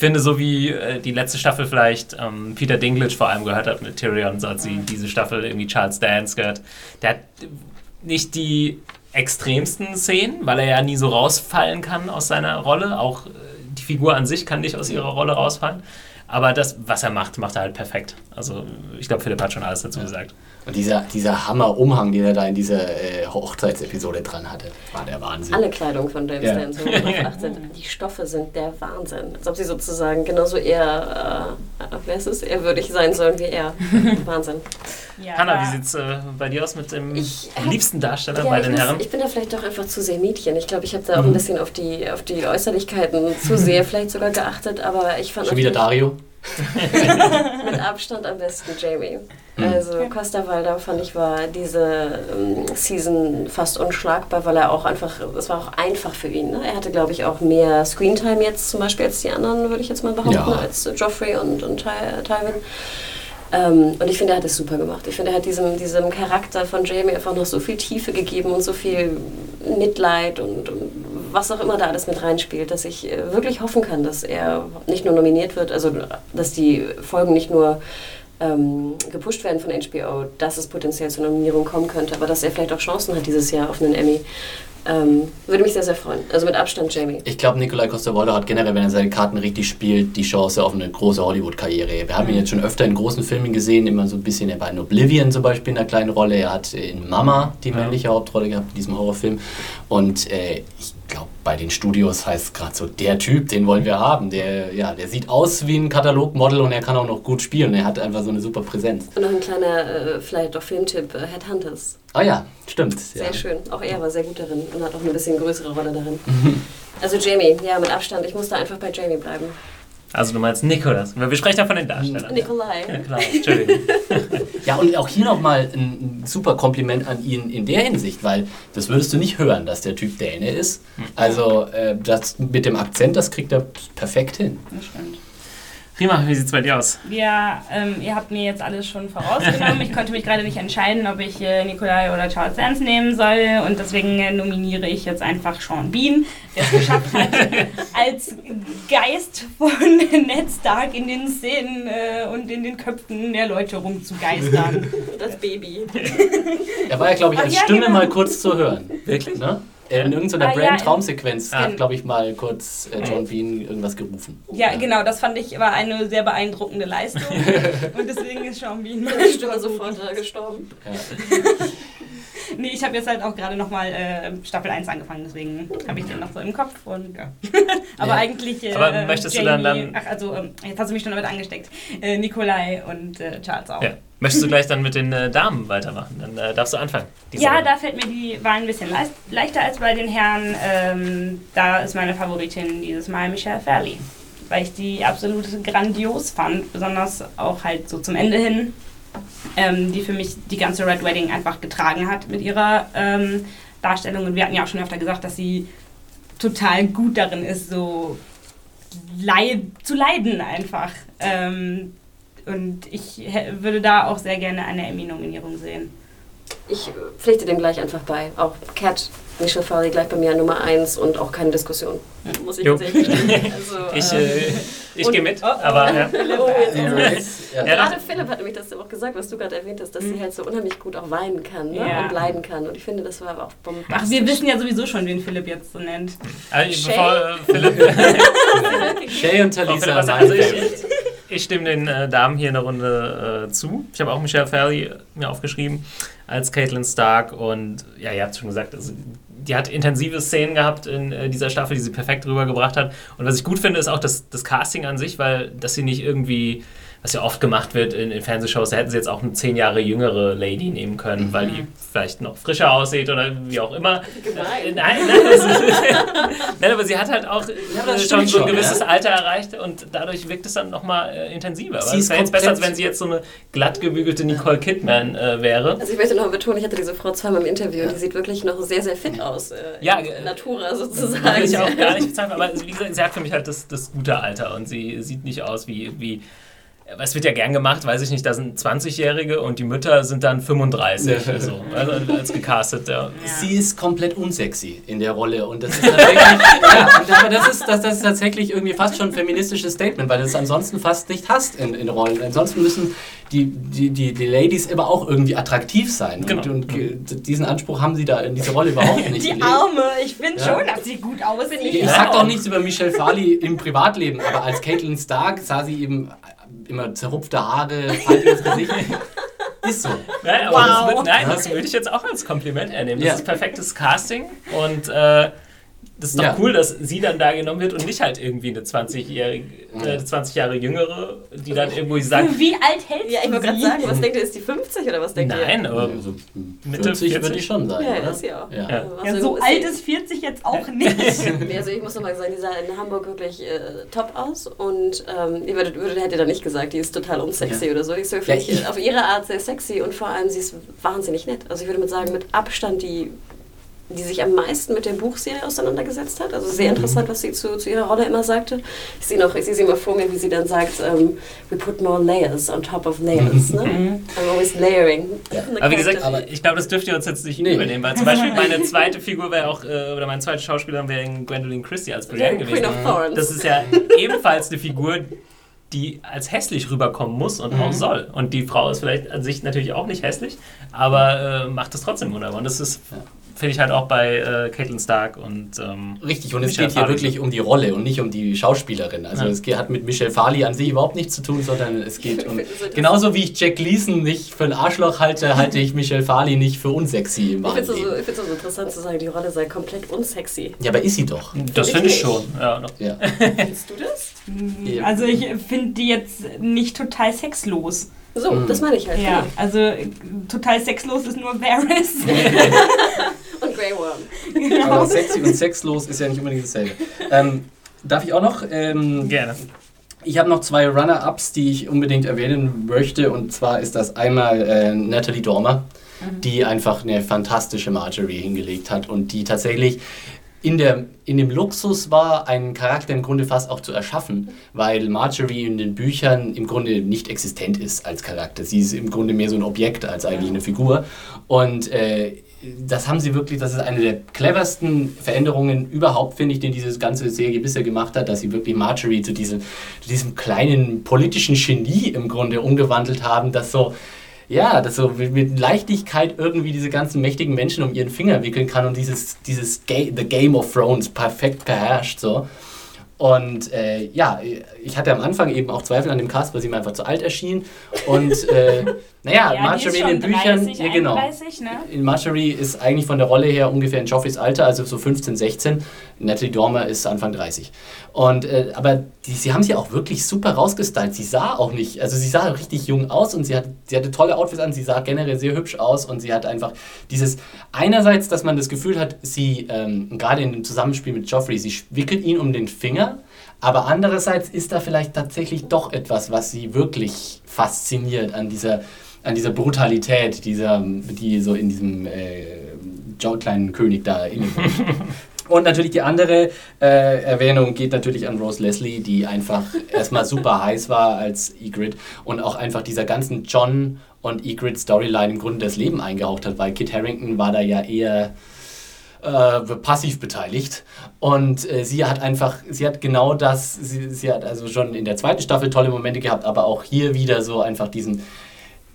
S1: Ich finde, so wie äh, die letzte Staffel vielleicht ähm, Peter Dinklage vor allem gehört hat mit Tyrion, so hat sie diese Staffel irgendwie Charles Dance gehört. Der hat nicht die extremsten Szenen, weil er ja nie so rausfallen kann aus seiner Rolle. Auch äh, die Figur an sich kann nicht aus ihrer Rolle rausfallen. Aber das, was er macht, macht er halt perfekt. Also ich glaube, Philipp hat schon alles dazu gesagt.
S3: Und dieser, dieser Hammer-Umhang, den er da in dieser äh, Hochzeitsepisode dran hatte, war der Wahnsinn.
S4: Alle Kleidung von James
S3: Ja.
S4: Dance, die Stoffe sind der Wahnsinn. Als ob sie sozusagen genauso eher, äh, wer ist es, ehrwürdig sein sollen wie er. Wahnsinn.
S2: Ja,
S1: Hanna, wie sieht's äh, bei dir aus mit dem
S4: Ich
S1: liebsten Darsteller
S4: Ja,
S1: bei
S4: ich,
S1: den
S4: muss,
S1: Herren?
S4: ich bin da vielleicht doch einfach zu sehr Mädchen. Ich glaube, ich habe da auch ein bisschen auf die, auf die Äußerlichkeiten zu sehr vielleicht sogar geachtet, aber ich fand
S3: Schon wieder Dario?
S4: mit Abstand am besten Jamie.
S3: Hm.
S4: Also Costa Valda fand ich war diese ähm, Season fast unschlagbar, weil er auch einfach, es war auch einfach für ihn. Ne? Er hatte, glaube ich, auch mehr Screentime jetzt zum Beispiel als die anderen, würde ich jetzt mal behaupten,
S3: Ja.
S4: als Joffrey und, und Ty- Tywin. Ähm, und ich finde, er hat es super gemacht. Ich finde, er hat diesem, diesem Charakter von Jamie einfach noch so viel Tiefe gegeben und so viel Mitleid und, und was auch immer da alles mit reinspielt, dass ich äh, wirklich hoffen kann, dass er nicht nur nominiert wird, also dass die Folgen nicht nur ähm, gepusht werden von HBO, dass es potenziell zur Nominierung kommen könnte, aber dass er vielleicht auch Chancen hat dieses Jahr auf einen Emmy. Ähm, würde mich sehr, sehr freuen. Also mit Abstand Jamie.
S3: Ich glaube, Nikolai Costa-Waldau hat generell, wenn er seine Karten richtig spielt, die Chance auf eine große Hollywood-Karriere. Wir haben ihn jetzt schon öfter in großen Filmen gesehen, immer so ein bisschen, er war in Oblivion zum Beispiel in einer kleinen Rolle, er hat in Mama die männliche Hauptrolle gehabt in diesem Horrorfilm und äh, ich glaube, bei den Studios heißt gerade so, der Typ, den wollen wir haben, der, ja, der sieht aus wie ein Katalogmodel und er kann auch noch gut spielen, er hat einfach so eine super Präsenz.
S4: Und noch ein kleiner, äh, vielleicht auch Filmtipp, äh, Headhunters.
S3: Ah ja, stimmt.
S4: Sehr
S3: ja.
S4: schön. Auch er war sehr gut darin und hat auch eine bisschen größere Rolle darin. Also Jamie, ja, mit Abstand. Ich muss da einfach bei Jamie bleiben.
S1: Also du meinst Nikolas. Wir sprechen ja von den Darstellern.
S4: Nikolai.
S1: Ja, klar, Entschuldigung.
S3: Ja, und auch hier nochmal ein, super Kompliment an ihn in der Hinsicht, weil das würdest du nicht hören, dass der Typ Däne ist. Also äh, das mit dem Akzent, das kriegt er perfekt hin.
S2: Das stimmt.
S1: Rima, wie sieht's bei dir aus?
S2: Ja, ähm, ihr habt mir jetzt alles schon vorausgenommen. Ich konnte mich gerade nicht entscheiden, ob ich äh, Nikolai oder Charles Dance nehmen soll. Und deswegen äh, nominiere ich jetzt einfach Sean Bean, der es geschafft hat, als Geist von Ned Stark in den Szenen äh, und in den Köpfen der Leute rumzugeistern.
S4: Das Baby.
S3: Er war ja, glaube ich,
S2: Ach,
S3: als
S2: ja,
S3: Stimme
S2: genau.
S3: mal kurz zu hören.
S1: Wirklich?
S3: Ne? In irgendeiner
S2: Ah, ja,
S3: Brain-Traumsequenz
S1: Ah.
S3: hat, glaube ich, mal kurz äh, John Bean irgendwas gerufen.
S2: Ja, genau, das fand ich war eine sehr beeindruckende Leistung. Und deswegen ist Sean Bean
S4: war sofort äh, gestorben.
S3: Ja.
S2: Nee, ich habe jetzt halt auch gerade nochmal äh, Staffel 1 angefangen, deswegen habe ich den noch so im Kopf und ja. Aber
S3: Ja.
S2: eigentlich. Äh,
S1: Aber möchtest du dann- dann-
S2: Ach, also, ähm, jetzt hast du mich schon damit angesteckt. Äh, Nikolai und äh, Charles auch.
S1: Möchtest du gleich dann mit den äh, Damen weitermachen? Dann äh, darfst du anfangen.
S2: Ja,
S1: Runde.
S2: da fällt mir die Wahl ein bisschen leist, leichter als bei den Herren. Ähm, da ist meine Favoritin dieses Mal Michelle Fairley, weil ich die absolut grandios fand, besonders auch halt so zum Ende hin, ähm, die für mich die ganze Red Wedding einfach getragen hat mit ihrer ähm, Darstellung. Und wir hatten ja auch schon öfter gesagt, dass sie total gut darin ist, so leid, zu leiden einfach. Ähm, und ich würde da auch sehr gerne eine Emmy-Nominierung sehen.
S4: Ich pflichte dem gleich einfach bei. Auch Cat, Michelle Farley gleich bei mir an Nummer 1 und auch keine Diskussion. Muss ich
S1: Jo.
S4: tatsächlich. Also,
S1: Ich,
S4: äh,
S1: ich
S4: und-
S1: gehe mit,
S2: Oh, oh.
S1: aber ja.
S4: oh.
S3: Ja.
S1: Ja,
S4: Gerade Philipp hat nämlich das auch gesagt, was du gerade erwähnt hast, dass sie halt so unheimlich gut auch weinen kann ne?
S2: Ja.
S4: und leiden kann. Und ich finde, das war auch bombastisch.
S2: Ach, wir wissen ja sowieso schon, wen Philipp jetzt so nennt.
S1: Also,
S4: Shay?
S1: bevor äh, Philipp,
S3: Shay und Talisa.
S1: also ich, ich stimme den äh, Damen hier eine Runde äh, zu. Ich habe auch Michelle Fairley mir aufgeschrieben als Caitlin Stark und ja, ihr habt schon gesagt, also, die hat intensive Szenen gehabt in äh, dieser Staffel, die sie perfekt rübergebracht hat. Und was ich gut finde, ist auch das, das Casting an sich, weil dass sie nicht irgendwie was ja oft gemacht wird in, in Fernsehshows, da hätten sie jetzt auch eine zehn Jahre jüngere Lady nehmen können, mhm. weil die vielleicht noch frischer aussieht oder wie auch immer. Äh, nein, nein, nein, aber sie hat halt auch ja, schon so ein gewisses ja. Alter erreicht und dadurch wirkt es dann nochmal äh, intensiver. Aber es wäre jetzt besser, als wenn sie jetzt so eine glatt gebügelte Nicole Kidman äh, wäre.
S4: Also ich möchte noch betonen, ich hatte diese Frau zweimal im Interview und die sieht wirklich noch sehr, sehr fit aus. Äh, ja, Natura sozusagen.
S1: Ich auch gar nicht bezahlen, aber wie gesagt, sie hat für mich halt das, das gute Alter und sie sieht nicht aus wie, wie es wird ja gern gemacht, weiß ich nicht, da sind 20-Jährige und die Mütter sind dann 35, ja. so, also als gecastet. Ja. Ja.
S3: Sie ist komplett unsexy in der Rolle und das ist tatsächlich, ja, das ist, das, das ist tatsächlich irgendwie fast schon ein feministisches Statement, weil du es ansonsten fast nicht hast in, in Rollen. Ansonsten müssen die, die, die, die Ladies immer auch irgendwie attraktiv sein. Genau. Und, und, diesen Anspruch haben sie da in dieser Rolle überhaupt nicht.
S2: Die Arme, ich finde schon, dass sie gut aussieht.
S3: Ich, ich sag doch nichts über Michelle Farley im Privatleben, aber als Caitlin Stark sah sie eben immer zerrupfte Haare, faltiges Gesicht. Ist so.
S1: Nein, wow. das, nein, das würde ich jetzt auch als Kompliment ernehmen. Das ja. ist perfektes Casting und äh, das ist doch ja. cool, dass sie dann da genommen wird und nicht halt irgendwie eine 20-jährige, äh, 20 Jahre jüngere, die dann irgendwo sagt.
S2: Wie alt hält sie?
S4: Ja, ich wollte gerade sagen, was denkt ihr, ist die 50 oder was denkt
S1: Nein,
S4: ihr?
S1: aber
S3: also, Mitte 40 würde ich schon sein.
S4: Ja, oder? ist ja auch.
S2: Ja. Ja. ja so alt ist 40 jetzt auch nicht.
S4: also ich muss nochmal sagen, die sah in Hamburg wirklich äh, top aus und ähm, ihr würdet, würdet, hättet da nicht gesagt, die ist total unsexy oder so. Ich so, finde ich auf ihre Art sehr sexy und vor allem sie ist wahnsinnig nett. Also ich würde mal sagen, mit Abstand die die sich am meisten mit der Buchserie auseinandergesetzt hat. Also sehr mhm. interessant, was sie zu, zu ihrer Rolle immer sagte. Ich sehe noch, ich sehe sie immer vor mir, wie sie dann sagt, um, ähm, we put more layers on top of layers. Ne? Mhm. I'm always layering.
S1: Ja. Aber wie gesagt, aber ich glaube, das dürft ihr uns jetzt nicht nee. übernehmen, weil zum Beispiel meine zweite Figur wäre auch, äh, oder meine zweite Schauspielerin wäre Gwendolyn Christie als Brienne gewesen. Queen of Thorns. Das ist ja ebenfalls eine Figur, die als hässlich rüberkommen muss und mhm. auch soll. Und die Frau ist vielleicht an sich natürlich auch nicht hässlich, aber äh, macht es trotzdem wunderbar. Und das ist ja finde ich halt auch bei äh, Caitlin Stark und ähm,
S3: Richtig, und es geht hier wirklich um die Rolle und nicht um die Schauspielerin. Also ja. es hat mit Michelle Farley an sich überhaupt nichts zu tun, sondern es geht um. genauso wie ich Jack Gleason nicht für ein Arschloch halte, halte ich Michelle Farley nicht für unsexy
S4: im Ich finde es so, so, interessant zu sagen, die Rolle sei komplett unsexy.
S3: Ja, aber ist sie doch.
S1: Das finde ich schon. Ja,
S4: ja. Findest du das?
S2: Also ich finde die jetzt nicht total sexlos.
S4: So, mhm. das meine ich halt.
S2: Ja, also total sexlos ist nur Varys.
S4: Grey Worm.
S3: Aber sexy und sexlos ist ja nicht unbedingt dasselbe. Ähm, darf ich auch noch? Ähm,
S1: Gerne.
S3: Ich habe noch zwei Runner-Ups, die ich unbedingt erwähnen möchte. Und zwar ist das einmal äh, Natalie Dormer, mhm. die einfach eine fantastische Marjorie hingelegt hat und die tatsächlich in, der, in dem Luxus war, einen Charakter im Grunde fast auch zu erschaffen, weil Marjorie in den Büchern im Grunde nicht existent ist als Charakter. Sie ist im Grunde mehr so ein Objekt als eigentlich eine Figur. Und äh, das haben sie wirklich, das ist eine der cleversten Veränderungen überhaupt, finde ich, den diese ganze Serie bisher gemacht hat, dass sie wirklich Marjorie zu diesem, zu diesem kleinen politischen Genie im Grunde umgewandelt haben, das so ja, das so mit Leichtigkeit irgendwie diese ganzen mächtigen Menschen um ihren Finger wickeln kann und dieses, dieses Ga The Game of Thrones perfekt beherrscht. So. Und äh, ja, ich hatte am Anfang eben auch Zweifel an dem Cast, weil sie mir einfach zu alt erschien. Und äh, naja, ja, Marjorie in den Büchern, 30, ja genau. 31, ne? Marjorie ist eigentlich von der Rolle her ungefähr in Joffreys Alter, also so 15, 16. Natalie Dormer ist Anfang 30. Und, äh, aber die, sie haben sie auch wirklich super rausgestylt. Sie sah auch nicht, also sie sah richtig jung aus und sie, hat, sie hatte tolle Outfits an, sie sah generell sehr hübsch aus und sie hat einfach dieses, einerseits, dass man das Gefühl hat, sie, ähm, gerade in dem Zusammenspiel mit Joffrey, sie wickelt ihn um den Finger, aber andererseits ist da vielleicht tatsächlich doch etwas, was sie wirklich fasziniert an dieser an dieser Brutalität, dieser, die so in diesem äh, kleinen König da innen Und natürlich die andere äh, Erwähnung geht natürlich an Rose Leslie, die einfach erstmal super heiß war als Egrid und auch einfach dieser ganzen John und Egrid Storyline im Grunde das Leben eingehaucht hat, weil Kit Harrington war da ja eher äh, passiv beteiligt. Und äh, sie hat einfach, sie hat genau das, sie, sie hat also schon in der zweiten Staffel tolle Momente gehabt, aber auch hier wieder so einfach diesen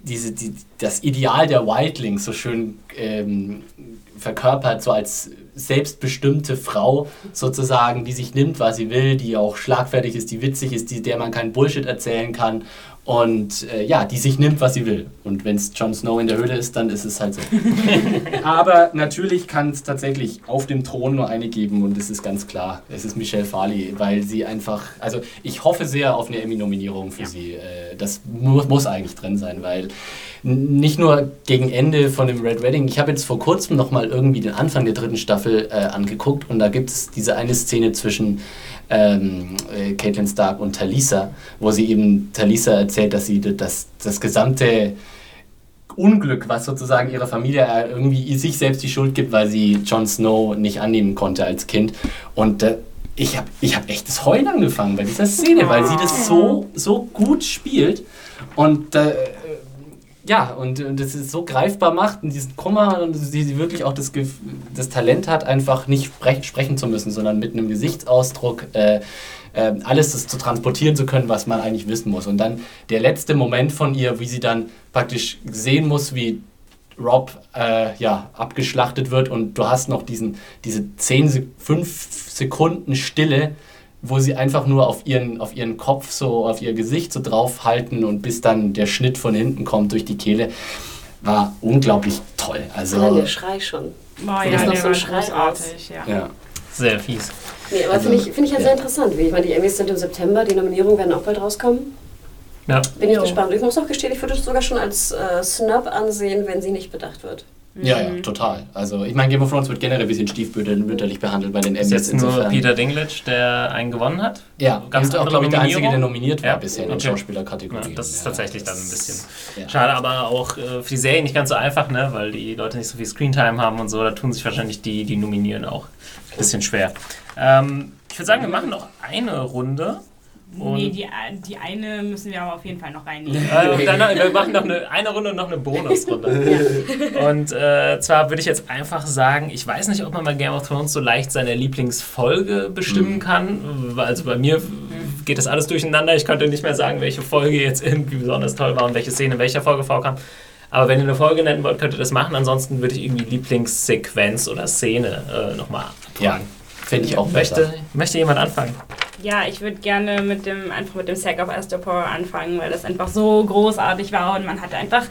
S3: diese, die, das Ideal der Wildlings so schön ähm, verkörpert, so als selbstbestimmte Frau sozusagen, die sich nimmt, was sie will, die auch schlagfertig ist, die witzig ist, die, der man keinen Bullshit erzählen kann und äh, ja, die sich nimmt, was sie will. Und wenn es Jon Snow in der Höhle ist, dann ist es halt so. Aber natürlich kann es tatsächlich auf dem Thron nur eine geben und es ist ganz klar, es ist Michelle Farley, weil sie einfach, also ich hoffe sehr auf eine Emmy-Nominierung für ja. sie. Äh, das muss, muss eigentlich drin sein, weil nicht nur gegen Ende von dem Red Wedding, ich habe jetzt vor kurzem nochmal irgendwie den Anfang der dritten Staffel äh, angeguckt und da gibt es diese eine Szene zwischen ähm, äh, Caitlin Stark und Talisa, wo sie eben Talisa erzählt, dass sie das, das gesamte Unglück, was sozusagen ihrer Familie äh, irgendwie sich selbst die Schuld gibt, weil sie Jon Snow nicht annehmen konnte als Kind. Und äh, ich habe ich hab echt das Heulen angefangen bei dieser Szene, weil sie das so, so gut spielt. Und äh, ja, und, und das ist so greifbar macht und diesen Kummer und sie, sie wirklich auch das, das Talent hat, einfach nicht sprechen zu müssen, sondern mit einem Gesichtsausdruck äh, äh, alles das zu transportieren zu können, was man eigentlich wissen muss. Und dann der letzte Moment von ihr, wie sie dann praktisch sehen muss, wie Rob äh, ja, abgeschlachtet wird und du hast noch diesen, diese 10, 5 Sekunden Stille, wo sie einfach nur auf ihren, auf ihren Kopf, so auf ihr Gesicht so draufhalten und bis dann der Schnitt von hinten kommt durch die Kehle, war unglaublich toll. Also,
S4: der Schrei schon.
S2: Oh, ja,
S4: ist noch
S2: so ein Schrei artig, ja.
S3: ja.
S1: Sehr fies.
S4: Nee, aber also, finde ich, find ich ja, ja, sehr interessant. Wie, ich meine, die Emmys sind im September, die Nominierungen werden auch bald rauskommen. Ja. Bin ich jo. gespannt. Ich muss auch gestehen, ich würde es sogar schon als äh, Snub ansehen, wenn sie nicht bedacht wird.
S3: Ja, ja, mhm. total. Also ich meine, Game of Thrones wird generell ein bisschen stiefmütterlich behandelt bei den
S1: Emmys. Ist jetzt nur Peter Dinklage, der einen gewonnen hat?
S3: Ja, ganz auch, glaube ich, der Einzige, der nominiert war ja, bisher in okay. Schauspielerkategorie.
S1: Ja, das ist tatsächlich dann ein bisschen ja. schade, aber auch äh, für die Serie nicht ganz so einfach, ne? weil die Leute nicht so viel Screentime haben und so. Da tun sich wahrscheinlich die, die nominieren auch ein bisschen schwer. Ähm, ich würde sagen, wir machen noch eine Runde.
S2: Und nee, die, die eine müssen wir aber auf jeden Fall noch reinnehmen.
S1: Äh, dann, wir machen noch eine, eine Runde und noch eine Bonusrunde. ja. Und äh, zwar würde ich jetzt einfach sagen, ich weiß nicht, ob man bei Game of Thrones so leicht seine Lieblingsfolge bestimmen mhm. kann. Also bei mir mhm. geht das alles durcheinander. Ich könnte nicht mehr sagen, welche Folge jetzt irgendwie besonders toll war und welche Szene in welcher Folge vorkam. Aber wenn ihr eine Folge nennen wollt, könnt ihr das machen. Ansonsten würde ich irgendwie Lieblingssequenz oder Szene äh, nochmal
S3: abfragen. Ja, finde ich auch
S1: möchte, besser. Möchte jemand anfangen?
S2: Ja, ich würde gerne mit dem, einfach mit dem Sack of Astapor anfangen, weil das einfach so großartig war und man hatte einfach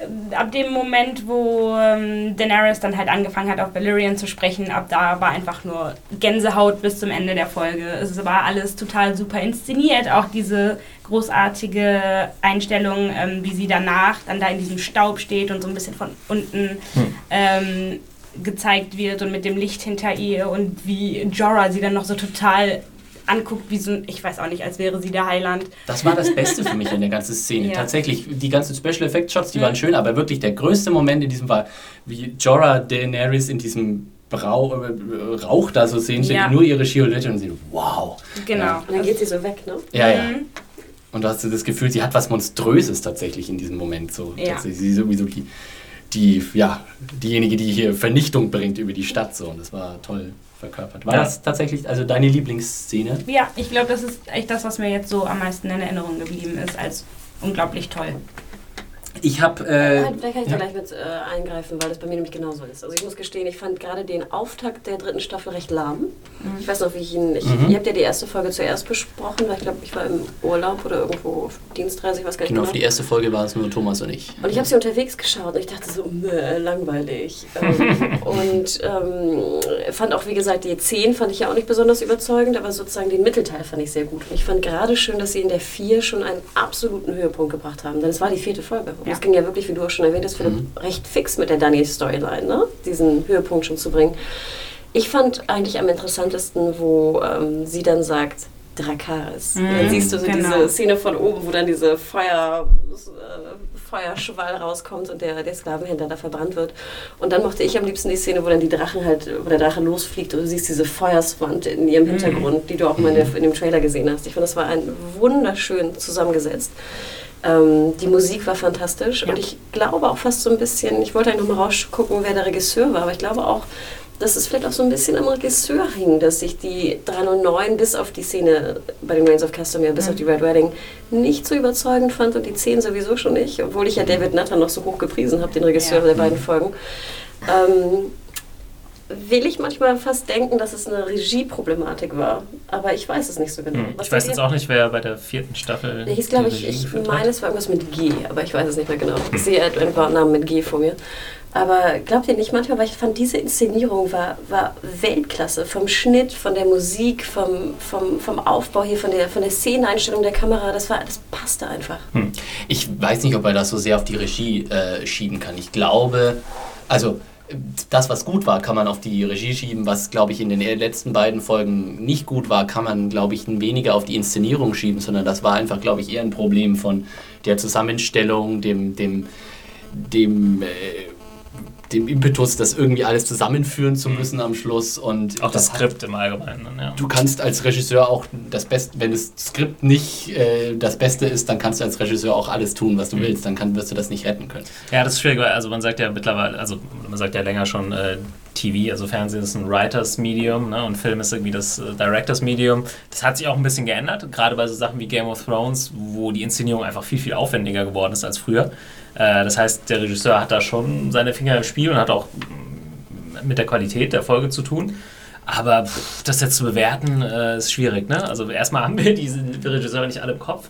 S2: äh, ab dem Moment, wo ähm, Daenerys dann halt angefangen hat, auf Valyrian zu sprechen, ab da war einfach nur Gänsehaut bis zum Ende der Folge. Es war alles total super inszeniert, auch diese großartige Einstellung, ähm, wie sie danach dann da in diesem Staub steht und so ein bisschen von unten hm. ähm, gezeigt wird und mit dem Licht hinter ihr und wie Jorah sie dann noch so total anguckt, wie so ein, ich weiß auch nicht, als wäre sie der Heiland.
S3: Das war das Beste für mich in der ganzen Szene. ja. Tatsächlich, die ganzen Special Effect Shots, die ja. waren schön, aber wirklich der größte Moment in diesem war, wie Jorah Daenerys in diesem Brau äh, Rauch da so sehen, ja. nur ihre Schiolette und sie, wow.
S2: Genau. Ja.
S4: Und dann geht sie so weg, ne?
S3: Ja, ja. Mhm. Und du hast das Gefühl, sie hat was Monströses tatsächlich in diesem Moment. So. Ja. Sie ist sowieso die, die, ja, diejenige, die hier Vernichtung bringt über die Stadt. So. Und das war toll verkörpert. War ja. das tatsächlich also deine Lieblingsszene?
S2: Ja, ich glaube, das ist echt das, was mir jetzt so am meisten in Erinnerung geblieben ist, als unglaublich toll.
S3: Ich habe. Äh,
S4: da kann ich ja. da gleich mit äh, eingreifen, weil das bei mir nämlich genauso ist. Also ich muss gestehen, ich fand gerade den Auftakt der dritten Staffel recht lahm. Mhm. Ich weiß noch, wie ich ihn. Ich, mhm. Ihr habt ja die erste Folge zuerst besprochen, weil ich glaube, ich war im Urlaub oder irgendwo auf Dienstreise, ich weiß gar nicht
S3: genau. Genau, für die erste Folge war es nur Thomas und ich.
S4: Und ich habe sie unterwegs geschaut und ich dachte so, meh, langweilig. ähm, und ähm, fand auch, wie gesagt, die 10 fand ich ja auch nicht besonders überzeugend, aber sozusagen den Mittelteil fand ich sehr gut. Und ich fand gerade schön, dass sie in der 4 schon einen absoluten Höhepunkt gebracht haben. Denn es war die vierte Folge. Ja. Es ging ja wirklich, wie du auch schon erwähnt hast, Philipp, mhm. recht fix mit der Dani-Storyline, ne? diesen Höhepunkt schon zu bringen. Ich fand eigentlich am interessantesten, wo ähm, sie dann sagt, Drakaris. Mhm, dann siehst du so genau. diese Szene von oben, wo dann diese Feuer, äh, Feuerschwall rauskommt und der, der Sklavenhändler da verbrannt wird. Und dann mochte ich am liebsten die Szene, wo dann die Drachen halt, wo der Drache losfliegt und du siehst diese Feuerswand in ihrem mhm. Hintergrund, mhm. die du auch mal in, der, in, dem Trailer gesehen hast. Ich fand, das war ein wunderschön zusammengesetzt. Ähm, die Musik war fantastisch ja. und ich glaube auch fast so ein bisschen, ich wollte eigentlich nochmal rausgucken, wer der Regisseur war, aber ich glaube auch, dass es vielleicht auch so ein bisschen am Regisseur hing, dass sich die 309 bis auf die Szene bei den Reigns of Castamere, bis mhm. auf die Red Wedding, nicht so überzeugend fand und die 10 sowieso schon nicht, obwohl ich ja David Nutter noch so hoch gepriesen habe, den Regisseur ja. der beiden Folgen. Ähm, will ich manchmal fast denken, dass es eine Regieproblematik war. Aber ich weiß es nicht so genau.
S1: Hm. Ich weiß jetzt auch nicht, wer bei der vierten Staffel.
S4: Hieß, glaube ich, ich meine, es war irgendwas mit G, aber ich weiß es nicht mehr genau. Ich sehe ein paar Namen mit G vor mir. Aber glaubt ihr nicht manchmal, weil ich fand, diese Inszenierung war, war Weltklasse. Vom Schnitt, von der Musik, vom, vom, vom Aufbau hier, von der, von der Szeneneinstellung der Kamera, das, war, das passte einfach.
S3: Hm. Ich weiß nicht, ob man das so sehr auf die Regie äh, schieben kann. Ich glaube, also das, was gut war, kann man auf die Regie schieben. Was, glaube ich, in den letzten beiden Folgen nicht gut war, kann man, glaube ich, weniger auf die Inszenierung schieben, sondern das war einfach, glaube ich, eher ein Problem von der Zusammenstellung, dem, dem, dem äh, dem Impetus, das irgendwie alles zusammenführen zu mhm. müssen am Schluss. Und
S1: auch das, das Skript im Allgemeinen.
S3: Ja. Du kannst als Regisseur auch das Beste, wenn das Skript nicht äh, das Beste ist, dann kannst du als Regisseur auch alles tun, was du mhm. willst. Dann kann, wirst du das nicht retten können.
S1: Ja, das ist schwierig, weil also man sagt ja mittlerweile, also man sagt ja länger schon, äh, TV, also Fernsehen ist ein Writers-Medium ne, und Film ist irgendwie das äh, Directors-Medium. Das hat sich auch ein bisschen geändert, gerade bei so Sachen wie Game of Thrones, wo die Inszenierung einfach viel, viel aufwendiger geworden ist als früher. Äh, das heißt, der Regisseur hat da schon seine Finger im Spiel und hat auch mit der Qualität der Folge zu tun. Aber pff, das jetzt zu bewerten, äh, ist schwierig. Ne? Also erstmal haben wir diese Regisseure nicht alle im Kopf.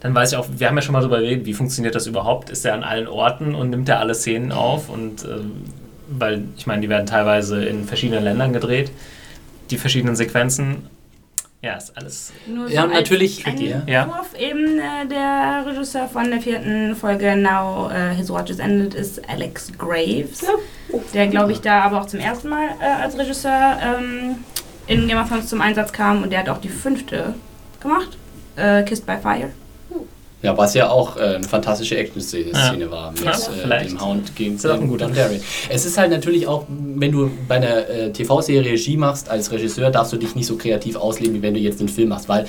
S1: Dann weiß ich auch, wir haben ja schon mal darüber geredet, wie funktioniert das überhaupt? Ist er an allen Orten und nimmt er alle Szenen auf? Und äh, weil ich meine, die werden teilweise in verschiedenen Ländern gedreht, die verschiedenen Sequenzen. Ja, ist alles.
S2: Nur so ja, natürlich. Tricky, ja. eben äh, der Regisseur von der vierten Folge Now uh, His Watch is Ended ist Alex Graves. Ja. Der, glaube ich, da aber auch zum ersten Mal äh, als Regisseur ähm, in Game of Thrones zum Einsatz kam und der hat auch die fünfte gemacht. Äh, Kissed by Fire.
S3: Ja, was ja auch äh, eine fantastische Action-Szene ja. war mit ja, äh, dem Hound gegen
S1: den Dondarrion.
S3: Es ist halt natürlich auch, wenn du bei einer äh, TV-Serie Regie machst als Regisseur, darfst du dich nicht so kreativ ausleben, wie wenn du jetzt einen Film machst, weil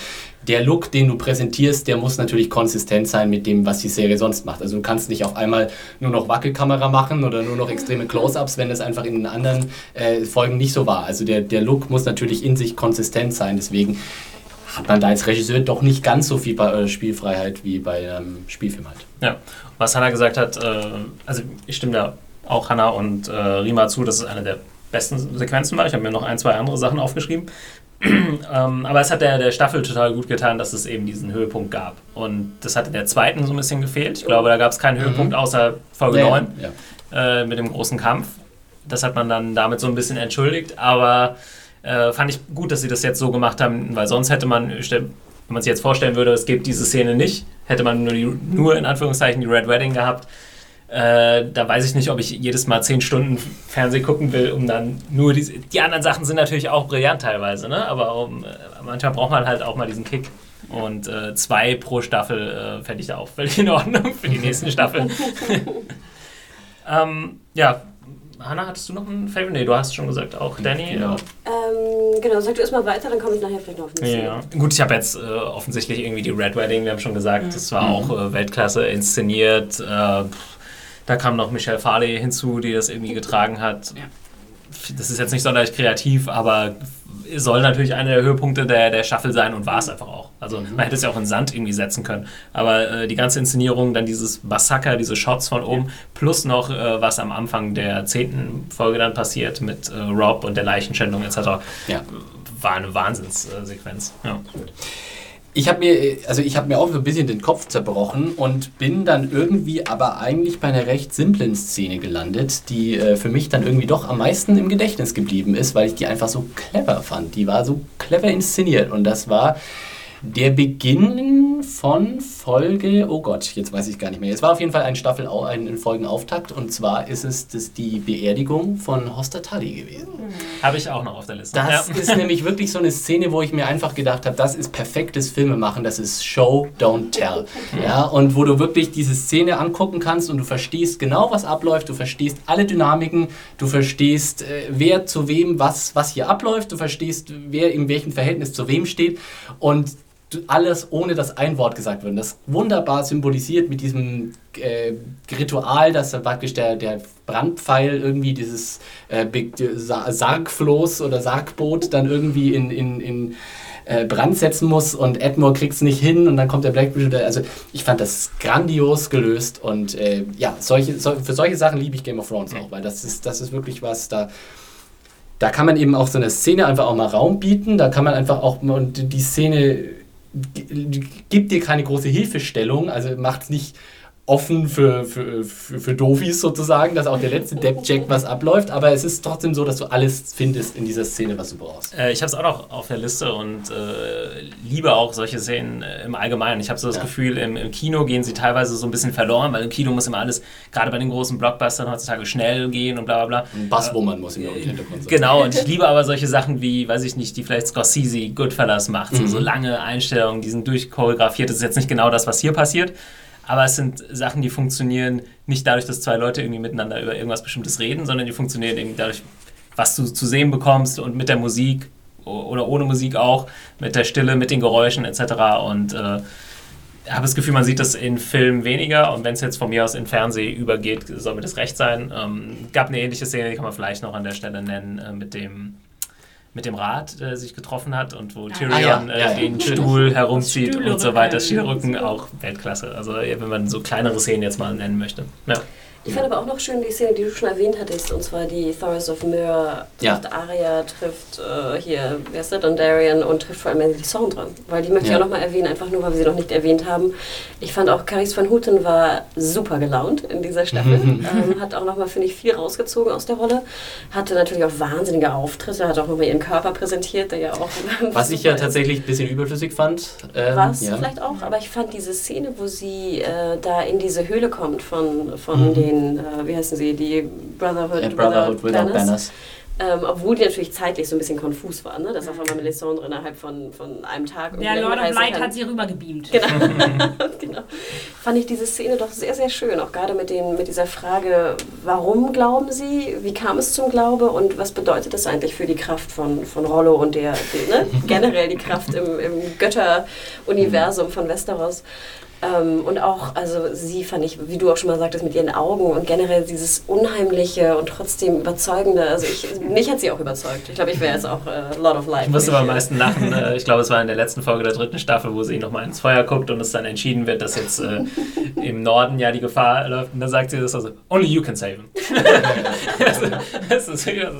S3: der Look, den du präsentierst, der muss natürlich konsistent sein mit dem, was die Serie sonst macht. Also du kannst nicht auf einmal nur noch Wackelkamera machen oder nur noch extreme Close-ups, wenn das einfach in den anderen äh, Folgen nicht so war. Also der, der Look muss natürlich in sich konsistent sein, deswegen hat man da als Regisseur doch nicht ganz so viel äh, Spielfreiheit wie bei einem Spielfilm halt.
S1: Ja, was Hannah gesagt hat, äh, also ich stimme da auch Hannah und äh, Rima zu, dass es eine der besten Sequenzen war. Ich habe mir noch ein, zwei andere Sachen aufgeschrieben. ähm, aber es hat der, der Staffel total gut getan, dass es eben diesen Höhepunkt gab. Und das hat in der zweiten so ein bisschen gefehlt. Ich glaube, da gab es keinen mhm. Höhepunkt außer Folge ja, 9 ja. Äh, mit dem großen Kampf. Das hat man dann damit so ein bisschen entschuldigt. Aber äh, fand ich gut, dass sie das jetzt so gemacht haben, weil sonst hätte man, wenn man sich jetzt vorstellen würde, es gibt diese Szene nicht, hätte man nur, die, nur in Anführungszeichen die Red Wedding gehabt. Äh, da weiß ich nicht, ob ich jedes Mal zehn Stunden Fernsehen gucken will, um dann nur diese. Die anderen Sachen sind natürlich auch brillant teilweise, ne? aber um, äh, manchmal braucht man halt auch mal diesen Kick. Und äh, zwei pro Staffel äh, fände ich da auch völlig in Ordnung für die nächsten Staffeln. ähm, ja, Hanna, hattest du noch einen Favorite? Nee, du hast schon gesagt, auch Danny.
S4: Genau, ähm, genau sag du erstmal weiter, dann komme ich nachher vielleicht noch auf den
S1: Ja, gut, ich habe jetzt äh, offensichtlich irgendwie die Red Wedding, wir haben schon gesagt, mhm. das war mhm. auch äh, Weltklasse inszeniert. Äh, da kam noch Michelle Farley hinzu, die das irgendwie getragen hat. Ja. Das ist jetzt nicht sonderlich kreativ, aber soll natürlich einer der Höhepunkte der, der Staffel sein und war es einfach auch. Also mhm. man hätte es ja auch in Sand irgendwie setzen können. Aber äh, die ganze Inszenierung, dann dieses Massaker, diese Shots von oben, plus noch, äh, was am Anfang der zehnten Folge dann passiert mit äh, Rob und der Leichenschändung etc., ja. war eine Wahnsinnssequenz. Ja
S3: ich habe mir, also ich mir auch so ein bisschen den Kopf zerbrochen und bin dann irgendwie aber eigentlich bei einer recht simplen Szene gelandet, die äh, für mich dann irgendwie doch am meisten im Gedächtnis geblieben ist, weil ich die einfach so clever fand. Die war so clever inszeniert und das war der Beginn von Folge, oh Gott, jetzt weiß ich gar nicht mehr. Es war auf jeden Fall ein Staffel, ein Folgenauftakt und zwar ist es das die Beerdigung von Hoster Tully gewesen.
S1: Mhm. Habe ich auch noch auf der Liste.
S3: Das ja. ist nämlich wirklich so eine Szene, wo ich mir einfach gedacht habe, das ist perfektes Filmemachen, das ist Show, don't tell. Mhm. Ja, und wo du wirklich diese Szene angucken kannst und du verstehst genau, was abläuft, du verstehst alle Dynamiken, du verstehst, äh, wer zu wem was, was hier abläuft, du verstehst, wer in welchem Verhältnis zu wem steht und alles ohne dass ein Wort gesagt wird. Das wunderbar symbolisiert mit diesem äh, Ritual, dass praktisch der, der Brandpfeil irgendwie dieses äh, Sargfloß oder Sargboot dann irgendwie in, in, in äh, Brand setzen muss und Edmure kriegt es nicht hin und dann kommt der Blackbridge. Also ich fand das grandios gelöst und äh, ja, solche, so, für solche Sachen liebe ich Game of Thrones auch, weil das ist, das ist wirklich was, da da kann man eben auch so eine Szene einfach auch mal Raum bieten. Da kann man einfach auch, und die Szene gibt dir keine große Hilfestellung, also macht es nicht offen für, für, für, für Dofis sozusagen, dass auch der letzte Depp checkt, was abläuft, aber es ist trotzdem so, dass du alles findest in dieser Szene, was du brauchst.
S1: Äh, ich habe es auch noch auf der Liste und äh, liebe auch solche Szenen äh, im Allgemeinen. Ich habe so das ja. Gefühl, im, im, Kino gehen sie teilweise so ein bisschen verloren, weil im Kino muss immer alles, gerade bei den großen Blockbustern heutzutage, schnell gehen und bla bla bla.
S3: Ein Basswoman muss immer im Hintergrund
S1: sein. Genau, und ich liebe aber solche Sachen wie, weiß ich nicht, die vielleicht Scorsese Goodfellas macht, so, mhm. so lange Einstellungen, die sind durchchoreografiert. Das ist jetzt nicht genau das, was hier passiert, aber es sind Sachen, die funktionieren nicht dadurch, dass zwei Leute irgendwie miteinander über irgendwas Bestimmtes reden, sondern die funktionieren irgendwie dadurch, was du zu sehen bekommst und mit der Musik oder ohne Musik auch, mit der Stille, mit den Geräuschen etc. Und äh, habe das Gefühl, man sieht das in Filmen weniger und wenn es jetzt von mir aus in Fernsehen übergeht, soll mir das recht sein. Ähm, gab eine ähnliche Szene, die kann man vielleicht noch an der Stelle nennen, äh, mit dem mit dem Rad äh, sich getroffen hat und wo Tyrion ah, ja. äh, den Stuhl herumzieht und so weiter. Schielrücken auch Weltklasse. Also wenn man so kleinere Szenen jetzt mal nennen möchte. Ja.
S4: Ich fand aber auch noch schön die Szene, die du schon erwähnt hattest, und zwar die Thoros of Myr trifft ja. Arya, trifft äh, hier, wer ist das, Dondarrion und trifft vor allem Melisandre. Weil die möchte ja. ich auch nochmal erwähnen, einfach nur, weil wir sie noch nicht erwähnt haben. Ich fand auch Caris van Houten war super gelaunt in dieser Staffel. ähm, hat auch nochmal, finde ich, viel rausgezogen aus der Rolle. Hatte natürlich auch wahnsinnige Auftritte, hat auch nochmal ihren Körper präsentiert, der ja auch.
S3: Was ich ja tatsächlich ein bisschen überflüssig fand.
S4: Ähm, Was ja. vielleicht auch, aber ich fand diese Szene, wo sie äh, da in diese Höhle kommt von, von mhm. den den, äh, wie heißen sie, die Brotherhood,
S3: yeah, Brotherhood Without Banners. Banners.
S4: Ähm, obwohl die natürlich zeitlich so ein bisschen konfus war, ne? dass auf einmal Melisandre innerhalb von, von einem Tag.
S2: Der Lord of Light hat sie rübergebeamt.
S4: Genau. genau. Fand ich diese Szene doch sehr, sehr schön, auch gerade mit, den, mit dieser Frage, warum glauben sie, wie kam es zum Glaube und was bedeutet das eigentlich für die Kraft von, von Rollo und der, die, ne? generell die Kraft im, im Götteruniversum von Westeros. Ähm, und auch, also sie fand ich, wie du auch schon mal sagtest, mit ihren Augen und generell dieses Unheimliche und trotzdem Überzeugende. Also ich, mich hat sie auch überzeugt. Ich glaube, ich wäre jetzt auch äh, Lord of Life.
S1: Ich musste aber am meisten lachen. Äh, ich glaube, es war in der letzten Folge der dritten Staffel, wo sie nochmal ins Feuer guckt und es dann entschieden wird, dass jetzt äh, im Norden ja die Gefahr läuft. Und dann sagt sie das also, only you can save him. also, das ist, also,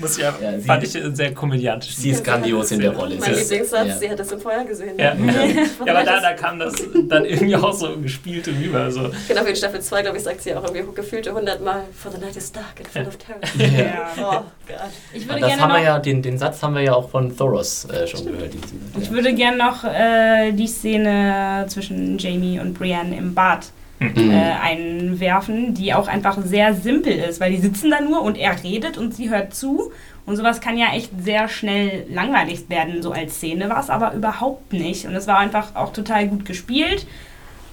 S1: muss ja, ja fand ich sehr komödiantisch.
S3: Sie ist grandios in der Rolle.
S4: Mein Lieblingssatz, ja. sie hat das im Feuer gesehen.
S1: Ja, ja aber da, da kam das dann irgendwie auch so gespielt rüber. So.
S4: Genau, wie in Staffel 2, glaube ich, sagt sie auch irgendwie gefühlte 100 Mal, For the night is dark and full of terror. Ja.
S3: Oh, Gott. Ich würde das gerne haben wir ja, den, den Satz haben wir ja auch von Thoros äh, schon Stimmt. gehört.
S2: Ich würde gerne noch äh, die Szene zwischen Jamie und Brienne im Bad mhm. äh, einwerfen, die auch einfach sehr simpel ist, weil die sitzen da nur und er redet und sie hört zu. Und sowas kann ja echt sehr schnell langweilig werden, so als Szene, war es aber überhaupt nicht. Und es war einfach auch total gut gespielt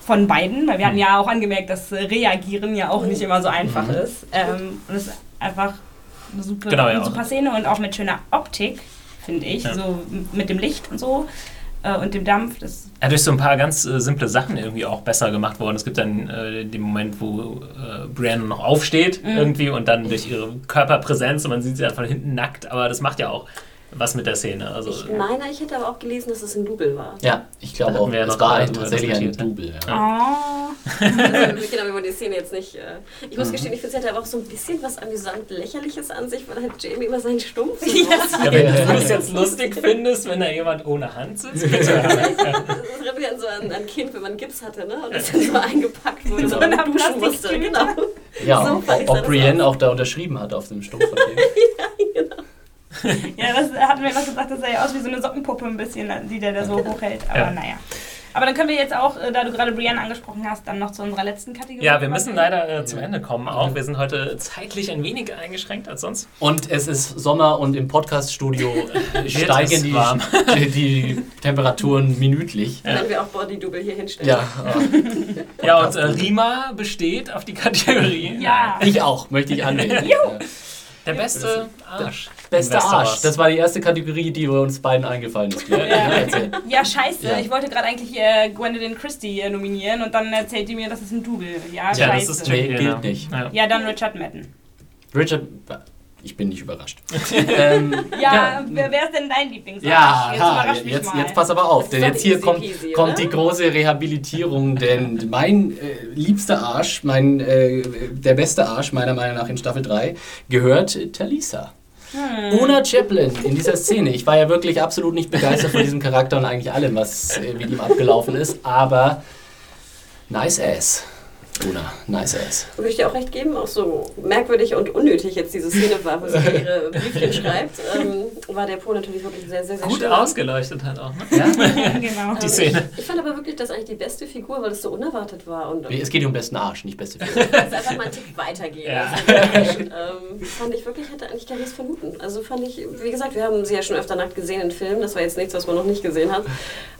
S2: von beiden, weil wir hatten ja auch angemerkt, dass Reagieren ja auch nicht immer so einfach mhm. ist. Ähm, und es ist einfach eine super, genau, ja, eine super Szene und auch mit schöner Optik, finde ich, ja. so mit dem Licht und so äh, und dem Dampf. Das
S1: ja, durch so ein paar ganz äh, simple Sachen irgendwie auch besser gemacht worden. Es gibt dann äh, den Moment, wo äh, Brienne noch aufsteht mhm. irgendwie und dann durch ihre Körperpräsenz und man sieht sie dann von hinten nackt, aber das macht ja auch was mit der Szene. Also,
S4: ich meine, ich hätte aber auch gelesen, dass es ein Double war.
S3: Ja, ich glaube auch. Es war ein, tatsächlich ein Double. Ja.
S4: Oh. also, genau, wenn man die Szene jetzt nicht. Äh, ich muss mhm. gestehen, ich finde, es hätte aber auch so ein bisschen was amüsant Lächerliches an sich, weil halt Jamie immer seinen Stumpf.
S1: ja, wenn du es jetzt lustig findest, wenn da jemand ohne Hand sitzt, bitte. das
S4: erinnert mich an so ein, ein Kind, wenn man Gips hatte, ne? Und das dann so eingepackt wurde so und duschen musste. Genau.
S3: Ja, so ob, ob Brienne auch da unterschrieben hat auf dem Stumpf. ja,
S2: genau. ja, das hatten wir noch gesagt, das sah ja aus wie so eine Sockenpuppe ein bisschen, die der da so hochhält. Aber ja. naja. Aber dann können wir jetzt auch, äh, da du gerade Brienne angesprochen hast, dann noch zu unserer letzten Kategorie.
S1: Ja, wir müssen leider äh, zum Ende kommen auch. Wir sind heute zeitlich ein wenig eingeschränkt als sonst.
S3: Und es ist Sommer und im Podcaststudio steigen die, die, Temperaturen minütlich.
S4: Dann werden wir auch Body-Double hier hinstellen.
S3: Ja,
S1: ja und äh, Rima besteht auf die Kategorie.
S3: Ja. Ich auch, möchte ich annehmen.
S1: Der beste Arsch.
S3: Beste Arsch. Das war die erste Kategorie, die uns beiden eingefallen ist. Ja,
S2: ja scheiße. Ja. Ich wollte gerade eigentlich äh, Gwendolyn Christie äh, nominieren und dann erzählt die mir, das ist ein Double. Ja, ja scheiße. Das ist
S3: nee, gilt nicht.
S2: Ja. dann Richard Madden.
S3: Richard ich bin nicht überrascht.
S2: ähm, ja, ja, wer, wer ist denn dein Lieblingsarsch?
S3: Ja, jetzt, ha, jetzt, jetzt, pass aber auf, denn jetzt hier kommt, peasy, kommt die große Rehabilitierung, denn mein äh, liebster Arsch, mein, äh, der beste Arsch meiner Meinung nach in Staffel 3, gehört Talisa. Una Chaplin in dieser Szene. Ich war ja wirklich absolut nicht begeistert von diesem Charakter und eigentlich allem, was äh, mit ihm abgelaufen ist, aber nice ass. Una, nice ass.
S4: Würde ich dir auch recht geben, auch so merkwürdig und unnötig jetzt diese Szene war, wo sie ihre Briefchen schreibt, ähm, war der Po natürlich wirklich sehr, sehr, sehr
S1: Gut
S4: schön.
S1: ausgeleuchtet hat auch, ne?
S3: Ja?
S2: genau.
S1: Die Szene.
S4: Ich fand aber wirklich, dass eigentlich die beste Figur, weil es so unerwartet war und
S3: Es geht um besten Arsch, nicht beste Figur.
S4: es einfach mal einen Tick weitergehen.
S1: Ja.
S4: ähm, fand ich wirklich, hätte eigentlich gar nichts vermuten. Also fand ich, wie gesagt, wir haben sie ja schon öfter nackt gesehen in Filmen, das war jetzt nichts, was man noch nicht gesehen hat.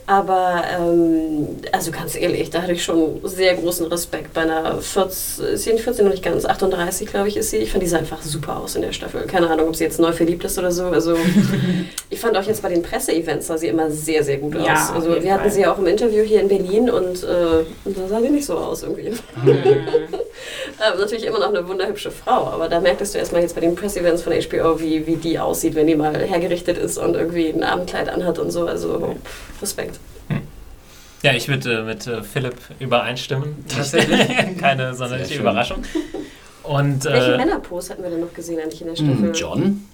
S4: Aber, ähm, also ganz ehrlich, da hatte ich schon sehr großen Respekt bei einer 14, ist sie nicht 14 noch nicht ganz, 38 glaube ich ist sie. Ich fand die sah einfach super aus in der Staffel. Keine Ahnung, ob sie jetzt neu verliebt ist oder so. Also ich fand auch jetzt bei den Presseevents sah sie immer sehr, sehr gut aus. Also wir hatten
S2: Fall.
S4: sie ja auch im Interview hier in Berlin und, äh, und da sah sie nicht so aus irgendwie. Aber natürlich immer noch eine wunderhübsche Frau, aber da merktest du erstmal jetzt bei den Press-Events von HBO, wie, wie die aussieht, wenn die mal hergerichtet ist und irgendwie ein Abendkleid anhat und so. Also Respekt.
S1: Ja, ich würde äh, mit äh, Philipp übereinstimmen. Tatsächlich. Keine sonderliche. Überraschung. Und
S4: Welchen
S1: äh,
S4: Männerpose hatten wir denn noch gesehen eigentlich in der Staffel?
S3: Hm, John?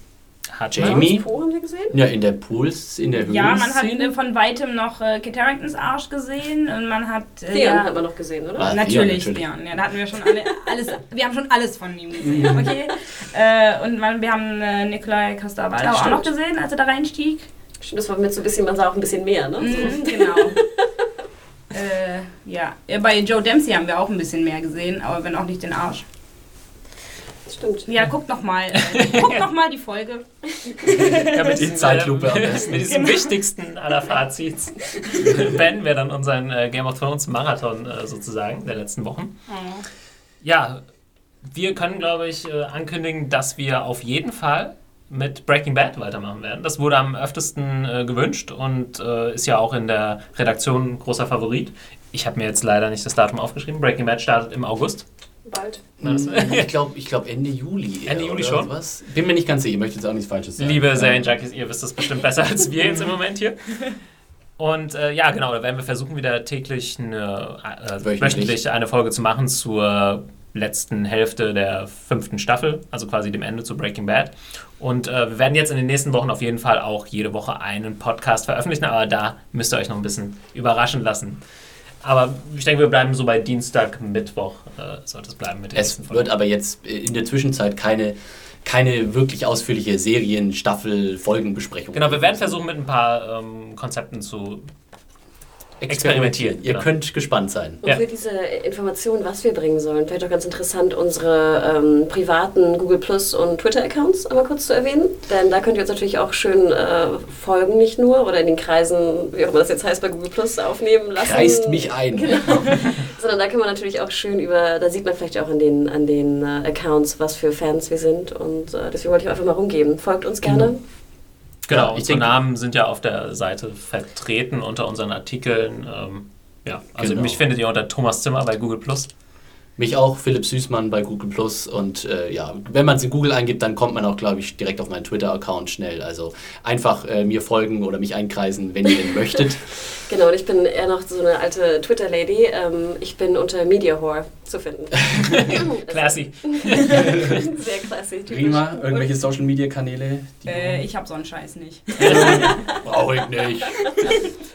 S1: hat
S3: Jamie?
S4: Johns Po haben wir gesehen?
S3: Ja, in der Pools, in der
S2: Ja, man hat äh, von weitem noch äh, Kit Haringtons Arsch gesehen und man hat. Äh,
S4: Theon
S2: ja,
S4: hat man noch gesehen, oder?
S3: Was?
S2: Natürlich,
S3: Theon, natürlich.
S2: Ja, da hatten wir schon alle, alles, wir haben schon alles von ihm gesehen, okay? äh, und man, wir haben äh, Nikolai Costa-Waldau auch noch gesehen, als er da reinstieg.
S4: Stimmt, das war mit so ein bisschen, man sah auch ein bisschen mehr, ne?
S2: Mhm, genau. äh, ja. bei Joe Dempsey haben wir auch ein bisschen mehr gesehen, aber wenn auch nicht den Arsch.
S4: Stimmt.
S2: Ja, guckt noch mal, äh, guckt noch mal die Folge.
S1: Ja, mit
S3: Die
S1: diesem,
S3: Zeitlupe am besten.
S1: Mit diesem wichtigsten aller Fazits beenden wir dann unseren äh, Game of Thrones Marathon äh, sozusagen der letzten Wochen. Ja, wir können, glaube ich, äh, ankündigen, dass wir auf jeden Fall mit Breaking Bad weitermachen werden. Das wurde am öftesten äh, gewünscht und äh, ist ja auch in der Redaktion ein großer Favorit. Ich habe mir jetzt leider nicht das Datum aufgeschrieben. Breaking Bad startet im August.
S4: Bald.
S3: Hm, Ich glaube ich glaub Ende Juli. eher,
S1: Ende Juli schon?
S3: Was? Bin mir nicht ganz sicher, ich möchte jetzt auch nichts Falsches sagen.
S1: Liebe Serienjunkies, ihr wisst das bestimmt besser als wir jetzt im Moment hier. Und äh, ja, genau, da werden wir versuchen, wieder täglich eine, äh,
S3: Wöchentlich.
S1: wöchentlich eine Folge zu machen zur letzten Hälfte der fünften Staffel, also quasi dem Ende zu Breaking Bad. Und äh, wir werden jetzt in den nächsten Wochen auf jeden Fall auch jede Woche einen Podcast veröffentlichen, aber da müsst ihr euch noch ein bisschen überraschen lassen. Aber ich denke, wir bleiben so bei Dienstag, Mittwoch, äh, sollte es bleiben mit den
S3: Es wird aber jetzt äh, in der Zwischenzeit keine, keine wirklich ausführliche Serien-, Staffel-, Folgenbesprechung.
S1: Genau, wir werden versuchen, mit ein paar ähm, Konzepten zu experimentieren,
S3: Ihr
S1: genau.
S3: könnt gespannt sein.
S4: Und
S1: Ja.
S4: für diese Informationen, was wir bringen sollen, vielleicht auch ganz interessant, unsere ähm, privaten Google Plus und Twitter-Accounts einmal kurz zu erwähnen. Denn da könnt ihr uns natürlich auch schön äh, folgen, nicht nur, oder in den Kreisen, wie auch immer das jetzt heißt, bei Google Plus aufnehmen lassen.
S3: Kreist mich ein.
S4: Genau. Sondern da kann man natürlich auch schön über, da sieht man vielleicht auch an den, an den äh, Accounts, was für Fans wir sind. Und äh, deswegen wollte ich einfach mal rumgeben. Folgt uns gerne.
S1: Genau,
S3: Ja, ich
S1: unsere
S3: denke-
S1: Namen sind ja auf der Seite vertreten unter unseren Artikeln. Ähm, ja, also
S3: Genau.
S1: mich findet ihr unter Thomas Zimmer bei Google Plus.
S3: Mich auch, Philipp Süßmann bei Google Plus. Und äh, ja, wenn man es in Google eingibt, dann kommt man auch, glaube ich, direkt auf meinen Twitter-Account schnell. Also einfach äh, mir folgen oder mich einkreisen, wenn ihr denn möchtet.
S4: Genau, und ich bin eher noch so eine alte Twitter-Lady. Ähm, ich bin unter Mediahore zu finden.
S1: Classy.
S4: Sehr klassisch. typisch.
S3: Prima, irgendwelche Social-Media-Kanäle? die
S2: Äh, ich hab so einen Scheiß nicht.
S3: Brauche ich nicht.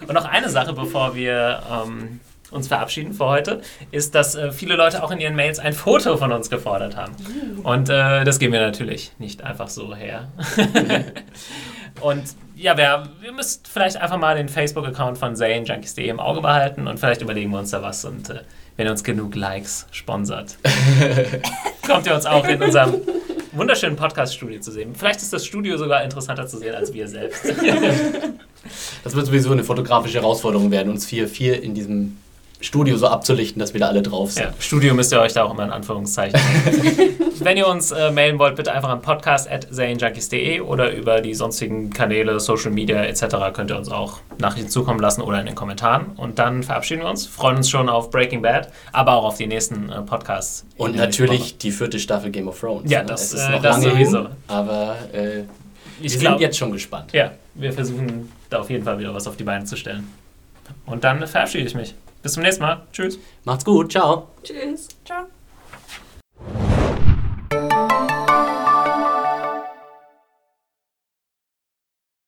S1: Und noch eine Sache, bevor wir ähm, uns verabschieden für heute, ist, dass äh, viele Leute auch in ihren Mails ein Foto von uns gefordert haben. Und äh, das geben wir natürlich nicht einfach so her. und ja, wer, ihr müsst vielleicht einfach mal den Facebook-Account von ZaneJunkies.de im Auge behalten und vielleicht überlegen wir uns da was und äh, wenn ihr uns genug Likes sponsert, kommt ihr uns auch in unserem wunderschönen Podcast-Studio zu sehen. Vielleicht ist das Studio sogar interessanter zu sehen als wir selbst.
S3: Das wird sowieso eine fotografische Herausforderung werden, uns vier, vier in diesem Studio so abzulichten, dass wir da alle drauf sind.
S1: Ja, Studio müsst ihr euch da auch immer in Anführungszeichen. Wenn ihr uns äh, mailen wollt, bitte einfach an podcast.zanejunkies.de oder über die sonstigen Kanäle, Social Media etc. könnt ihr uns auch Nachrichten zukommen lassen oder in den Kommentaren. Und dann verabschieden wir uns, freuen uns schon auf Breaking Bad, aber auch auf die nächsten äh, Podcasts.
S3: Und natürlich die vierte Staffel Game of Thrones.
S1: Ja,
S3: ne?
S1: das,
S3: es ist
S1: äh,
S3: noch
S1: das
S3: lange
S1: sowieso.
S3: hin, aber äh, wir
S1: Ich
S3: sind
S1: glaube,
S3: jetzt schon gespannt.
S1: ja, wir versuchen da auf jeden Fall wieder was auf die Beine zu stellen. Und dann verabschiede ich mich. Bis zum nächsten Mal. Tschüss.
S3: Macht's gut, ciao.
S4: Tschüss.
S2: Ciao.